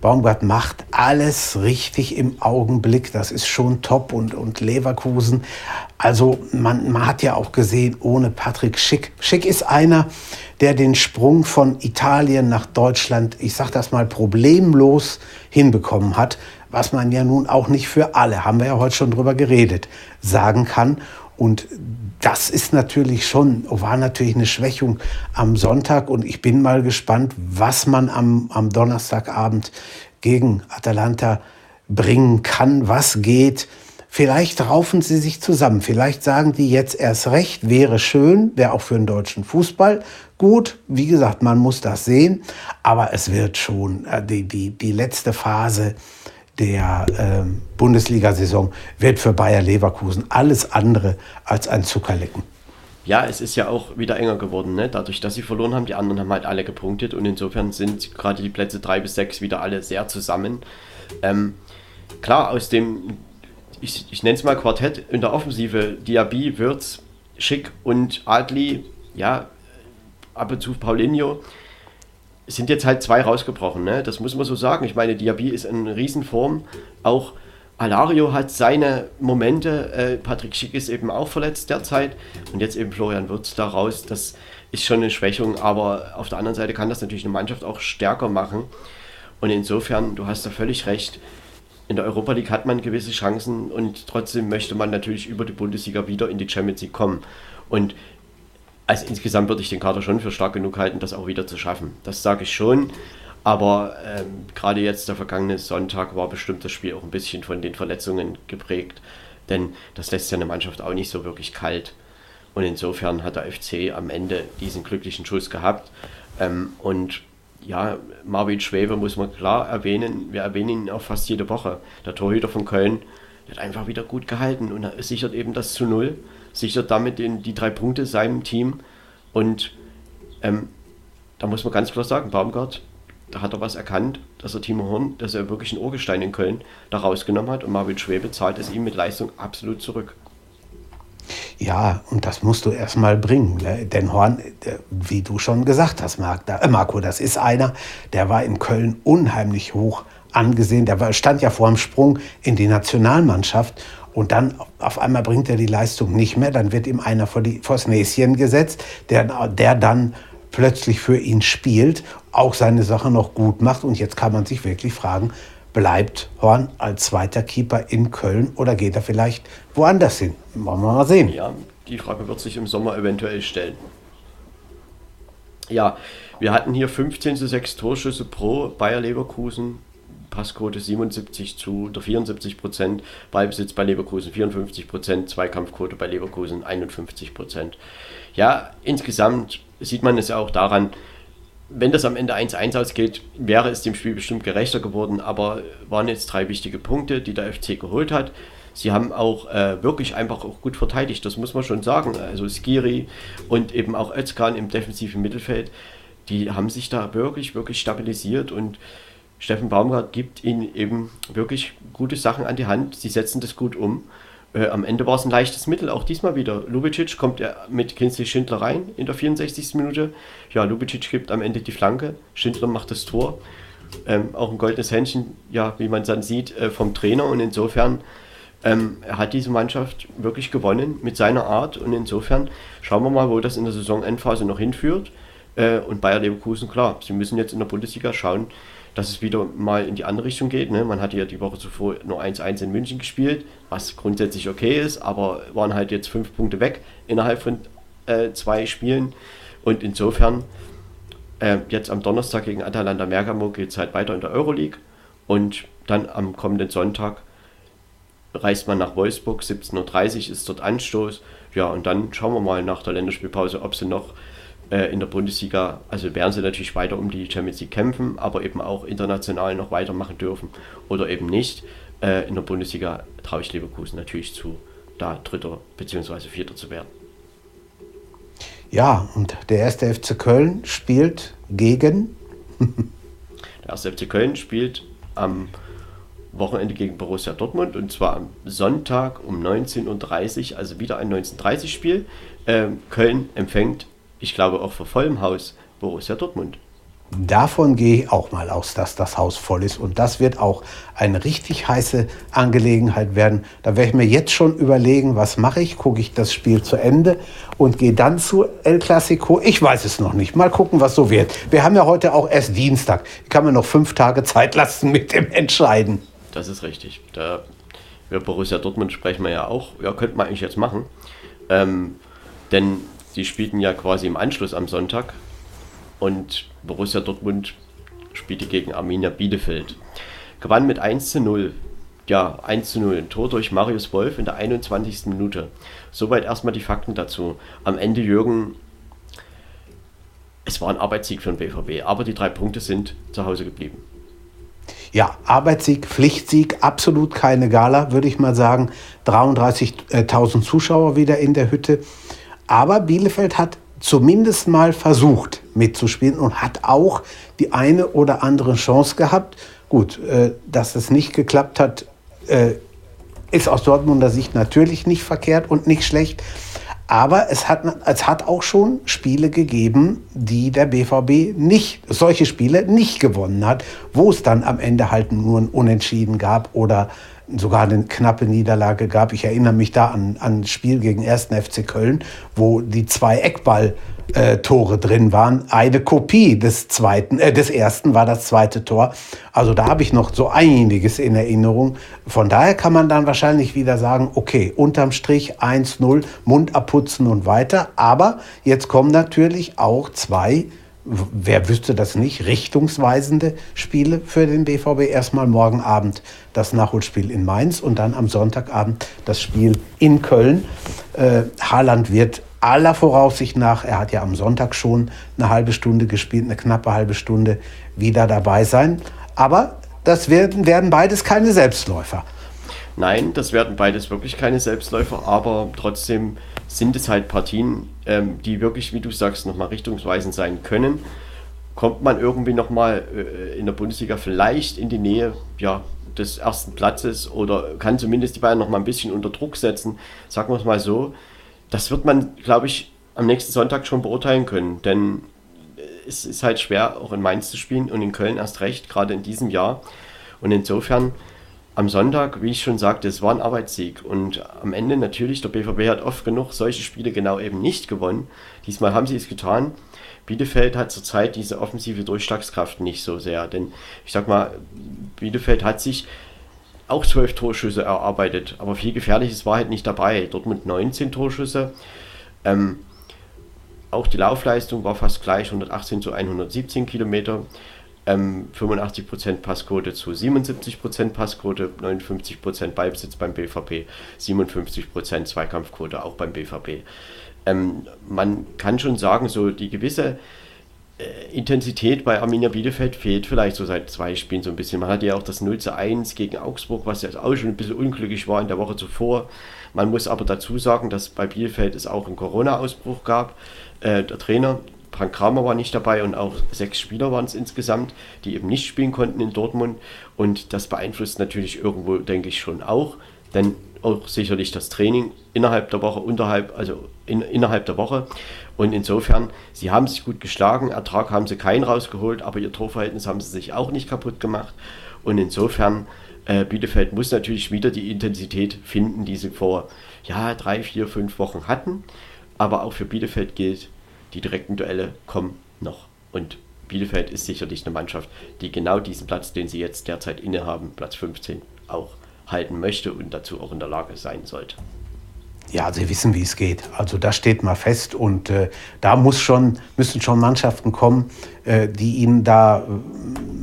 Baumgart macht alles richtig im Augenblick. Das ist schon top. Und, und Leverkusen, also man, man hat ja auch gesehen, ohne Patrick Schick. Schick ist einer, der den Sprung von Italien nach Deutschland, ich sag das mal, problemlos hinbekommen hat. Was man ja nun auch nicht für alle, haben wir ja heute schon drüber geredet, sagen kann. Und das ist natürlich schon, war natürlich eine Schwächung am Sonntag. Und ich bin mal gespannt, was man am, am Donnerstagabend gegen Atalanta bringen kann, was geht. Vielleicht raufen sie sich zusammen. Vielleicht sagen die jetzt erst recht, wäre schön, wäre auch für den deutschen Fußball gut. Wie gesagt, man muss das sehen. Aber es wird schon äh, die, die, die letzte Phase der äh, Bundesliga-Saison wird für Bayer Leverkusen alles andere als ein Zuckerlecken. Ja, es ist ja auch wieder enger geworden. Ne? Dadurch, dass sie verloren haben, die anderen haben halt alle gepunktet und insofern sind gerade die Plätze 3 bis 6 wieder alle sehr zusammen. Ähm, klar, aus dem, ich, ich nenne es mal Quartett in der Offensive, Diaby, Würz, Schick und Adli, ja, ab und zu Paulinho, sind jetzt halt zwei rausgebrochen, ne? Das muss man so sagen. Ich meine, Diaby ist in Riesenform. Auch Alario hat seine Momente. Äh, Patrick Schick ist eben auch verletzt derzeit. Und jetzt eben Florian Wirtz da raus. Das ist schon eine Schwächung. Aber auf der anderen Seite kann das natürlich eine Mannschaft auch stärker machen. Und insofern, du hast da völlig recht. In der Europa League hat man gewisse Chancen und trotzdem möchte man natürlich über die Bundesliga wieder in die Champions League kommen. Und also insgesamt würde ich den Kader schon für stark genug halten, das auch wieder zu schaffen. Das sage ich schon. Aber ähm, gerade jetzt der vergangene Sonntag war bestimmt das Spiel auch ein bisschen von den Verletzungen geprägt. Denn das lässt ja eine Mannschaft auch nicht so wirklich kalt. Und insofern hat der FC am Ende diesen glücklichen Schuss gehabt. Ähm, und ja, Marvin Schwebe muss man klar erwähnen. Wir erwähnen ihn auch fast jede Woche. Der Torhüter von Köln hat einfach wieder gut gehalten und er sichert eben das zu Null sichert damit den, die drei Punkte seinem Team. Und ähm, da muss man ganz klar sagen, Baumgart da hat er was erkannt, dass er Timo Horn, dass er wirklich einen Urgestein in Köln da rausgenommen hat und Marvin Schwebe zahlt es ihm mit Leistung absolut zurück. Ja, und das musst du erstmal bringen. Ne? Denn Horn, wie du schon gesagt hast, äh, Marco, das ist einer, der war in Köln unheimlich hoch angesehen. Der stand ja vor dem Sprung in die Nationalmannschaft. Und dann auf einmal bringt er die Leistung nicht mehr. Dann wird ihm einer vor die, vors Näschen gesetzt, der, der dann plötzlich für ihn spielt, auch seine Sache noch gut macht. Und jetzt kann man sich wirklich fragen, bleibt Horn als zweiter Keeper in Köln oder geht er vielleicht woanders hin? Wollen wir mal sehen. Ja, die Frage wird sich im Sommer eventuell stellen. Ja, wir hatten hier 15 zu 6 Torschüsse pro Bayer Leverkusen. Passquote 77 zu oder 74 Prozent, Ballbesitz bei Leverkusen 54 Prozent, Zweikampfquote bei Leverkusen 51 Prozent. Ja, insgesamt sieht man es ja auch daran, wenn das am Ende 1-1 ausgeht, wäre es dem Spiel bestimmt gerechter geworden, aber waren jetzt drei wichtige Punkte, die der FC geholt hat. Sie haben auch äh, wirklich einfach auch gut verteidigt, das muss man schon sagen. Also Skiri und eben auch Özkan im defensiven Mittelfeld, die haben sich da wirklich, wirklich stabilisiert und Steffen Baumgart gibt ihnen eben wirklich gute Sachen an die Hand. Sie setzen das gut um. Äh, am Ende war es ein leichtes Mittel, auch diesmal wieder. Lubicic kommt mit Kinsley Schindler rein in der 64. Minute. Ja, Lubicic gibt am Ende die Flanke, Schindler macht das Tor. Ähm, auch ein goldenes Händchen, ja, wie man dann sieht, äh, vom Trainer und insofern ähm, hat diese Mannschaft wirklich gewonnen mit seiner Art und insofern schauen wir mal, wo das in der Saisonendphase noch hinführt. Äh, und Bayer Leverkusen, klar, sie müssen jetzt in der Bundesliga schauen, dass es wieder mal in die andere Richtung geht. Ne? Man hatte ja die Woche zuvor nur 1-1 in München gespielt, was grundsätzlich okay ist, aber waren halt jetzt fünf Punkte weg innerhalb von äh, zwei Spielen. Und insofern, äh, jetzt am Donnerstag gegen Atalanta Bergamo geht es halt weiter in der Euroleague. Und dann am kommenden Sonntag reist man nach Wolfsburg, 17.30 Uhr ist dort Anstoß. Ja, und dann schauen wir mal nach der Länderspielpause, ob sie noch äh, in der Bundesliga, also werden sie natürlich weiter um die Champions League kämpfen, aber eben auch international noch weitermachen dürfen oder eben nicht. Äh, in der Bundesliga traue ich Leverkusen natürlich zu, da Dritter bzw. Vierter zu werden. Ja, und der erste FC Köln spielt gegen. *laughs* der erste FC Köln spielt am Wochenende gegen Borussia Dortmund und zwar am Sonntag um 19.30 Uhr, also wieder ein 19.30 Spiel. Ähm, Köln empfängt ich glaube auch vor vollem Haus Borussia Dortmund. Davon gehe ich auch mal aus, dass das Haus voll ist. Und das wird auch eine richtig heiße Angelegenheit werden. Da werde ich mir jetzt schon überlegen, was mache ich? Gucke ich das Spiel zu Ende und gehe dann zu El Clasico? Ich weiß es noch nicht. Mal gucken, was so wird. Wir haben ja heute auch erst Dienstag. Ich kann mir noch fünf Tage Zeit lassen mit dem Entscheiden. Das ist richtig. Da über Borussia Dortmund sprechen wir ja auch. Ja, könnte man eigentlich jetzt machen. Ähm, denn die spielten ja quasi im Anschluss am Sonntag und Borussia Dortmund spielte gegen Arminia Bielefeld. Gewann mit 1 zu 0. Ja, 1 zu 0. Ein Tor durch Marius Wolf in der 21. Minute. Soweit erstmal die Fakten dazu. Am Ende Jürgen, es war ein Arbeitssieg für den BVB, aber die drei Punkte sind zu Hause geblieben. Ja, Arbeitssieg, Pflichtsieg, absolut keine Gala, würde ich mal sagen. 33.000 Zuschauer wieder in der Hütte. Aber Bielefeld hat zumindest mal versucht mitzuspielen und hat auch die eine oder andere Chance gehabt. Gut, äh, dass es nicht geklappt hat, äh, ist aus Dortmunder Sicht natürlich nicht verkehrt und nicht schlecht. Aber es hat, es hat auch schon Spiele gegeben, die der BVB nicht, solche Spiele nicht gewonnen hat, wo es dann am Ende halt nur ein Unentschieden gab oder sogar eine knappe Niederlage gab. Ich erinnere mich da an ein Spiel gegen 1. FC Köln, wo die zwei Eckball-Tore äh, drin waren. Eine Kopie des zweiten, äh, des ersten war das zweite Tor. Also da habe ich noch so einiges in Erinnerung. Von daher kann man dann wahrscheinlich wieder sagen, okay, unterm Strich 1-0, Mund abputzen und weiter. Aber jetzt kommen natürlich auch zwei wer wüsste das nicht, richtungsweisende Spiele für den BVB. Erstmal morgen Abend das Nachholspiel in Mainz und dann am Sonntagabend das Spiel in Köln. Äh, Haaland wird aller Voraussicht nach, er hat ja am Sonntag schon eine halbe Stunde gespielt, eine knappe halbe Stunde wieder dabei sein. Aber das werden, werden beides keine Selbstläufer. Nein, das werden beides wirklich keine Selbstläufer, aber trotzdem sind es halt Partien, ähm, die wirklich, wie du sagst, nochmal richtungsweisend sein können. kommt man irgendwie nochmal äh, in der Bundesliga vielleicht in die Nähe ja, des ersten Platzes oder kann zumindest die Bayern nochmal ein bisschen unter Druck setzen. Sagen wir es mal so. Das wird man, glaube ich, am nächsten Sonntag schon beurteilen können, denn es ist halt schwer, auch in Mainz zu spielen und in Köln erst recht, gerade in diesem Jahr. Und insofern am Sonntag, wie ich schon sagte, es war ein Arbeitssieg. Und am Ende natürlich, der BVB hat oft genug solche Spiele genau eben nicht gewonnen. Diesmal haben sie es getan. Bielefeld hat zurzeit diese offensive Durchschlagskraft nicht so sehr. Denn ich sag mal, Bielefeld hat sich auch zwölf Torschüsse erarbeitet, aber viel Gefährliches war halt nicht dabei. Dortmund 19 Torschüsse. Ähm, auch die Laufleistung war fast gleich, 118 zu 117 Kilometer ähm, 85% Passquote zu 77% Passquote, 59% Ballbesitz beim BVB, 57% Zweikampfquote auch beim BVB. Ähm, man kann schon sagen, so die gewisse äh, Intensität bei Arminia Bielefeld fehlt vielleicht so seit zwei Spielen so ein bisschen. Man hatte ja auch das 0 zu 1 gegen Augsburg, was ja auch schon ein bisschen unglücklich war in der Woche zuvor. Man muss aber dazu sagen, dass bei Bielefeld es auch einen Corona-Ausbruch gab. Äh, der Trainer Frank Kramer war nicht dabei und auch sechs Spieler waren es insgesamt, die eben nicht spielen konnten in Dortmund. Und das beeinflusst natürlich irgendwo, denke ich, schon auch. Denn auch sicherlich das Training innerhalb der Woche, unterhalb, also in, innerhalb der Woche. Und insofern, sie haben sich gut geschlagen, Ertrag haben sie keinen rausgeholt, aber ihr Torverhältnis haben sie sich auch nicht kaputt gemacht. Und insofern, äh, Bielefeld muss natürlich wieder die Intensität finden, die sie vor ja, drei, vier, fünf Wochen hatten. Aber auch für Bielefeld gilt, die direkten Duelle kommen noch. Und Bielefeld ist sicherlich eine Mannschaft, die genau diesen Platz, den sie jetzt derzeit innehaben, Platz 15, auch halten möchte und dazu auch in der Lage sein sollte. Ja, sie wissen, wie es geht. Also das steht mal fest und äh, da muss schon, müssen schon Mannschaften kommen, äh, die ihnen da äh,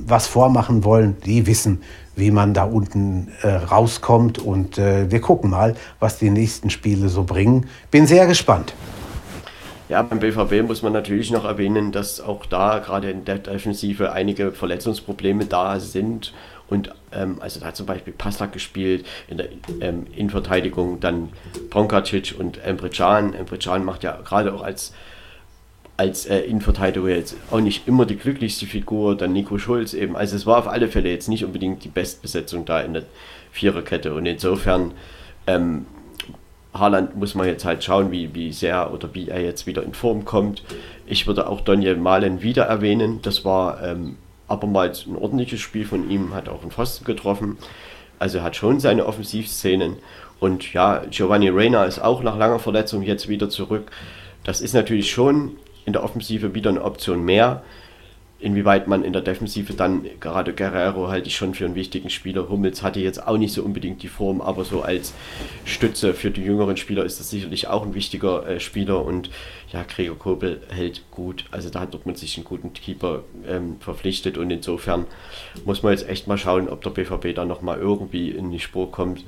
was vormachen wollen. Die wissen, wie man da unten äh, rauskommt und äh, wir gucken mal, was die nächsten Spiele so bringen. Bin sehr gespannt. Ja, beim BVB muss man natürlich noch erwähnen, dass auch da gerade in der Defensive einige Verletzungsprobleme da sind. Und ähm, also da hat zum Beispiel Pastak gespielt, in der ähm, Innenverteidigung dann Ponkacic und Emre Can. Emre Can macht ja gerade auch als, als äh, Innenverteidiger jetzt auch nicht immer die glücklichste Figur. Dann Nico Schulz eben. Also es war auf alle Fälle jetzt nicht unbedingt die Bestbesetzung da in der Viererkette. Und insofern ähm, Haaland muss man jetzt halt schauen, wie, wie sehr oder wie er jetzt wieder in Form kommt. Ich würde auch Daniel Malen wieder erwähnen. Das war ähm, abermals ein ordentliches Spiel von ihm, hat auch einen Pfosten getroffen. Also hat schon seine Offensivszenen. Und ja, Giovanni Reina ist auch nach langer Verletzung jetzt wieder zurück. Das ist natürlich schon in der Offensive wieder eine Option mehr. Inwieweit man in der Defensive dann, gerade Guerrero halte ich schon für einen wichtigen Spieler. Hummels hatte jetzt auch nicht so unbedingt die Form, aber so als Stütze für die jüngeren Spieler ist das sicherlich auch ein wichtiger äh, Spieler. Und ja, Gregor Kobel hält gut. Also da hat Dortmund sich einen guten Keeper ähm, verpflichtet und insofern muss man jetzt echt mal schauen, ob der BVB da nochmal irgendwie in die Spur kommt.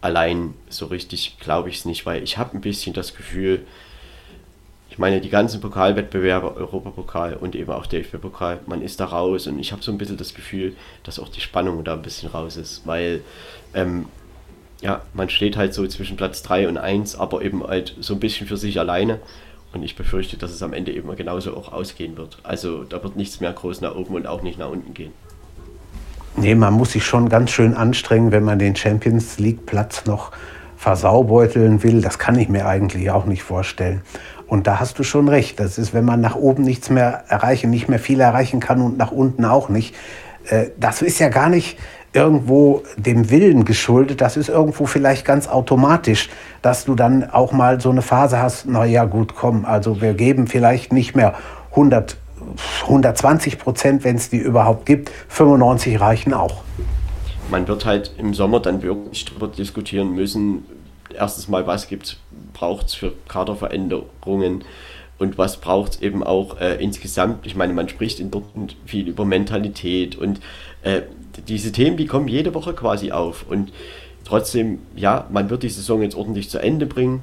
Allein so richtig glaube ich es nicht, weil ich habe ein bisschen das Gefühl, ich meine, die ganzen Pokalwettbewerbe, Europapokal und eben auch DFB-Pokal, man ist da raus und ich habe so ein bisschen das Gefühl, dass auch die Spannung da ein bisschen raus ist, weil ähm, ja, man steht halt so zwischen Platz 3 und 1, aber eben halt so ein bisschen für sich alleine. Und ich befürchte, dass es am Ende eben genauso auch ausgehen wird. Also da wird nichts mehr groß nach oben und auch nicht nach unten gehen. Nee, man muss sich schon ganz schön anstrengen, wenn man den Champions League Platz noch versaubeuteln will. Das kann ich mir eigentlich auch nicht vorstellen. Und da hast du schon recht. Das ist, wenn man nach oben nichts mehr erreichen, nicht mehr viel erreichen kann und nach unten auch nicht. Äh, das ist ja gar nicht irgendwo dem Willen geschuldet. Das ist irgendwo vielleicht ganz automatisch, dass du dann auch mal so eine Phase hast, na ja, gut, komm, also wir geben vielleicht nicht mehr 100, 120 Prozent, wenn es die überhaupt gibt. 95 reichen auch. Man wird halt im Sommer dann wirklich darüber diskutieren müssen, erstens mal, was braucht es für Kaderveränderungen und was braucht es eben auch äh, insgesamt. Ich meine, man spricht in Dortmund viel über Mentalität und äh, diese Themen, die kommen jede Woche quasi auf und trotzdem, ja, man wird die Saison jetzt ordentlich zu Ende bringen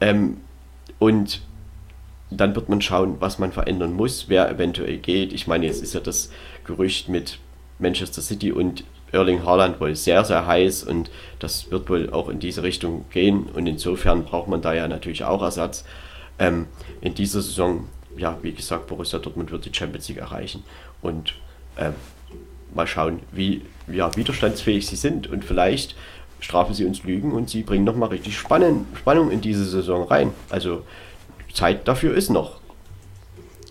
ähm, und dann wird man schauen, was man verändern muss, wer eventuell geht. Ich meine, jetzt ist ja das Gerücht mit Manchester City und Erling Haaland wohl sehr, sehr heiß und das wird wohl auch in diese Richtung gehen und insofern braucht man da ja natürlich auch Ersatz. Ähm, in dieser Saison ja, wie gesagt, Borussia Dortmund wird die Champions League erreichen. Und äh, mal schauen, wie ja, widerstandsfähig sie sind. Und vielleicht strafen sie uns Lügen und sie bringen nochmal richtig Spannung, Spannung in diese Saison rein. Also Zeit dafür ist noch.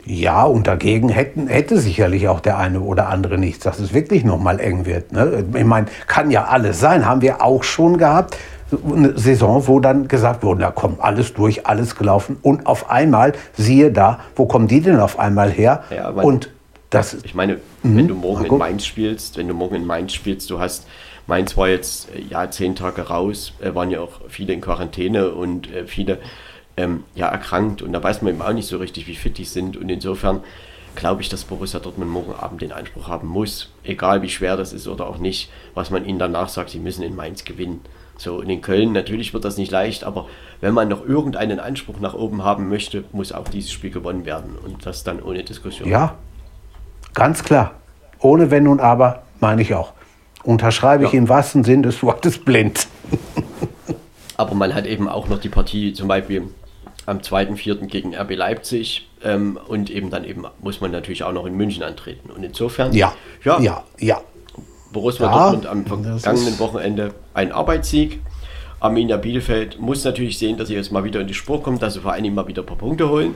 Ja, und dagegen hätten, hätte sicherlich auch der eine oder andere nichts, dass es wirklich nochmal eng wird. Ne? Ich meine, kann ja alles sein, haben wir auch schon gehabt. Eine Saison, wo dann gesagt wurde, na komm, alles durch, alles gelaufen. Und auf einmal, siehe da, wo kommen die denn auf einmal her? Ja, und das, ich meine, mhm. wenn du morgen in Mainz spielst, wenn du morgen in Mainz spielst, du hast, Mainz war jetzt ja zehn Tage raus, äh, waren ja auch viele in Quarantäne und äh, viele ähm, ja erkrankt und da weiß man eben auch nicht so richtig, wie fit die sind und insofern glaube ich, dass Borussia Dortmund morgen Abend den Anspruch haben muss, egal wie schwer das ist oder auch nicht, was man ihnen danach sagt, sie müssen in Mainz gewinnen. So, und in Köln natürlich wird das nicht leicht, aber wenn man noch irgendeinen Anspruch nach oben haben möchte, muss auch dieses Spiel gewonnen werden und das dann ohne Diskussion. Ja, ganz klar. Ohne Wenn und Aber meine ich auch. Unterschreibe ja. ich im wahrsten Sinn des Wortes blind. aber man hat eben auch noch die Partie zum Beispiel am 2.4. gegen RB Leipzig ähm, und eben dann eben muss man natürlich auch noch in München antreten. Und insofern, ja, ja, ja, ja. Borussia ja, Dortmund am vergangenen Wochenende ein Arbeitssieg. Arminia Bielefeld muss natürlich sehen, dass sie jetzt mal wieder in die Spur kommt, dass sie vor allem mal wieder ein paar Punkte holen.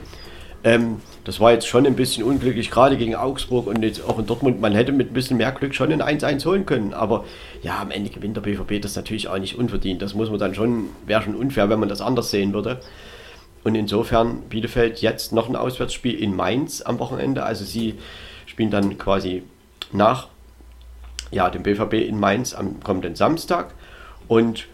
Ähm, das war jetzt schon ein bisschen unglücklich, gerade gegen Augsburg und jetzt auch in Dortmund. Man hätte mit ein bisschen mehr Glück schon ein 1-1 holen können. Aber ja, am Ende gewinnt der BVB das natürlich auch nicht unverdient. Das muss man dann schon, wäre schon unfair, wenn man das anders sehen würde. Und insofern Bielefeld jetzt noch ein Auswärtsspiel in Mainz am Wochenende. Also sie spielen dann quasi nach ja, dem BVB in Mainz am kommenden Samstag. Und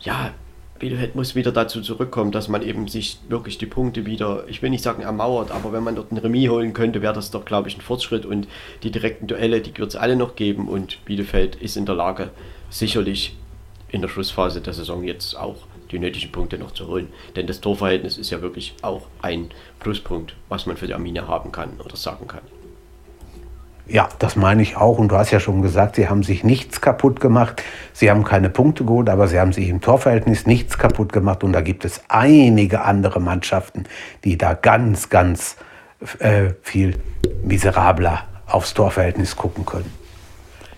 ja, Bielefeld muss wieder dazu zurückkommen, dass man eben sich wirklich die Punkte wieder, ich will nicht sagen ermauert, aber wenn man dort ein Remis holen könnte, wäre das doch, glaube ich, ein Fortschritt. Und die direkten Duelle, die wird es alle noch geben. Und Bielefeld ist in der Lage, sicherlich in der Schlussphase der Saison jetzt auch die nötigen Punkte noch zu holen. Denn das Torverhältnis ist ja wirklich auch ein Pluspunkt, was man für die Arminia haben kann oder sagen kann. Ja, das meine ich auch. Und du hast ja schon gesagt, sie haben sich nichts kaputt gemacht. Sie haben keine Punkte geholt, aber sie haben sich im Torverhältnis nichts kaputt gemacht. Und da gibt es einige andere Mannschaften, die da ganz, ganz äh, viel miserabler aufs Torverhältnis gucken können.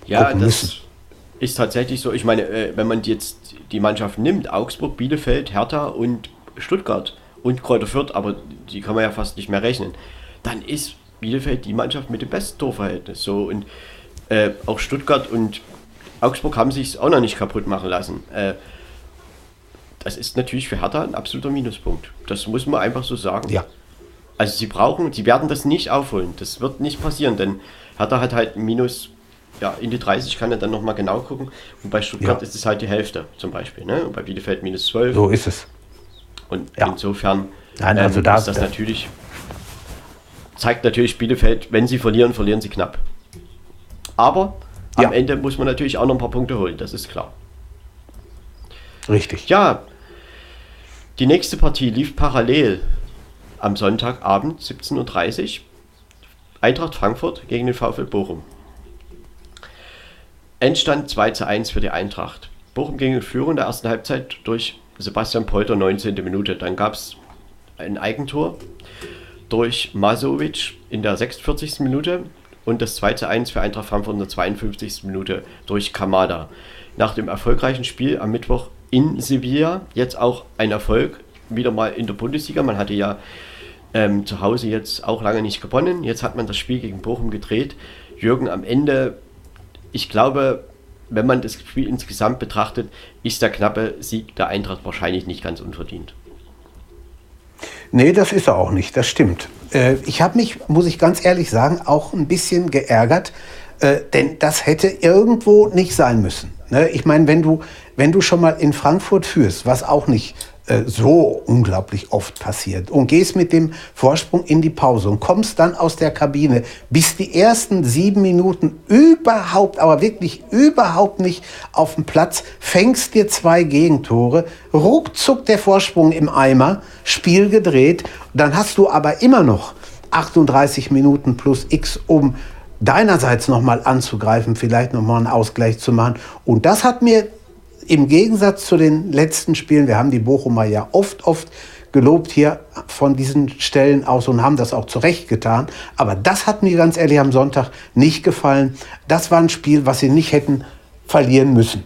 Ja, gucken das ist tatsächlich so. Ich meine, äh, wenn man jetzt die Mannschaft nimmt, Augsburg, Bielefeld, Hertha und Stuttgart und Kräuter Fürth, aber die kann man ja fast nicht mehr rechnen, dann ist Bielefeld die Mannschaft mit dem besten Torverhältnis. So und äh, auch Stuttgart und Augsburg haben sich auch noch nicht kaputt machen lassen. Äh, das ist natürlich für Hertha ein absoluter Minuspunkt. Das muss man einfach so sagen. Ja. Also sie brauchen, sie werden das nicht aufholen. Das wird nicht passieren, denn Hertha hat halt Minus, ja, in die 30 kann er dann nochmal genau gucken. Und bei Stuttgart ja. ist es halt die Hälfte zum Beispiel. Ne? Und bei Bielefeld minus 12. So ist es. Und ja. insofern Nein, also ähm, da, ist das natürlich zeigt natürlich Bielefeld, wenn sie verlieren, verlieren sie knapp. Aber ja. am Ende muss man natürlich auch noch ein paar Punkte holen, das ist klar. Richtig. Ja, die nächste Partie lief parallel am Sonntagabend 17.30 Uhr. Eintracht Frankfurt gegen den VfL Bochum. Endstand 2 zu 1 für die Eintracht. Bochum ging in Führung der ersten Halbzeit durch Sebastian Polter, 19. Minute. Dann gab es ein Eigentor durch Masovic in der 46. Minute und das 2 zu 1 für Eintracht Frankfurt in der 52. Minute durch Kamada. Nach dem erfolgreichen Spiel am Mittwoch in Sevilla, jetzt auch ein Erfolg, wieder mal in der Bundesliga. Man hatte ja ähm, zu Hause jetzt auch lange nicht gewonnen. Jetzt hat man das Spiel gegen Bochum gedreht. Jürgen, am Ende, ich glaube, wenn man das Spiel insgesamt betrachtet, ist der knappe Sieg der Eintracht wahrscheinlich nicht ganz unverdient. Nee, das ist er auch nicht, das stimmt. Äh, ich habe mich, muss ich ganz ehrlich sagen, auch ein bisschen geärgert, äh, denn das hätte irgendwo nicht sein müssen. Ne? Ich meine, wenn du, wenn du schon mal in Frankfurt führst, was auch nicht so unglaublich oft passiert und gehst mit dem Vorsprung in die Pause und kommst dann aus der Kabine, bis die ersten sieben Minuten überhaupt, aber wirklich überhaupt nicht auf dem Platz, fängst dir zwei Gegentore, ruckzuck der Vorsprung im Eimer, Spiel gedreht, dann hast du aber immer noch 38 Minuten plus X, um deinerseits nochmal anzugreifen, vielleicht nochmal einen Ausgleich zu machen. Und das hat mir im Gegensatz zu den letzten Spielen, wir haben die Bochumer ja oft, oft gelobt hier von diesen Stellen aus und haben das auch zurecht getan. Aber das hat mir ganz ehrlich am Sonntag nicht gefallen. Das war ein Spiel, was sie nicht hätten verlieren müssen.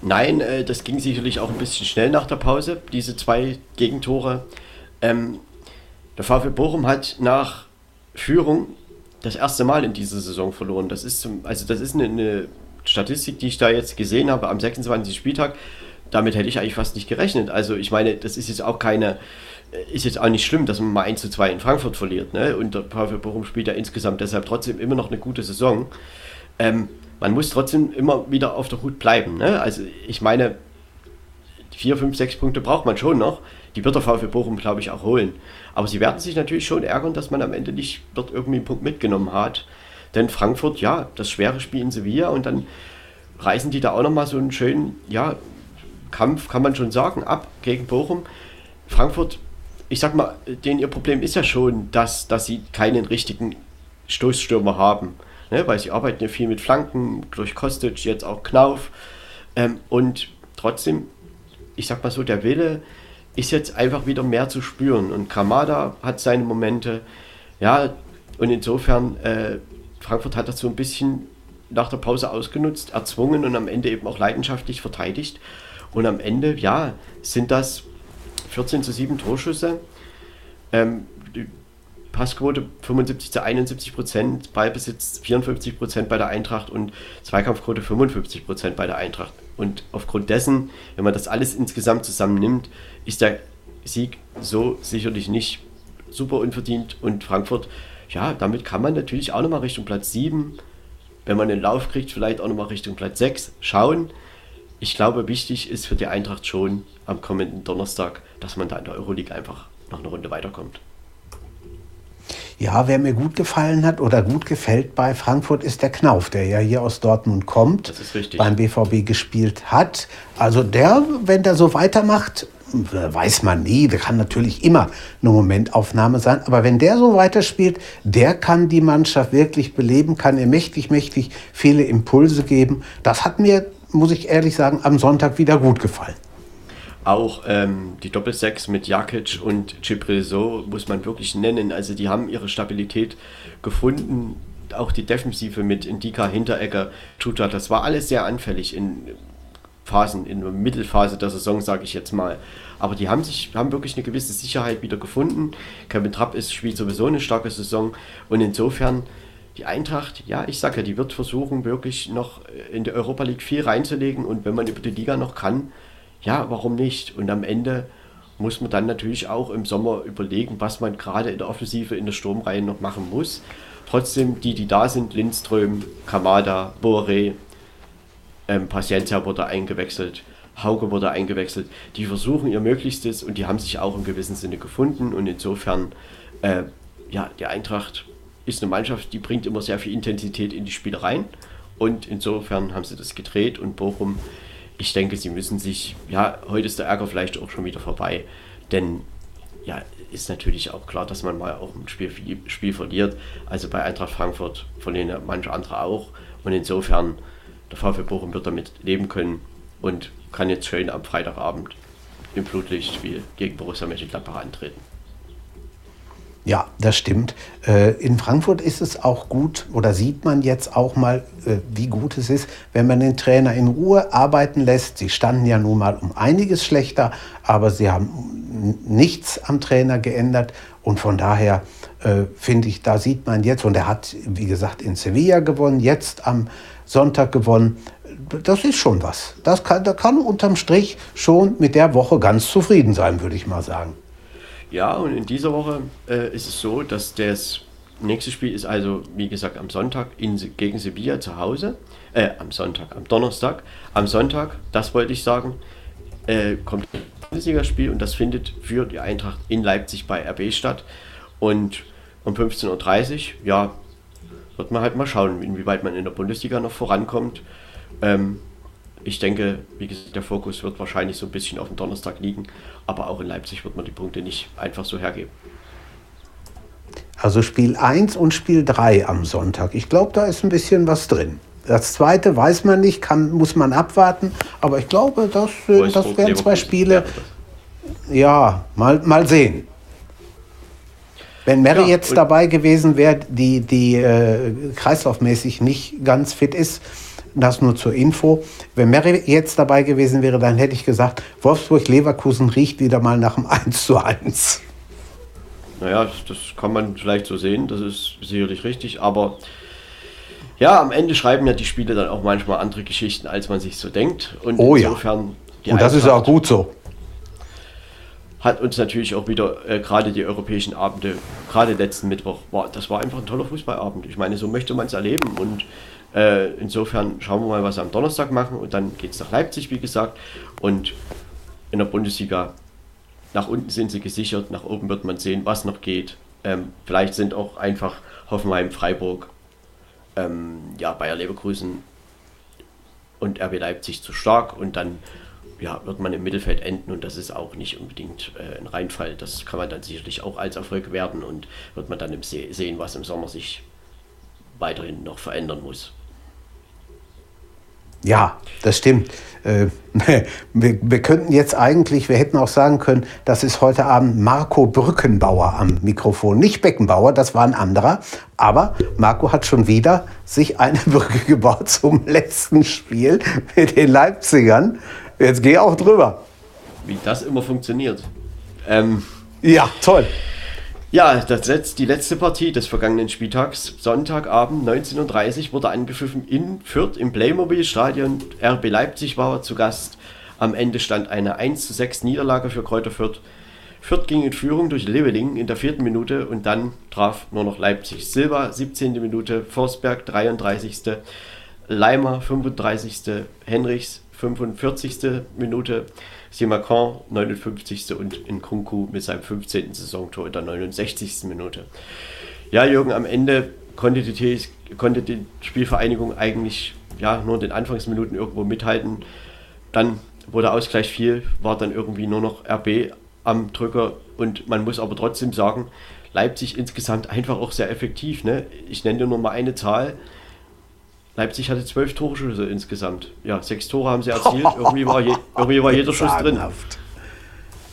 Nein, äh, das ging sicherlich auch ein bisschen schnell nach der Pause, diese zwei Gegentore. Ähm, der VfB Bochum hat nach Führung das erste Mal in dieser Saison verloren. Das ist, zum, also das ist eine, eine Statistik, die ich da jetzt gesehen habe am 26. Spieltag. Damit hätte ich eigentlich fast nicht gerechnet. Also ich meine, das ist jetzt auch keine, äh, ist jetzt auch nicht schlimm, dass man mal 1 zu 2 in Frankfurt verliert. Ne? Und der VfB Bochum spielt ja insgesamt deshalb trotzdem immer noch eine gute Saison. Ähm, man muss trotzdem immer wieder auf der Hut bleiben. Ne? Also ich meine, vier, fünf, sechs Punkte braucht man schon noch. Die wird der VfB Bochum, glaube ich, auch holen. Aber sie werden sich natürlich schon ärgern, dass man am Ende nicht dort irgendwie einen Punkt mitgenommen hat. Denn Frankfurt, ja, das schwere Spiel in Sevilla und dann reißen die da auch nochmal so einen schönen, ja, Kampf, kann man schon sagen, ab gegen Bochum. Frankfurt, ich sag mal, denen ihr Problem ist ja schon, dass, dass sie keinen richtigen Stoßstürmer haben. Ne? Weil sie arbeiten ja viel mit Flanken, durch Kostic, jetzt auch Knauf. Ähm, und trotzdem, ich sag mal so, der Wille, ist jetzt einfach wieder mehr zu spüren. Und Kamada hat seine Momente. Ja, und insofern, äh, Frankfurt hat das so ein bisschen nach der Pause ausgenutzt, erzwungen und am Ende eben auch leidenschaftlich verteidigt. Und am Ende, ja, sind das 14 zu 7 Torschüsse. Ähm, Passquote 75 zu 71 Prozent, Ballbesitz 54 Prozent bei der Eintracht und Zweikampfquote 55 Prozent bei der Eintracht. Und aufgrund dessen, wenn man das alles insgesamt zusammennimmt, ist der Sieg so sicherlich nicht super unverdient. Und Frankfurt, ja, damit kann man natürlich auch nochmal Richtung Platz 7, wenn man den Lauf kriegt, vielleicht auch nochmal Richtung Platz 6 schauen. Ich glaube, wichtig ist für die Eintracht schon am kommenden Donnerstag, dass man da in der Euroleague einfach noch eine Runde weiterkommt. Ja, wer mir gut gefallen hat oder gut gefällt bei Frankfurt ist der Knauf, der ja hier aus Dortmund kommt, beim BVB gespielt hat. Also der, wenn der so weitermacht, weiß man nie, der kann natürlich immer eine Momentaufnahme sein, aber wenn der so weiterspielt, der kann die Mannschaft wirklich beleben, kann ihr mächtig, mächtig viele Impulse geben. Das hat mir, muss ich ehrlich sagen, am Sonntag wieder gut gefallen. Auch ähm, die Doppelsechs mit Jakic und Cipreso muss man wirklich nennen. Also die haben ihre Stabilität gefunden. Auch die Defensive mit Indika, Hinteregger, Tuta, das war alles sehr anfällig in Phasen, in der Mittelphase der Saison, sage ich jetzt mal. Aber die haben sich, haben wirklich eine gewisse Sicherheit wieder gefunden. Kevin Trapp ist, spielt sowieso eine starke Saison und insofern die Eintracht, ja, ich sage ja, die wird versuchen, wirklich noch in die Europa League viel reinzulegen und wenn man über die Liga noch kann, ja, warum nicht? Und am Ende muss man dann natürlich auch im Sommer überlegen, was man gerade in der Offensive in der Sturmreihe noch machen muss. Trotzdem, die, die da sind, Lindström, Kamada, Boré, ähm, Paciencia wurde eingewechselt, Hauke wurde eingewechselt. Die versuchen ihr Möglichstes und die haben sich auch im gewissen Sinne gefunden. Und insofern, äh, ja, die Eintracht ist eine Mannschaft, die bringt immer sehr viel Intensität in die Spiele rein. Und insofern haben sie das gedreht und Bochum ich denke, sie müssen sich, ja, heute ist der Ärger vielleicht auch schon wieder vorbei, denn ja, ist natürlich auch klar, dass man mal auch ein Spiel, Spiel verliert. Also bei Eintracht Frankfurt verlieren manche andere auch und insofern, der VfB Bochum wird damit leben können und kann jetzt schön am Freitagabend im Blutlichtspiel gegen Borussia Mönchengladbach antreten. Ja, das stimmt. Äh, in Frankfurt ist es auch gut oder sieht man jetzt auch mal, äh, wie gut es ist, wenn man den Trainer in Ruhe arbeiten lässt. Sie standen ja nun mal um einiges schlechter, aber sie haben nichts am Trainer geändert und von daher äh, finde ich, da sieht man jetzt, und er hat, wie gesagt, in Sevilla gewonnen, jetzt am Sonntag gewonnen. Das ist schon was. Das kann, da kann unterm Strich schon mit der Woche ganz zufrieden sein, würde ich mal sagen. Ja, und in dieser Woche äh, ist es so, dass das nächste Spiel ist also, wie gesagt, am Sonntag in, gegen Sevilla zu Hause. Äh, am Sonntag, am Donnerstag. Am Sonntag, das wollte ich sagen, äh, kommt das Bundesligaspiel und das findet für die Eintracht in Leipzig bei RB statt. Und um 15.30 Uhr, ja, wird man halt mal schauen, inwieweit man in der Bundesliga noch vorankommt. Ähm, ich denke, wie gesagt, der Fokus wird wahrscheinlich so ein bisschen auf dem Donnerstag liegen, aber auch in Leipzig wird man die Punkte nicht einfach so hergeben. Also Spiel 1 und Spiel 3 am Sonntag. Ich glaube, da ist ein bisschen was drin. Das zweite weiß man nicht, kann, muss man abwarten, aber ich glaube, das, das wären zwei Spiele. ja, mal, mal sehen. Wenn Mary ja, jetzt dabei gewesen wäre, die, die äh, kreislaufmäßig nicht ganz fit ist, das nur zur Info. Wenn Mary jetzt dabei gewesen wäre, dann hätte ich gesagt, Wolfsburg-Leverkusen riecht wieder mal nach dem *laughs* 1 zu 1. Naja, das kann man vielleicht so sehen, das ist sicherlich richtig, aber ja, am Ende schreiben ja die Spiele dann auch manchmal andere Geschichten, als man sich so denkt. Und oh insofern. Ja. Und das ist auch gut so hat uns natürlich auch wieder äh, gerade die europäischen Abende, gerade letzten Mittwoch, war, das war einfach ein toller Fußballabend. Ich meine, so möchte man es erleben und äh, insofern schauen wir mal, was wir am Donnerstag machen und dann geht es nach Leipzig, wie gesagt. Und in der Bundesliga, nach unten sind sie gesichert, nach oben wird man sehen, was noch geht. Ähm, vielleicht sind auch einfach Hoffenheim, Freiburg, ähm, ja, Bayer Leverkusen und RB Leipzig zu stark und dann ja, wird man im Mittelfeld enden und das ist auch nicht unbedingt äh, ein Reinfall. Das kann man dann sicherlich auch als Erfolg werden und wird man dann See sehen, was im Sommer sich weiterhin noch verändern muss. Ja, das stimmt. Äh, *laughs* wir, wir, könnten jetzt eigentlich, wir hätten auch sagen können, das ist heute Abend Marco Brückenbauer am Mikrofon. Nicht Beckenbauer, das war ein anderer. Aber Marco hat schon wieder sich eine *laughs* Brücke gebaut zum letzten Spiel mit den Leipzigern. Jetzt geh auch drüber. Wie das immer funktioniert. Ähm, ja, toll. Ja, das setzt die letzte Partie des vergangenen Spieltags, Sonntagabend 19.30 Uhr, wurde angepfiffen in Fürth im Playmobil-Stadion. RB Leipzig war zu Gast. Am Ende stand eine 1 zu 6 Niederlage für Kräuter Fürth. Fürth ging in Führung durch Leveling in der vierten Minute und dann traf nur noch Leipzig. Silva 17. Minute, Forsberg 33. Leimer 35. Henrichs 45. Minute, Simacan 59. und Nkunku mit seinem 15. Saisontor in der 69. Minute. Ja, Jürgen, am Ende konnte die, konnte die Spielvereinigung eigentlich ja, nur in den Anfangsminuten irgendwo mithalten. Dann wurde Ausgleich viel, war dann irgendwie nur noch RB am Drücker und man muss aber trotzdem sagen, Leipzig insgesamt einfach auch sehr effektiv. Ne? Ich nenne dir nur mal eine Zahl. Leipzig hatte zwölf Torschüsse insgesamt. Ja, sechs Tore haben sie erzielt. *laughs* Irgendwie war, je, irgendwie war jeder Schuss drin.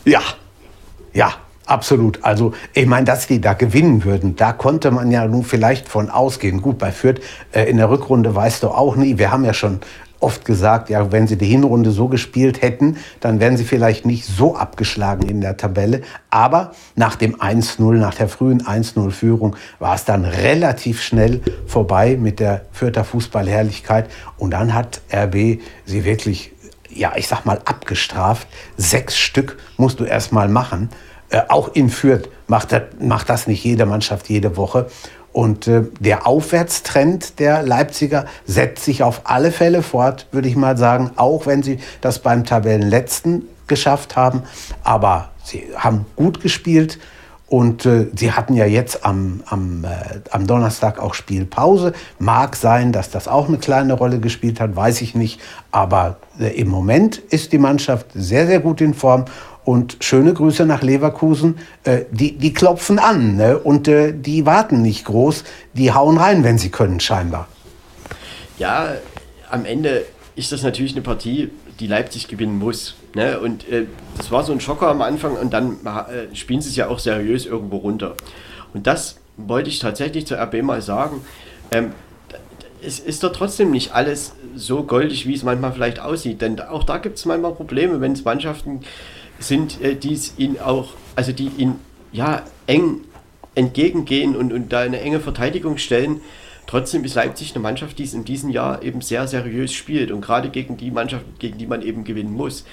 Ja, ja, absolut. Also, ich meine, dass die da gewinnen würden, da konnte man ja nun vielleicht von ausgehen. Gut, bei Fürth äh, in der Rückrunde weißt du auch nie. Wir haben ja schon oft gesagt, ja, wenn sie die Hinrunde so gespielt hätten, dann wären sie vielleicht nicht so abgeschlagen in der Tabelle. Aber nach dem 1-0, nach der frühen 1-0-Führung war es dann relativ schnell vorbei mit der Fürther Fußballherrlichkeit. Und dann hat RB sie wirklich, ja, ich sag mal, abgestraft. Sechs Stück musst du erst mal machen. Äh, auch in Fürth macht macht das nicht jede Mannschaft jede Woche. Und äh, der Aufwärtstrend der Leipziger setzt sich auf alle Fälle fort, würde ich mal sagen, auch wenn sie das beim Tabellenletzten geschafft haben. Aber sie haben gut gespielt und äh, sie hatten ja jetzt am, am, äh, am Donnerstag auch Spielpause. Mag sein, dass das auch eine kleine Rolle gespielt hat, weiß ich nicht. Aber äh, im Moment ist die Mannschaft sehr, sehr gut in Form und schöne Grüße nach Leverkusen. Äh, die, die klopfen an ne? und äh, die warten nicht groß. Die hauen rein, wenn sie können, scheinbar. Ja, am Ende ist das natürlich eine Partie, die Leipzig gewinnen muss. Ne? Und äh, das war so ein Schocker am Anfang und dann äh, spielen sie es ja auch seriös irgendwo runter. Und das wollte ich tatsächlich zur RB mal sagen. Ähm, es ist doch trotzdem nicht alles so goldig, wie es manchmal vielleicht aussieht. Denn auch da gibt es manchmal Probleme, wenn es Mannschaften sind, äh, die ihn auch, also die ihn ja eng entgegengehen und, und da eine enge Verteidigung stellen. Trotzdem ist Leipzig eine Mannschaft, die es in diesem Jahr eben sehr seriös spielt und gerade gegen die Mannschaft, gegen die man eben gewinnen muss,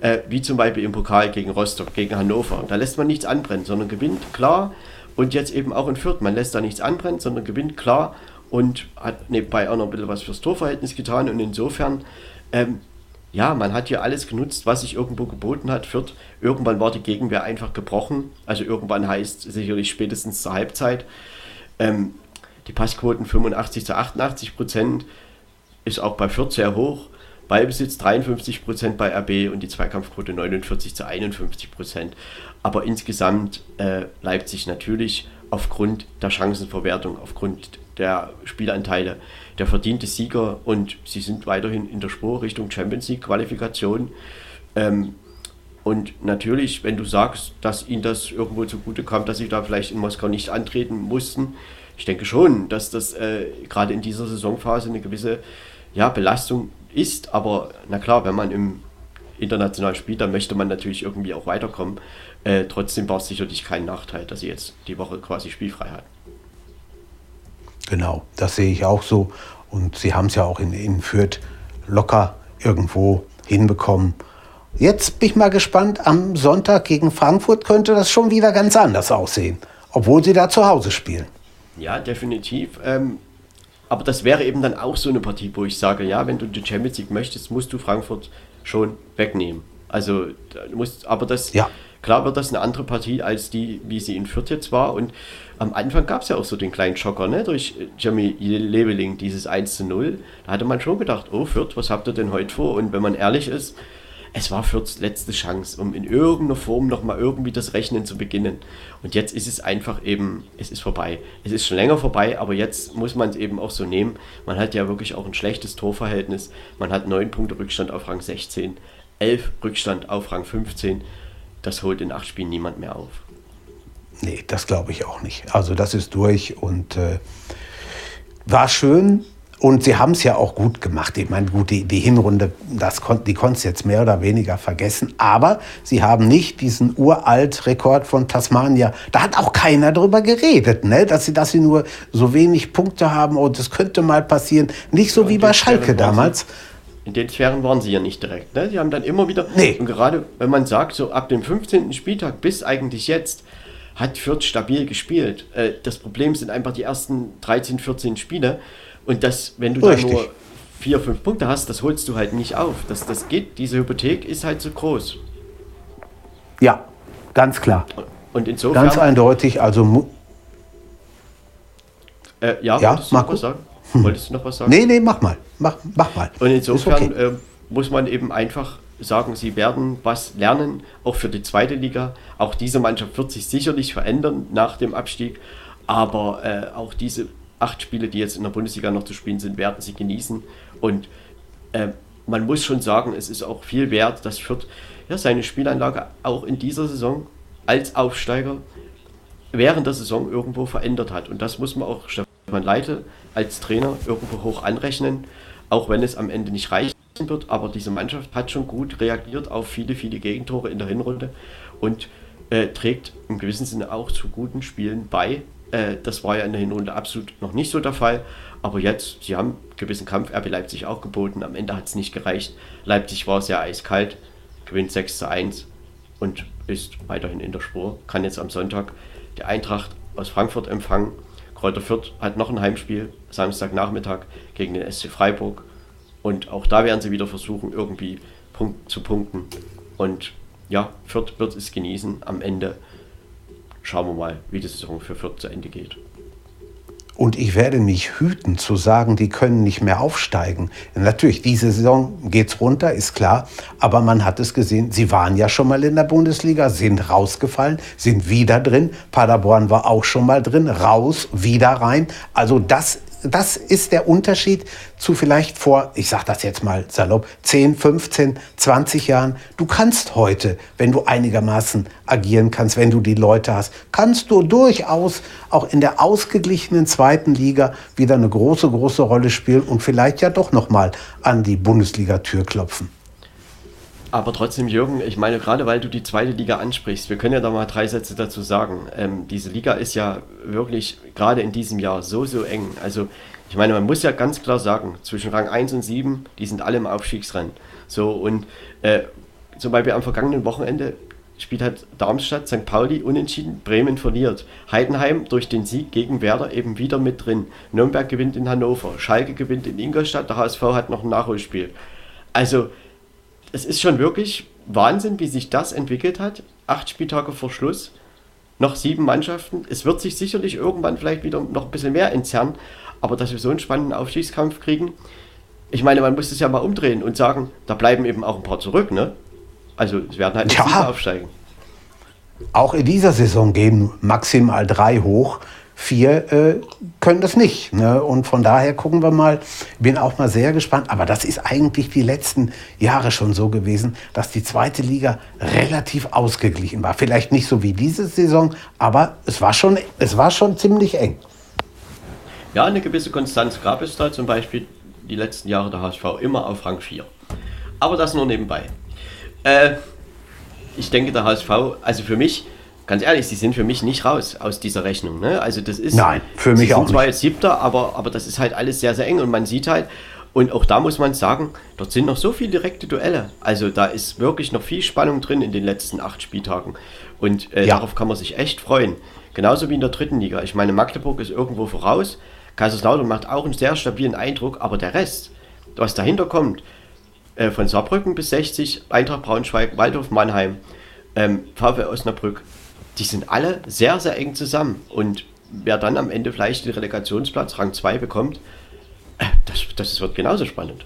äh, wie zum Beispiel im Pokal gegen Rostock, gegen Hannover. Da lässt man nichts anbrennen, sondern gewinnt klar und jetzt eben auch in Fürth. Man lässt da nichts anbrennen, sondern gewinnt klar und hat nebenbei auch noch ein bisschen was fürs Torverhältnis getan und insofern ähm, ja, man hat hier alles genutzt, was sich irgendwo geboten hat. Fürth, irgendwann war die Gegenwehr einfach gebrochen. Also irgendwann heißt sicherlich spätestens zur Halbzeit. Ähm, die Passquoten 85 zu 88 Prozent ist auch bei Fürth sehr hoch. Ballbesitz 53 Prozent bei RB und die Zweikampfquote 49 zu 51 Prozent. Aber insgesamt äh, Leipzig natürlich aufgrund der Chancenverwertung, aufgrund der Spielanteile der verdiente Sieger und sie sind weiterhin in der Spur Richtung Champions League Qualifikation. Ähm, Und natürlich, wenn du sagst, dass ihnen das irgendwo zugute kam, dass sie da vielleicht in Moskau nicht antreten mussten, ich denke schon, dass das äh, gerade in dieser Saisonphase eine gewisse ja, Belastung ist. Aber na klar, wenn man im international spielt, dann möchte man natürlich irgendwie auch weiterkommen. Äh, trotzdem war es sicherlich kein Nachteil, dass sie jetzt die Woche quasi spielfrei hatten. Genau, das sehe ich auch so. Und sie haben es ja auch in, in Fürth locker irgendwo hinbekommen. Jetzt bin ich mal gespannt, am Sonntag gegen Frankfurt könnte das schon wieder ganz anders aussehen, obwohl sie da zu Hause spielen. Ja, definitiv. Ähm, aber das wäre eben dann auch so eine Partie, wo ich sage, ja, wenn du die Champions League möchtest, musst du Frankfurt schon wegnehmen. Also, musst, aber das, ja. Klar wird das eine andere Partie als die, wie sie in Fürth jetzt war. Und am Anfang gab es ja auch so den kleinen Schocker, ne, durch Jeremy Leveling, dieses 1 zu 0. Da hatte man schon gedacht, oh Fürth, was habt ihr denn heute vor? Und wenn man ehrlich ist, es war Fürths letzte Chance, um in irgendeiner Form nochmal irgendwie das Rechnen zu beginnen. Und jetzt ist es einfach eben, es ist vorbei. Es ist schon länger vorbei, aber jetzt muss man es eben auch so nehmen. Man hat ja wirklich auch ein schlechtes Torverhältnis. Man hat 9 Punkte Rückstand auf Rang 16, 11 Rückstand auf Rang 15. Das holt in acht Spielen niemand mehr auf. Nee, das glaube ich auch nicht. Also das ist durch und äh, war schön, und sie haben es ja auch gut gemacht. Ich meine, gut, die, die Hinrunde, das kon die konntest jetzt mehr oder weniger vergessen. Aber sie haben nicht diesen uralt Rekord von Tasmania. Da hat auch keiner drüber geredet, ne? dass, sie, dass sie nur so wenig Punkte haben. Und das könnte mal passieren. Nicht so ja, wie bei Schalke damals. In den Sphären waren sie ja nicht direkt. Ne? Sie haben dann immer wieder, nee. und gerade wenn man sagt, so ab dem 15. Spieltag bis eigentlich jetzt, hat Fürth stabil gespielt. Äh, das Problem sind einfach die ersten 13, 14 Spiele. Und das, wenn du Richtig. da nur vier, fünf Punkte hast, das holst du halt nicht auf. Das, das geht, diese Hypothek ist halt zu groß. Ja, ganz klar. Und insofern. Ganz eindeutig, also. Äh, ja, ja, wolltest du noch was sagen? Wolltest du noch was sagen? Nee, nee, mach mal. Mach, mach mal. Und insofern okay. äh, muss man eben einfach sagen, sie werden was lernen, auch für die zweite Liga. Auch diese Mannschaft wird sich sicherlich verändern nach dem Abstieg. Aber äh, auch diese acht Spiele, die jetzt in der Bundesliga noch zu spielen sind, werden sie genießen. Und äh, man muss schon sagen, es ist auch viel wert, dass Fürth ja, seine Spielanlage auch in dieser Saison als Aufsteiger während der Saison irgendwo verändert hat. Und das muss man auch Stefan Leite als Trainer irgendwo hoch anrechnen, auch wenn es am Ende nicht reichen wird. Aber diese Mannschaft hat schon gut reagiert auf viele, viele Gegentore in der Hinrunde und äh, trägt im gewissen Sinne auch zu guten Spielen bei, äh, das war ja in der Hinrunde absolut noch nicht so der Fall. Aber jetzt, sie haben gewissen Kampf RB Leipzig auch geboten. Am Ende hat es nicht gereicht. Leipzig war sehr eiskalt, gewinnt 6 zu 1 und ist weiterhin in der Spur. Kann jetzt am Sonntag die Eintracht aus Frankfurt empfangen. Kräuter Fürth hat noch ein Heimspiel, Samstagnachmittag gegen den SC Freiburg. Und auch da werden sie wieder versuchen, irgendwie Punkt zu punkten. Und ja, Fürth wird es genießen am Ende schauen wir mal, wie die Saison für Fürth zu Ende geht. Und ich werde mich hüten zu sagen, die können nicht mehr aufsteigen. Natürlich, diese Saison geht es runter, ist klar. Aber man hat es gesehen, sie waren ja schon mal in der Bundesliga, sind rausgefallen, sind wieder drin. Paderborn war auch schon mal drin, raus, wieder rein. Also das das ist der Unterschied zu vielleicht vor, ich sage das jetzt mal salopp, 10, 15, 20 Jahren. Du kannst heute, wenn du einigermaßen agieren kannst, wenn du die Leute hast, kannst du durchaus auch in der ausgeglichenen zweiten Liga wieder eine große, große Rolle spielen und vielleicht ja doch noch mal an die Bundesliga-Tür klopfen. Aber trotzdem, Jürgen, ich meine, gerade weil du die zweite Liga ansprichst, wir können ja da mal drei Sätze dazu sagen. Ähm, diese Liga ist ja wirklich gerade in diesem Jahr so, so eng. Also, ich meine, man muss ja ganz klar sagen, zwischen Rang 1 und 7, die sind alle im Aufstiegsrennen. So, und äh, zum Beispiel am vergangenen Wochenende spielt halt Darmstadt, St. Pauli unentschieden, Bremen verliert. Heidenheim durch den Sieg gegen Werder eben wieder mit drin. Nürnberg gewinnt in Hannover, Schalke gewinnt in Ingolstadt, der HSV hat noch ein Nachholspiel. Also, es ist schon wirklich Wahnsinn, wie sich das entwickelt hat. Acht Spieltage vor Schluss, noch sieben Mannschaften. Es wird sich sicherlich irgendwann vielleicht wieder noch ein bisschen mehr entzerren, aber dass wir so einen spannenden Aufstiegskampf kriegen, ich meine, man muss es ja mal umdrehen und sagen, da bleiben eben auch ein paar zurück, ne? Also es werden halt nicht ja. aufsteigen. Auch in dieser Saison gehen maximal drei hoch. Vier äh, können das nicht. Ne? Und von daher gucken wir mal, bin auch mal sehr gespannt. Aber das ist eigentlich die letzten Jahre schon so gewesen, dass die zweite Liga relativ ausgeglichen war. Vielleicht nicht so wie diese Saison, aber es war schon, es war schon ziemlich eng. Ja, eine gewisse Konstanz gab es da, zum Beispiel die letzten Jahre der HSV immer auf Rang 4. Aber das nur nebenbei. Äh, ich denke, der HSV, also für mich, ganz ehrlich, sie sind für mich nicht raus aus dieser Rechnung. Ne? Also das ist. Nein, für mich sie auch sind zwar jetzt siebter, aber, aber das ist halt alles sehr, sehr eng und man sieht halt, und auch da muss man sagen, dort sind noch so viele direkte Duelle. Also da ist wirklich noch viel Spannung drin in den letzten acht Spieltagen. Und äh, ja. darauf kann man sich echt freuen. Genauso wie in der dritten Liga. Ich meine, Magdeburg ist irgendwo voraus. Kaiserslautern macht auch einen sehr stabilen Eindruck, aber der Rest, was dahinter kommt, äh, von Saarbrücken bis 60, Eintracht Braunschweig, Waldhof Mannheim, ähm, VfL Osnabrück, die sind alle sehr, sehr eng zusammen. Und wer dann am Ende vielleicht den Relegationsplatz Rang 2 bekommt, äh, das, das wird genauso spannend.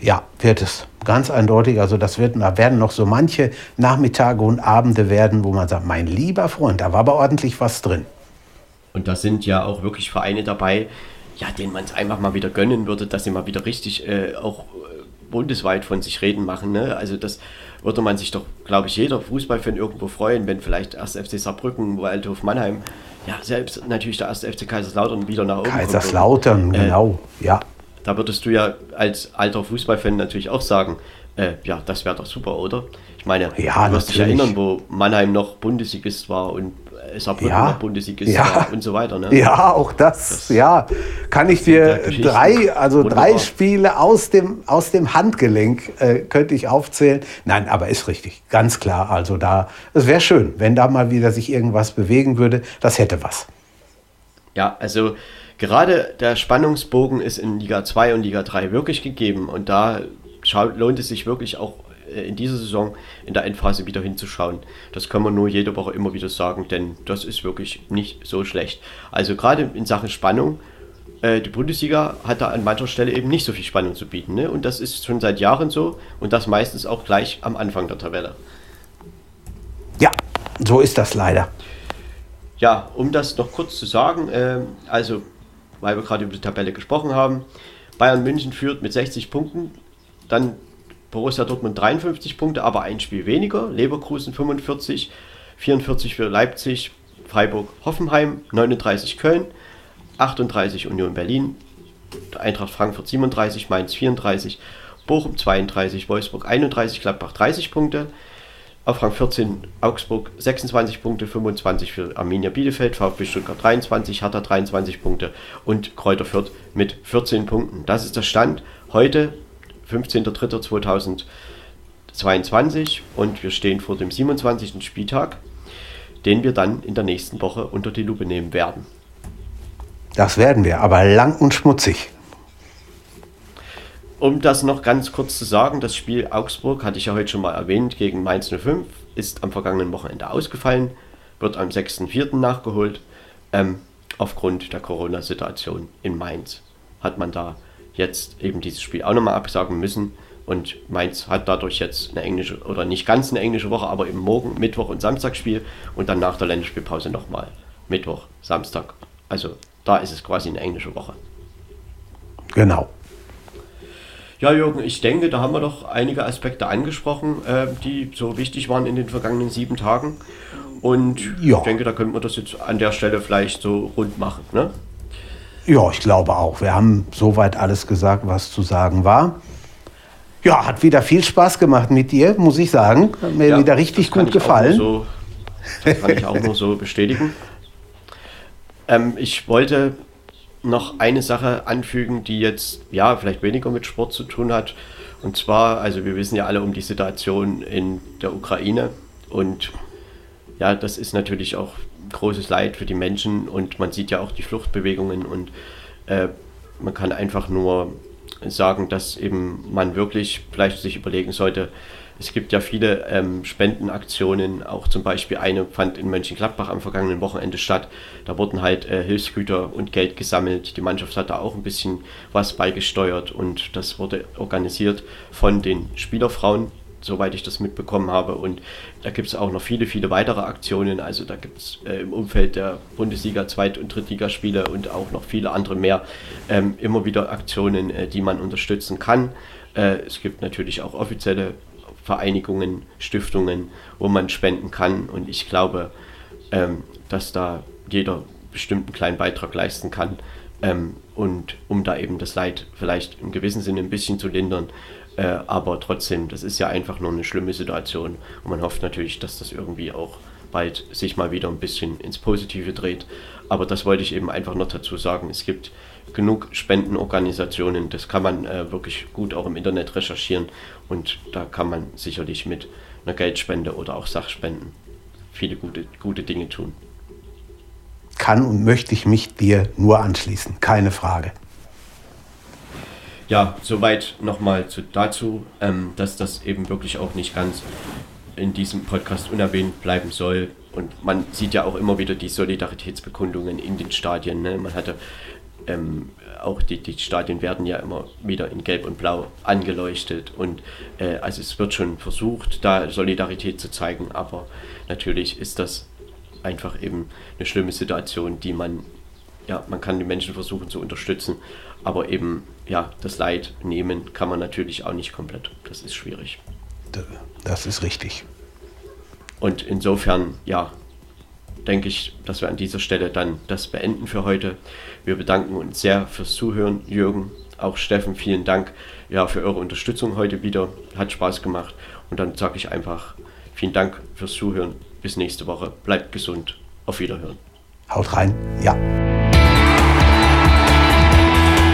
Ja, wird es. Ganz eindeutig. Also das wird, da werden noch so manche Nachmittage und Abende werden, wo man sagt, mein lieber Freund, da war aber ordentlich was drin. Und da sind ja auch wirklich Vereine dabei, ja, denen man es einfach mal wieder gönnen würde, dass sie mal wieder richtig äh, auch äh, bundesweit von sich reden machen. Ne? Also das würde man sich doch, glaube ich, jeder Fußballfan irgendwo freuen, wenn vielleicht erst FC Saarbrücken, Waldhof Mannheim, ja, selbst natürlich der erste FC Kaiserslautern wieder nach oben Kaiserslautern, kommt. genau, äh, ja. Da würdest du ja als alter Fußballfan natürlich auch sagen, äh, ja, das wäre doch super, oder? Ich meine, ja, du wirst dich erinnern, wo Mannheim noch Bundesligist war und Saarbrücken ja. noch Bundesligist ja. und so weiter. Ne? Ja, auch das, das ja. Kann ich dir drei, also Wunderbar. drei Spiele aus dem, aus dem Handgelenk äh, könnte ich aufzählen. Nein, aber ist richtig, ganz klar. Also da, es wäre schön, wenn da mal wieder sich irgendwas bewegen würde. Das hätte was. Ja, also gerade der Spannungsbogen ist in Liga 2 und Liga 3 wirklich gegeben und da lohnt es sich wirklich auch in dieser Saison in der Endphase wieder hinzuschauen. Das kann man nur jede Woche immer wieder sagen, denn das ist wirklich nicht so schlecht. Also gerade in Sachen Spannung, äh, die Bundesliga hat da an mancher Stelle eben nicht so viel Spannung zu bieten. Ne? Und das ist schon seit Jahren so und das meistens auch gleich am Anfang der Tabelle. Ja, so ist das leider. Ja, um das noch kurz zu sagen, äh, also weil wir gerade über die Tabelle gesprochen haben, Bayern München führt mit 60 Punkten, dann Borussia Dortmund 53 Punkte, aber ein Spiel weniger. Leverkusen 45, 44 für Leipzig, Freiburg, Hoffenheim, 39 Köln, 38 Union Berlin, Eintracht Frankfurt 37, Mainz 34, Bochum 32, Wolfsburg 31, Gladbach 30 Punkte. Auf Rang 14 Augsburg 26 Punkte, 25 für Arminia Bielefeld, VfB Stuttgart 23, Hertha 23 Punkte und Kräuter Fürth mit 14 Punkten. Das ist der Stand heute 15.03.2022 und wir stehen vor dem 27. Spieltag, den wir dann in der nächsten Woche unter die Lupe nehmen werden. Das werden wir, aber lang und schmutzig. Um das noch ganz kurz zu sagen, das Spiel Augsburg, hatte ich ja heute schon mal erwähnt, gegen Mainz 05, ist am vergangenen Wochenende ausgefallen, wird am 6.4. nachgeholt. Ähm, aufgrund der Corona-Situation in Mainz hat man da jetzt eben dieses Spiel auch nochmal absagen müssen. Und Mainz hat dadurch jetzt eine englische, oder nicht ganz eine englische Woche, aber eben morgen, Mittwoch und Samstag Spiel und dann nach der Länderspielpause nochmal Mittwoch, Samstag. Also da ist es quasi eine englische Woche. Genau. Ja, Jürgen, ich denke, da haben wir doch einige Aspekte angesprochen, äh, die so wichtig waren in den vergangenen sieben Tagen. Und ja. ich denke, da könnte man das jetzt an der Stelle vielleicht so rund machen. Ne? Ja, ich glaube auch. Wir haben soweit alles gesagt, was zu sagen war. Ja, hat wieder viel Spaß gemacht mit dir, muss ich sagen. Hat mir ja, wieder richtig gut gefallen. So, das kann ich auch nur so bestätigen. Ähm, ich wollte noch eine Sache anfügen, die jetzt ja vielleicht weniger mit Sport zu tun hat. Und zwar, also wir wissen ja alle um die Situation in der Ukraine und ja, das ist natürlich auch großes Leid für die Menschen und man sieht ja auch die Fluchtbewegungen und äh, man kann einfach nur sagen, dass eben man wirklich vielleicht sich überlegen sollte, es gibt ja viele ähm, Spendenaktionen, auch zum Beispiel eine fand in Mönchengladbach am vergangenen Wochenende statt. Da wurden halt äh, Hilfsgüter und Geld gesammelt. Die Mannschaft hat da auch ein bisschen was beigesteuert und das wurde organisiert von den Spielerfrauen soweit ich das mitbekommen habe. Und da gibt es auch noch viele, viele weitere Aktionen. Also da gibt es äh, im Umfeld der Bundesliga, Zweit- und Drittligaspiele und auch noch viele andere mehr ähm, immer wieder Aktionen, äh, die man unterstützen kann. Äh, es gibt natürlich auch offizielle Vereinigungen, Stiftungen, wo man spenden kann. Und ich glaube, ähm, dass da jeder bestimmt einen kleinen Beitrag leisten kann. Ähm, und um da eben das Leid vielleicht im gewissen Sinne ein bisschen zu lindern. Äh, aber trotzdem, das ist ja einfach nur eine schlimme Situation. Und man hofft natürlich, dass das irgendwie auch bald sich mal wieder ein bisschen ins Positive dreht. Aber das wollte ich eben einfach noch dazu sagen. Es gibt genug Spendenorganisationen, das kann man äh, wirklich gut auch im Internet recherchieren und da kann man sicherlich mit einer Geldspende oder auch Sachspenden viele gute, gute Dinge tun. Kann und möchte ich mich dir nur anschließen, keine Frage. Ja, soweit nochmal zu, dazu, ähm, dass das eben wirklich auch nicht ganz in diesem Podcast unerwähnt bleiben soll. Und man sieht ja auch immer wieder die Solidaritätsbekundungen in den Stadien. Ne? Man hatte ähm, auch die, die Stadien werden ja immer wieder in Gelb und Blau angeleuchtet und äh, also es wird schon versucht, da Solidarität zu zeigen, aber natürlich ist das einfach eben eine schlimme Situation, die man, ja, man kann die Menschen versuchen zu unterstützen, aber eben, ja, das Leid nehmen kann man natürlich auch nicht komplett. Das ist schwierig. Das ist richtig. Und insofern, ja, denke ich, dass wir an dieser Stelle dann das beenden für heute. Wir bedanken uns sehr fürs Zuhören, Jürgen, auch Steffen, vielen Dank ja, für eure Unterstützung heute wieder. Hat Spaß gemacht. Und dann sage ich einfach vielen Dank fürs Zuhören. Bis nächste Woche. Bleibt gesund. Auf Wiederhören. Haut rein. Ja.